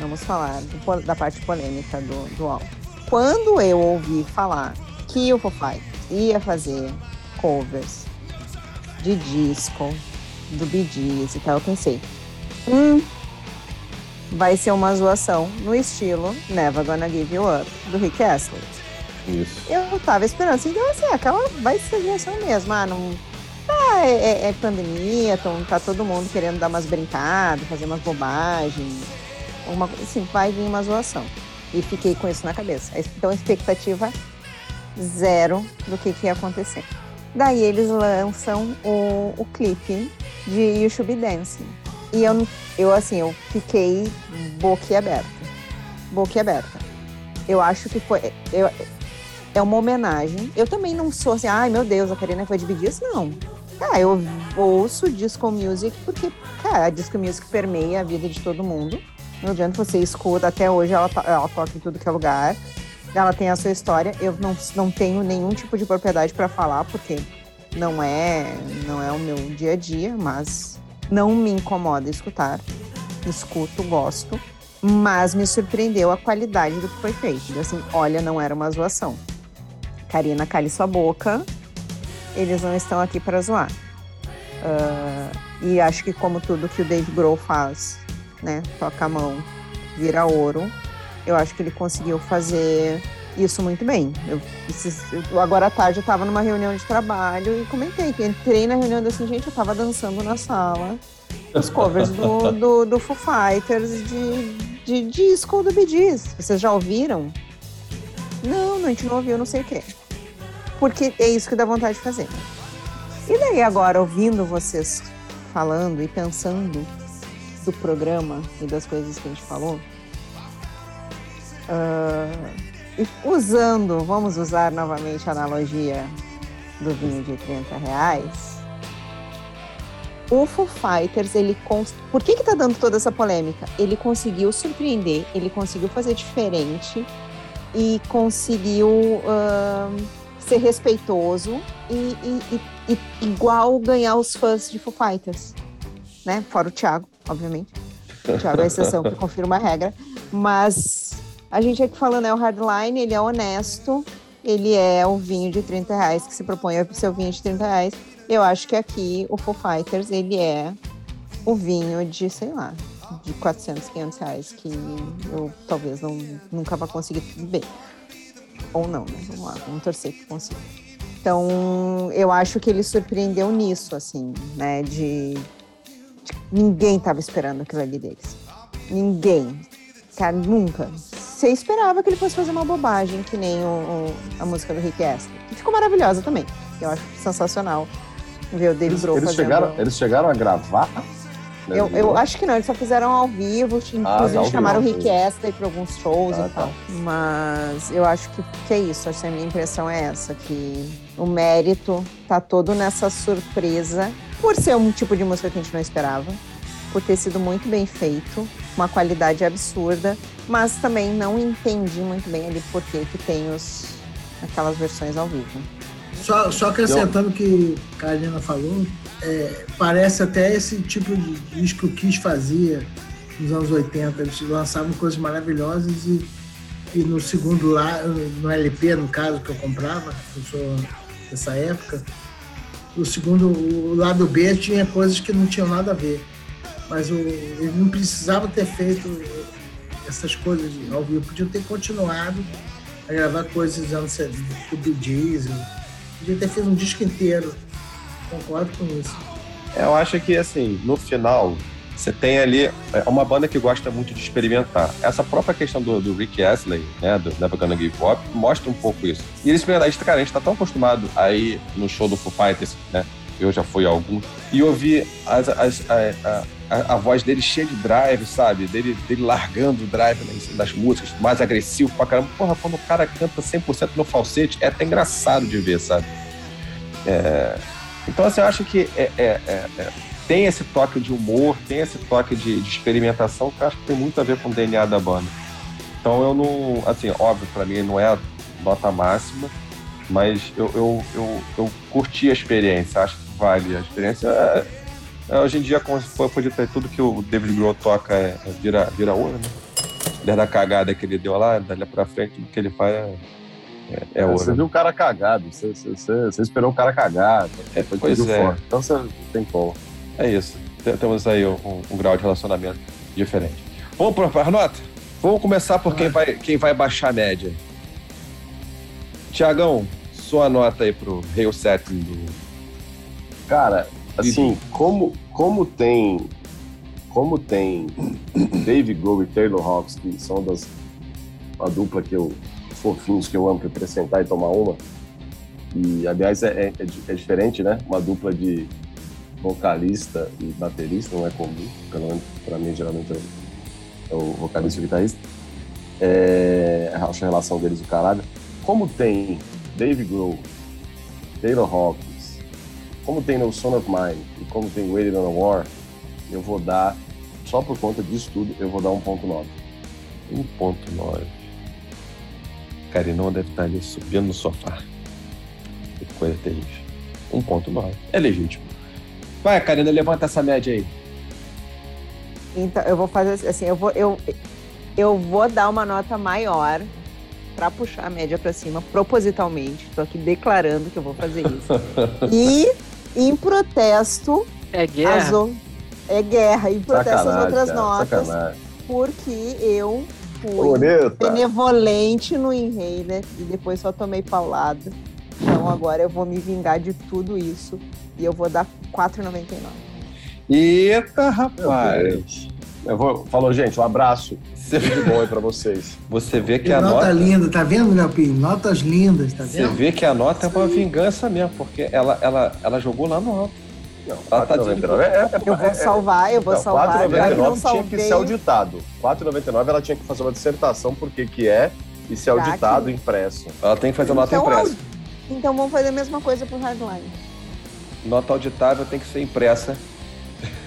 Vamos falar do, da parte polêmica do, do álbum. Quando eu ouvi falar que o Fighters ia fazer covers de disco, do Gees e tal, eu pensei, hum, vai ser uma zoação no estilo Never Gonna Give You Up, do Rick Astley. Isso. Eu tava esperando assim, então assim, aquela vai ser zoação mesmo, ah, não... Ah, é, é, é pandemia, então tá todo mundo querendo dar umas brincadas, fazer umas bobagens, uma, assim, vai vir uma zoação. E fiquei com isso na cabeça. Então, expectativa zero do que, que ia acontecer. Daí eles lançam o, o clipe de You Should Be Dancing. E eu, eu, assim, eu fiquei boquiaberta. Boquiaberta. Eu acho que foi... Eu, é uma homenagem. Eu também não sou assim, ai meu Deus, a Karina foi dividir isso, não. Ah, eu ouço disco music porque, cara, a disco music permeia a vida de todo mundo. Não adianta você escuta, até hoje ela, ela toca em tudo que é lugar. Ela tem a sua história. Eu não, não tenho nenhum tipo de propriedade para falar, porque não é, não é o meu dia a dia, mas não me incomoda escutar. Escuto, gosto. Mas me surpreendeu a qualidade do que foi feito. Assim, olha, não era uma zoação. Karina, cale sua boca. Eles não estão aqui para zoar. Uh, e acho que como tudo que o Dave Grohl faz né? Toca a mão, vira ouro. Eu acho que ele conseguiu fazer isso muito bem. Eu, agora à tarde eu estava numa reunião de trabalho e comentei que entrei na reunião assim, gente, eu estava dançando na sala os covers do, do, do Foo Fighters de, de disco do Bee. Vocês já ouviram? Não, não, a gente não ouviu, não sei o quê. Porque é isso que dá vontade de fazer. E daí agora, ouvindo vocês falando e pensando do programa e das coisas que a gente falou, uh, usando, vamos usar novamente a analogia do vinho de 30 reais, o Foo Fighters, ele cons... por que que tá dando toda essa polêmica? Ele conseguiu surpreender, ele conseguiu fazer diferente e conseguiu uh, ser respeitoso e, e, e, e, igual ganhar os fãs de Foo Fighters, né? Fora o Thiago, obviamente. O Thiago é a exceção que confirma a regra, mas a gente aqui falando é o Hardline, ele é honesto, ele é o vinho de 30 reais que se propõe a ser o vinho de 30 reais eu acho que aqui o Foo Fighters, ele é o vinho de, sei lá, de 400, 500 reais, que eu talvez não, nunca vá conseguir beber. Ou não, né? Vamos lá, vamos torcer que consiga. Então, eu acho que ele surpreendeu nisso, assim, né? De, de ninguém estava esperando aquilo ali deles. Ninguém. Cara, nunca. Você esperava que ele fosse fazer uma bobagem, que nem o, o, a música do Rick Astley. Que ficou maravilhosa também. Eu acho sensacional ver o Dave eles, eles chegaram, eles chegaram a gravar? Eu, eu acho que não, eles só fizeram ao vivo, inclusive ah, chamaram o Rick Astley para alguns shows ah, e tal. Tá. Mas eu acho que, que é isso, acho que a minha impressão é essa, que o mérito tá todo nessa surpresa, por ser um tipo de música que a gente não esperava, por ter sido muito bem feito, uma qualidade absurda, mas também não entendi muito bem ali por que tem os, aquelas versões ao vivo. Só, só acrescentando o que a Karina falou, é, parece até esse tipo de disco que o Kiss fazia nos anos 80. Eles lançavam coisas maravilhosas e, e no segundo lá, no LP, no caso, que eu comprava, eu sou dessa época, o segundo, o lado B tinha coisas que não tinham nada a ver. Mas o, ele não precisava ter feito essas coisas ao vivo, podiam ter continuado a gravar coisas dos anos do Bee Gees, Podia ter feito um disco inteiro. Concordo com isso. É, eu acho que, assim, no final, você tem ali é uma banda que gosta muito de experimentar. Essa própria questão do, do Rick Astley, né, do Never Gonna Give Up, mostra um pouco isso. E eles experimentaram, cara, a gente tá tão acostumado aí no show do Foo Fighters, né, eu já fui a algum, e ouvir as, as, a, a, a, voz dele cheia de drive, sabe? Dele, dele largando o drive né, das músicas, mais agressivo pra caramba. Porra, quando o cara canta 100% no falsete, é até engraçado de ver, sabe? É... Então, assim, eu acho que é, é, é, é, tem esse toque de humor, tem esse toque de, de, experimentação que eu acho que tem muito a ver com o DNA da banda. Então, eu não... Assim, óbvio, pra mim não é a nota máxima, mas eu, eu, eu, eu curti a experiência, acho que vale. A experiência é é, hoje em dia, como se podia ter tudo que o David Grohl toca é, é vira, vira ouro, né? Desde a cagada que ele deu lá, dali pra frente, o que ele faz é, é, é ouro. Você viu o cara cagado, você, você, você esperou o cara cagado. É, pois é. Então você tem como. É isso. Temos aí um, um grau de relacionamento diferente. Vamos para a nota? Vamos começar por quem vai, quem vai baixar a média. Tiagão, sua nota aí pro Rail Setting do. Cara, Assim, como, como tem como tem Dave Grohl e Taylor Hawks, que são das a dupla que eu fofinhos que eu amo que acrescentar e tomar uma. E aliás é, é, é, diferente, né? Uma dupla de vocalista e baterista não é comum, pelo menos para mim geralmente é, o vocalista e o guitarrista. É, acho a relação deles do caralho. Como tem Dave Grohl, Taylor Hawks como tem No Son of Mine e como tem Waiting on a War, eu vou dar, só por conta disso tudo, eu vou dar 1.9. 1.9. Carinão deve estar ali subindo no sofá. Que coisa terrível. 1.9. É legítimo. Vai, Karina, levanta essa média aí. Então, eu vou fazer assim, eu vou, eu, eu vou dar uma nota maior para puxar a média para cima, propositalmente. Estou aqui declarando que eu vou fazer isso. e em protesto. É guerra. é guerra. Em protesto às outras cara, notas. Sacanagem. Porque eu fui Bonita. benevolente no Inhaler e depois só tomei paulada. Então agora eu vou me vingar de tudo isso e eu vou dar 4,99. Eita, rapaz! Eu vou, falou, gente, um abraço. Sempre de bom aí pra vocês. Você vê que e a nota... nota... linda, tá vendo, Leopinho? Notas lindas, tá vendo? Você vê que a nota é uma vingança mesmo, porque ela, ela, ela jogou lá no alto. Não, ela tá dizendo... É, é, eu vou salvar, eu vou não, salvar. 4,99 tinha que ser auditado. 4,99 ela tinha que fazer uma dissertação por que que é e ser auditado, impresso. Ela tem que fazer nota então, impressa. Então vamos fazer a mesma coisa pro Hardline. Nota auditável tem que ser impressa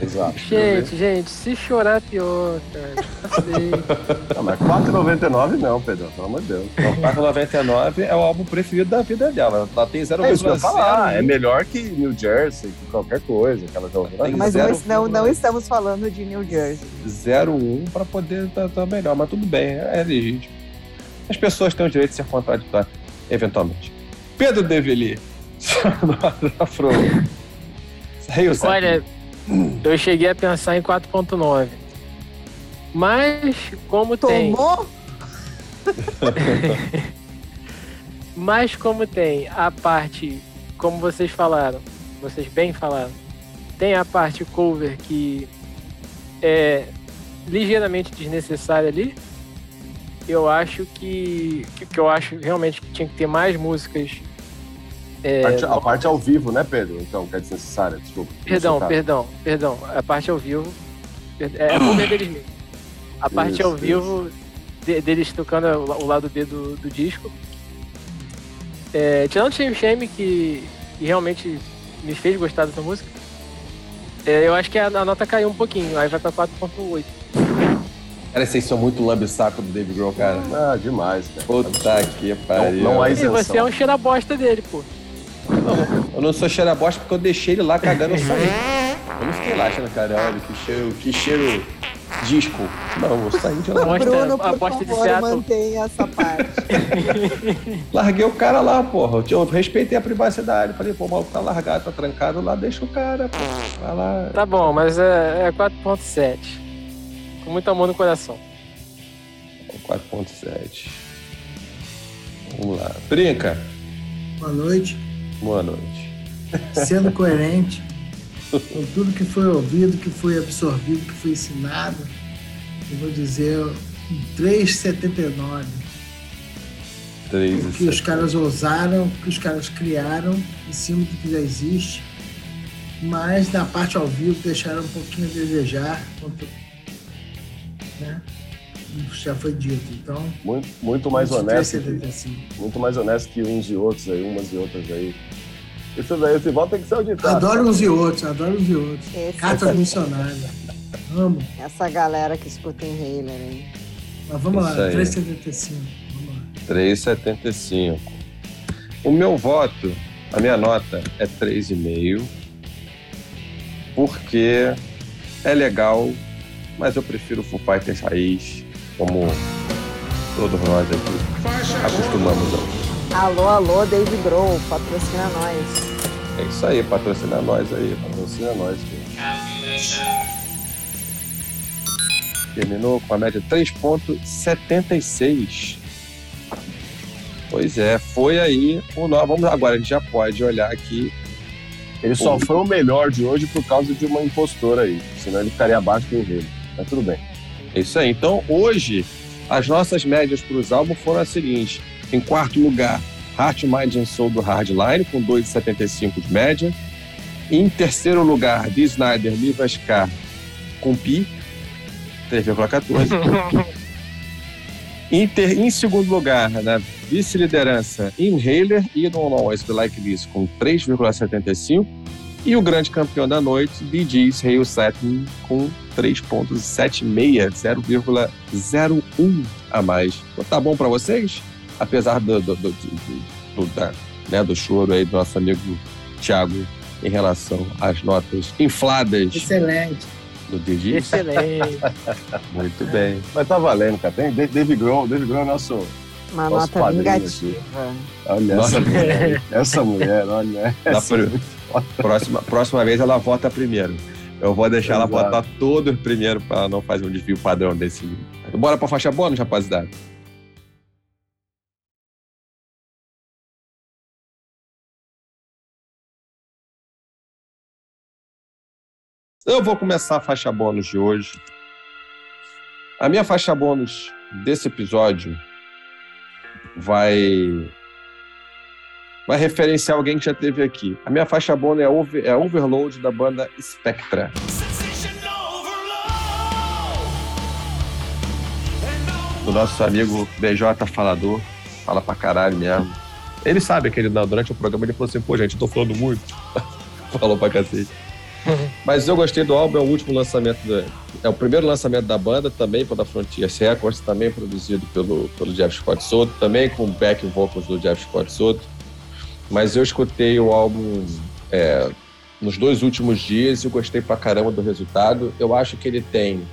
Exato. Gente, gente, se chorar pior, cara. Não, mas 4,99 não, Pedro, pelo amor de Deus. 4,99 é o álbum preferido da vida dela. Ela tem 0,0. É isso que eu falar. É melhor que New Jersey, que qualquer coisa que ela já ouviu. Mas não, não estamos falando de New Jersey. 0,1 para poder estar tá, tá melhor, mas tudo bem, é legítimo. As pessoas têm o direito de ser contraditórias, eventualmente. Pedro Develi, Afro. Olha, eu cheguei a pensar em 4.9. Mas, como Tomou? tem. Mas, como tem a parte, como vocês falaram, vocês bem falaram, tem a parte cover que é ligeiramente desnecessária ali. Eu acho que, que, que eu acho realmente que tinha que ter mais músicas é, a, parte, a parte ao vivo, né, Pedro? Então, que é desnecessária, desculpa. Perdão, perdão, perdão. A parte ao vivo. É a cover deles mesmo. A parte isso, ao vivo de, deles tocando o, lado B do, do disco. É, tirando o Shame Shame, que, que, realmente me fez gostar dessa música, é, eu acho que a, a, nota caiu um pouquinho, aí vai pra 4.8. Cara, vocês são muito lambe-saco do David Grohl, cara. Ah, demais, cara. Puta que pariu. Não, não há isenção. E você é um cheira bosta dele, pô. Não, eu não sou cheira bosta porque eu deixei ele lá cagando, eu saí. Eu não fiquei lá achando, cara, olha, que cheiro, que cheiro disco. Não, eu saí de lá. Bruno, por favor, de mantenha essa parte. Larguei o cara lá, porra. Eu respeitei a privacidade. Falei, pô, o maluco tá largado, tá trancado lá, deixa o cara, pô. Vai lá. Tá bom, mas é, é 4.7. Com muito amor no coração. 4.7. Vamos lá. Brinca. Boa noite. Boa noite. Sendo coerente com tudo que foi ouvido, que foi absorvido, que foi ensinado, eu vou dizer um 3,79. O que os caras ousaram, o que os caras criaram em cima do que já existe. Mas na parte ao vivo deixaram um pouquinho a desejar. Né? Já foi dito. Então. Muito, muito mais honesto. Que, muito mais honesto que uns e outros aí, umas e outras aí. Isso daí, esse voto tem que ser auditado. Adoro uns e outros, adoro uns e outros. Esse Cartas missionárias. Amo. Essa galera que escuta em Heiler, hein? Mas vamos Isso lá, 3,75. Vamos lá. 3,75. O meu voto, a minha nota é 3,5. Porque é legal, mas eu prefiro o Foo Fighters raiz como todos nós aqui acostumamos a. Alô, alô, Dave Grohl, patrocina nós. É isso aí, patrocina nós aí, patrocina nós. Terminou com a média 3,76. Pois é, foi aí o nó. Vamos agora, a gente já pode olhar aqui. Ele só foi o melhor de hoje por causa de uma impostora aí, senão ele ficaria abaixo do enredo. Mas tudo bem. É isso aí. Então, hoje, as nossas médias para os álbuns foram as seguintes. Em quarto lugar, Heart, Mind and Soul do Hardline, com 2,75 de média. Em terceiro lugar, The Snyder, Live Scar, com Pi, 3,14. em, ter, em segundo lugar, na vice-liderança, Inhaler e Don't Always Be Like This, com 3,75. E o grande campeão da noite, Bee Gees, Hail Satin, com 3,76, 0,01 a mais. Então, tá bom para vocês? Apesar do, do, do, do, da, né, do choro aí do nosso amigo Thiago em relação às notas infladas. Excelente. Do Bee Excelente. Muito bem. Mas tá valendo, cara. Tem David Grohl, David Grohl é nosso uma nota vingativa. Olha essa mulher, essa mulher, olha. Essa próxima, próxima vez ela vota primeiro. Eu vou deixar Exato. ela votar todos primeiro para não fazer um desvio padrão desse Bora pra faixa bônus, rapaziada. Eu vou começar a faixa bônus de hoje. A minha faixa bônus desse episódio vai vai referenciar alguém que já teve aqui. A minha faixa bônus é, over, é Overload da banda Spectra. Do nosso amigo BJ Falador, fala pra caralho mesmo. Ele sabe que ele, durante o programa ele falou assim: pô, gente, eu tô falando muito. Falou pra cacete. Mas eu gostei do álbum, é o último lançamento, da, é o primeiro lançamento da banda, também pela Frontiers Records, também produzido pelo, pelo Jeff Scott Soto, também com back vocals do Jeff Scott Soto. Mas eu escutei o álbum é, nos dois últimos dias e gostei pra caramba do resultado. Eu acho que ele tem.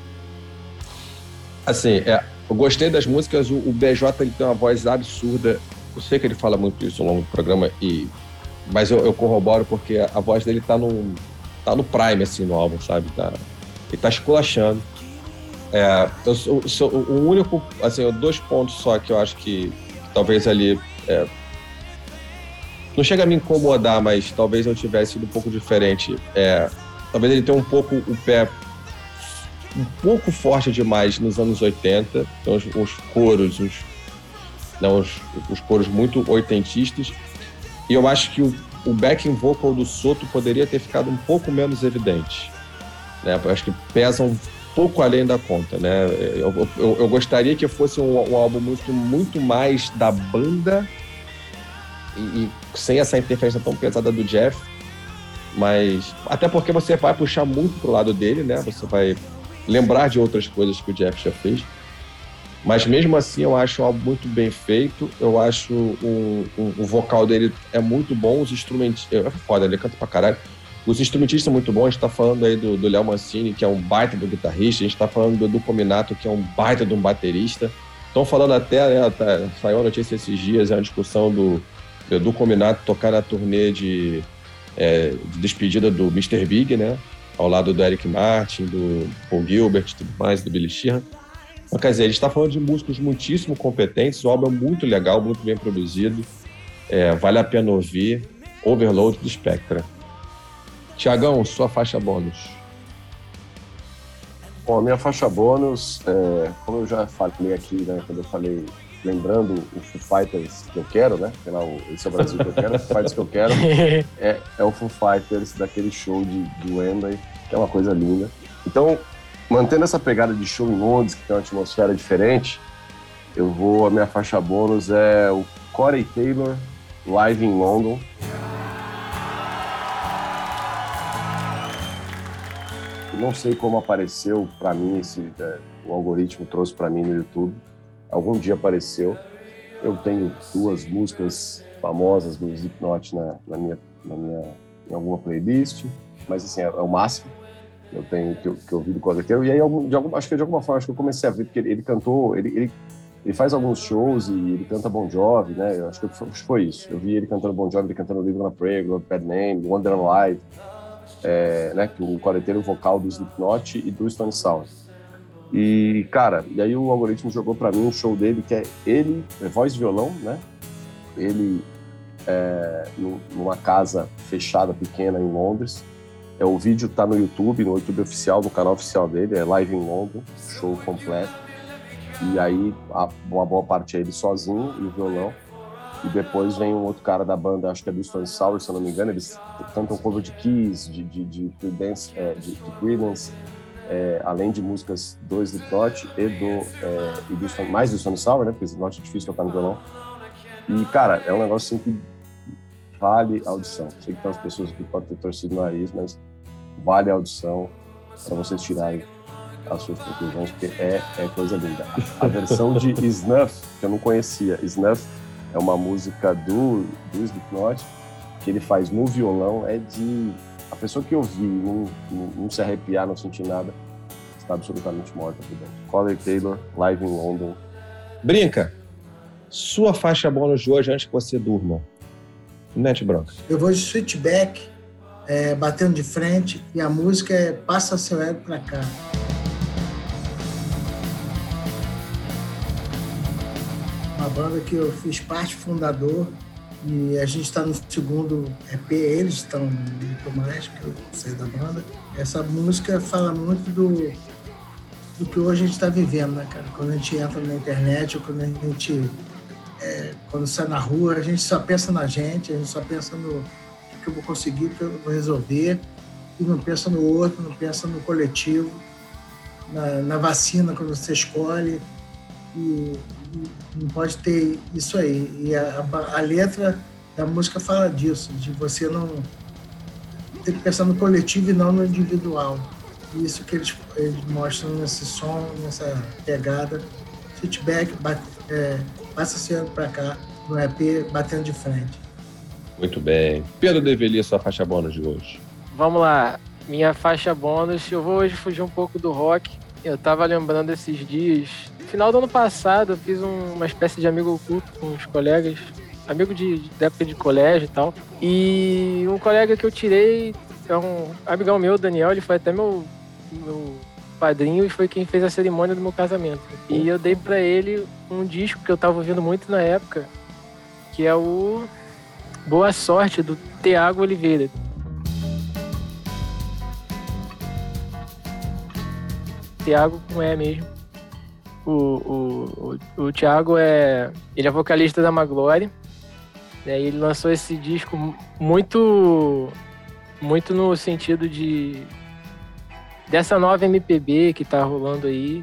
Assim, é, eu gostei das músicas, o, o BJ ele tem uma voz absurda. Eu sei que ele fala muito isso ao longo do programa, e, mas eu, eu corroboro porque a voz dele tá num tá no prime, assim, no álbum, sabe? Tá, ele tá esculachando. É, eu o único, assim, dois pontos só que eu acho que, que talvez ali. É, não chega a me incomodar, mas talvez eu tivesse sido um pouco diferente. É, talvez ele tenha um pouco o pé um pouco forte demais nos anos 80, então os, os coros, os, não, os, os coros muito oitentistas. E eu acho que o o backing vocal do Soto poderia ter ficado um pouco menos evidente. Né? Eu acho que pesa um pouco além da conta. Né? Eu, eu, eu gostaria que fosse um, um, álbum muito, muito mais da banda e, e, sem essa interferência tão pesada do Jeff. Mas até porque você vai puxar muito pro lado dele, né? Você vai lembrar de outras coisas que o Jeff já fez. Mas mesmo assim eu acho algo muito bem feito. Eu acho o, o, o vocal dele é muito bom, os instrumentos. É foda, ele canta pra caralho. Os instrumentistas são muito bons, a gente tá falando aí do Léo Mancini, que é um baita do guitarrista, a gente tá falando do Cominato, que é um baita de um baterista. Estão falando até, né, tá, saiu a notícia esses dias, é uma discussão do Edu Cominato tocar na turnê de, é, de despedida do Mr. Big, né? Ao lado do Eric Martin, do Paul Gilbert tudo mais, do Billy Sheehan. Então, quer dizer, a gente está falando de músicos muitíssimo competentes, o álbum é muito legal, muito bem produzido, é, vale a pena ouvir. Overload do Spectra. Tiagão, sua faixa bônus. Bom, a minha faixa bônus, é, como eu já falei aqui, né, quando eu falei, lembrando o Foo Fighters que eu quero, né? Afinal, esse é o Brasil que eu quero, o Foo Fighters que eu quero, é, é o Foo Fighters daquele show de, de Wembley, que é uma coisa linda. Então, mantendo essa pegada de show em Londres, que tem uma atmosfera diferente, eu vou, a minha faixa bônus é o Corey Taylor, Live in London. não sei como apareceu para mim esse é, o algoritmo trouxe para mim no YouTube. Algum dia apareceu. Eu tenho duas músicas famosas do Slipknot na, na minha na minha em alguma playlist, mas assim é, é o máximo eu tenho que eu, que eu ouvi do Cosequeiro. E aí, de algum, acho que de alguma forma, acho que eu comecei a ver, porque ele, ele cantou, ele, ele, ele, faz alguns shows e ele canta Bon Jovi, né? Eu acho que foi, foi isso. Eu vi ele cantando Bon Jovi, ele cantando Live na Prayer, Bad Name, Wonder Live, é, né? Que o Coreteiro vocal do Slipknot e do Stone Sour. E, cara, e aí o algoritmo jogou para mim um show dele que é ele, é voz e violão, né? Ele é, numa casa fechada, pequena em Londres, é, o vídeo está no YouTube, no YouTube oficial, no canal oficial dele, é Live in London, show completo. E aí, a, uma boa parte é ele sozinho e o violão. E depois vem um outro cara da banda, acho que é do Stone Sour, se eu não me engano, eles cantam cover de Keys, de, de, de, Creedence, é, de, de Creedence é, além de músicas do Slipknot e do, é, e do mais do Stone Sour, né, porque Slipknot é difícil tocar no violão. E, cara, é um negócio assim que vale a audição. Sei que tem umas pessoas que podem ter torcido o nariz, mas vale a audição para vocês tirarem as suas conclusões, porque é, é coisa linda. A versão de Snuff, que eu não conhecia, Snuff é uma música do, do Slipknot, que ele faz no violão, é de... A pessoa que ouvir não, não, não se arrepiar, não sentir nada, está absolutamente morta por dentro. Corey Taylor, live em London. Brinca! Sua faixa bônus de hoje antes que você durma. Net Bronca. Eu vou de Switchback, é, batendo de frente, e a música é Passa Seu Ego Pra Cá. banda que eu fiz parte fundador e a gente está no segundo EP, eles estão no mais, que eu sei da banda. Essa música fala muito do, do que hoje a gente está vivendo, né, cara? Quando a gente entra na internet, ou quando a gente é, quando sai na rua, a gente só pensa na gente, a gente só pensa no que eu vou conseguir, que eu vou resolver, e não pensa no outro, não pensa no coletivo, na, na vacina quando você escolhe, e, não pode ter isso aí. E a, a, letra da música fala disso, de você não ter que pensar no coletivo e não no individual. E isso que eles, eles mostram nesse som, nessa pegada. Feedback, bate, é, passa esse ano para cá, no EP Batendo de Frente. Muito bem. Pedro Develi, sua faixa bônus de hoje. Vamos lá. Minha faixa bônus, eu vou hoje fugir um pouco do rock. Eu tava lembrando esses dias. No final do ano passado, eu fiz um, uma espécie de amigo oculto com os colegas. Amigo de, de época de colégio e tal. E um colega que eu tirei é um amigão meu, Daniel, ele foi até meu, meu padrinho e foi quem fez a cerimônia do meu casamento. E eu dei para ele um disco que eu tava ouvindo muito na época, que é o Boa Sorte, do Tiago Oliveira. Tiago com E mesmo. O, o, o, Thiago é. Ele é vocalista da Magloire. Né, ele lançou esse disco muito. Muito no sentido de dessa nova MPB que tá rolando aí.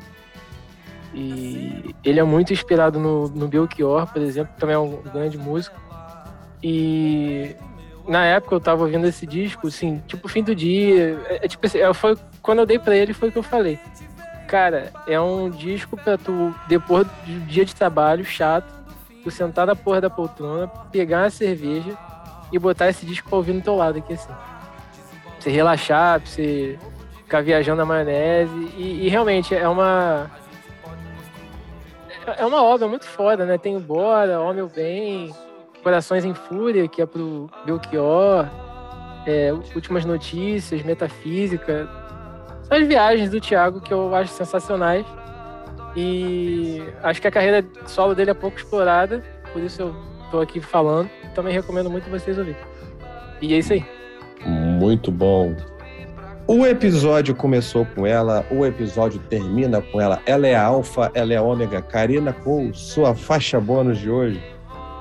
E ele é muito inspirado no, no Belchior, por exemplo, que também é um grande músico. E na época eu tava ouvindo esse disco, assim, tipo, fim do dia. É, é tipo assim, é, foi, quando eu dei pra ele, foi o que eu falei. Cara, é um disco pra tu, depois do dia de trabalho chato, tu sentar na porra da poltrona, pegar uma cerveja e botar esse disco pra ouvir no teu lado aqui, assim. Pra você relaxar, pra você ficar viajando na maionese. E, e, realmente é uma. É uma obra muito foda, né? Tem Bora, Ó Meu Bem, Corações em Fúria, que é pro Belchior, é, Últimas Notícias, Metafísica. São as viagens do Thiago que eu acho sensacionais. E acho que a carreira solo dele é pouco explorada, por isso eu tô aqui falando. Também recomendo muito vocês ouvirem. E é isso aí. Muito bom. O episódio começou com ela, o episódio termina com ela. Ela é a alfa, ela é a ômega. Karina com sua faixa bônus de hoje.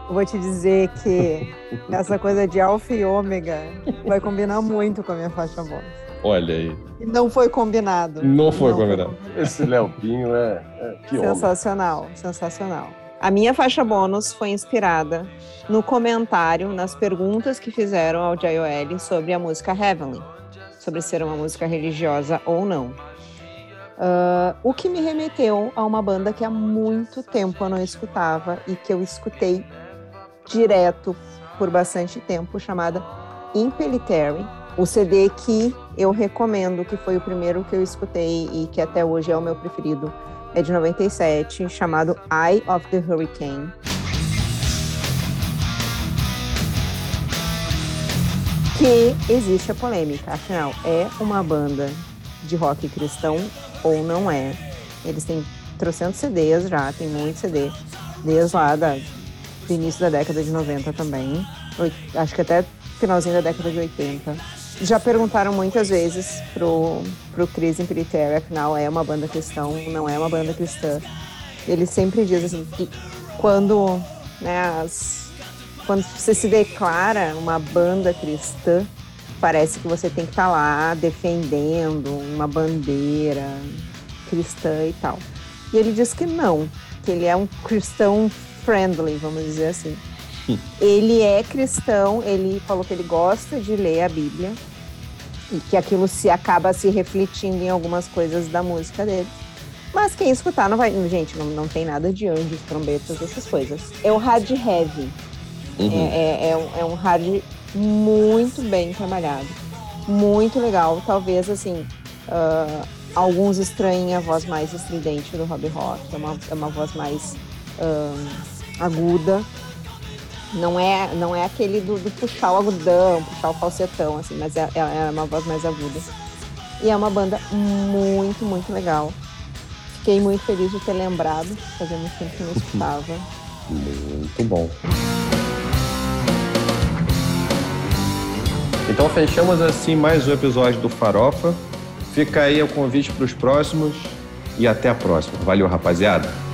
Vou te dizer que essa coisa de alfa e ômega vai combinar muito com a minha faixa bônus. Olha aí. E não foi combinado. Não foi não combinado. Foi Esse Léo Pinho é, é que Sensacional, homem. sensacional. A minha faixa bônus foi inspirada no comentário, nas perguntas que fizeram ao JOL sobre a música Heavenly sobre ser uma música religiosa ou não. Uh, o que me remeteu a uma banda que há muito tempo eu não escutava e que eu escutei direto por bastante tempo, chamada Impelitary. O CD que eu recomendo, que foi o primeiro que eu escutei e que até hoje é o meu preferido, é de 97, chamado Eye of the Hurricane. que existe a polêmica. Afinal, é uma banda de rock cristão ou não é? Eles têm trocentos CDs já, tem muito CD, desde lá da, do início da década de 90 também. Acho que até finalzinho da década de 80. Já perguntaram muitas vezes pro, pro Chris Imperitere, afinal é uma banda cristã, não é uma banda cristã. Ele sempre diz assim que quando né, as quando você se declara uma banda cristã, parece que você tem que estar tá lá defendendo uma bandeira cristã e tal. E ele diz que não, que ele é um cristão friendly, vamos dizer assim. Ele é cristão, ele falou que ele gosta de ler a Bíblia e que aquilo se acaba se refletindo em algumas coisas da música dele. Mas quem escutar não vai. Gente, não, não tem nada de anjos, trombetas, essas coisas. É o hard heavy. Uhum. É, é, é, um, é um hard muito bem trabalhado. Muito legal. Talvez, assim, uh, alguns estranhem a voz mais estridente do Robbie Rock. É uma, é uma voz mais uh, aguda. Não é, não é aquele do, do, puxar o agudão, puxar o falsetão, assim, mas é, é, é uma voz mais aguda. E é uma banda muito, muito legal. Fiquei muito feliz de ter lembrado, fazia muito tempo que não escutava. Muito bom. Então fechamos assim mais um episódio do Farofa. Fica aí o convite para os próximos e até a próxima. Valeu, rapaziada.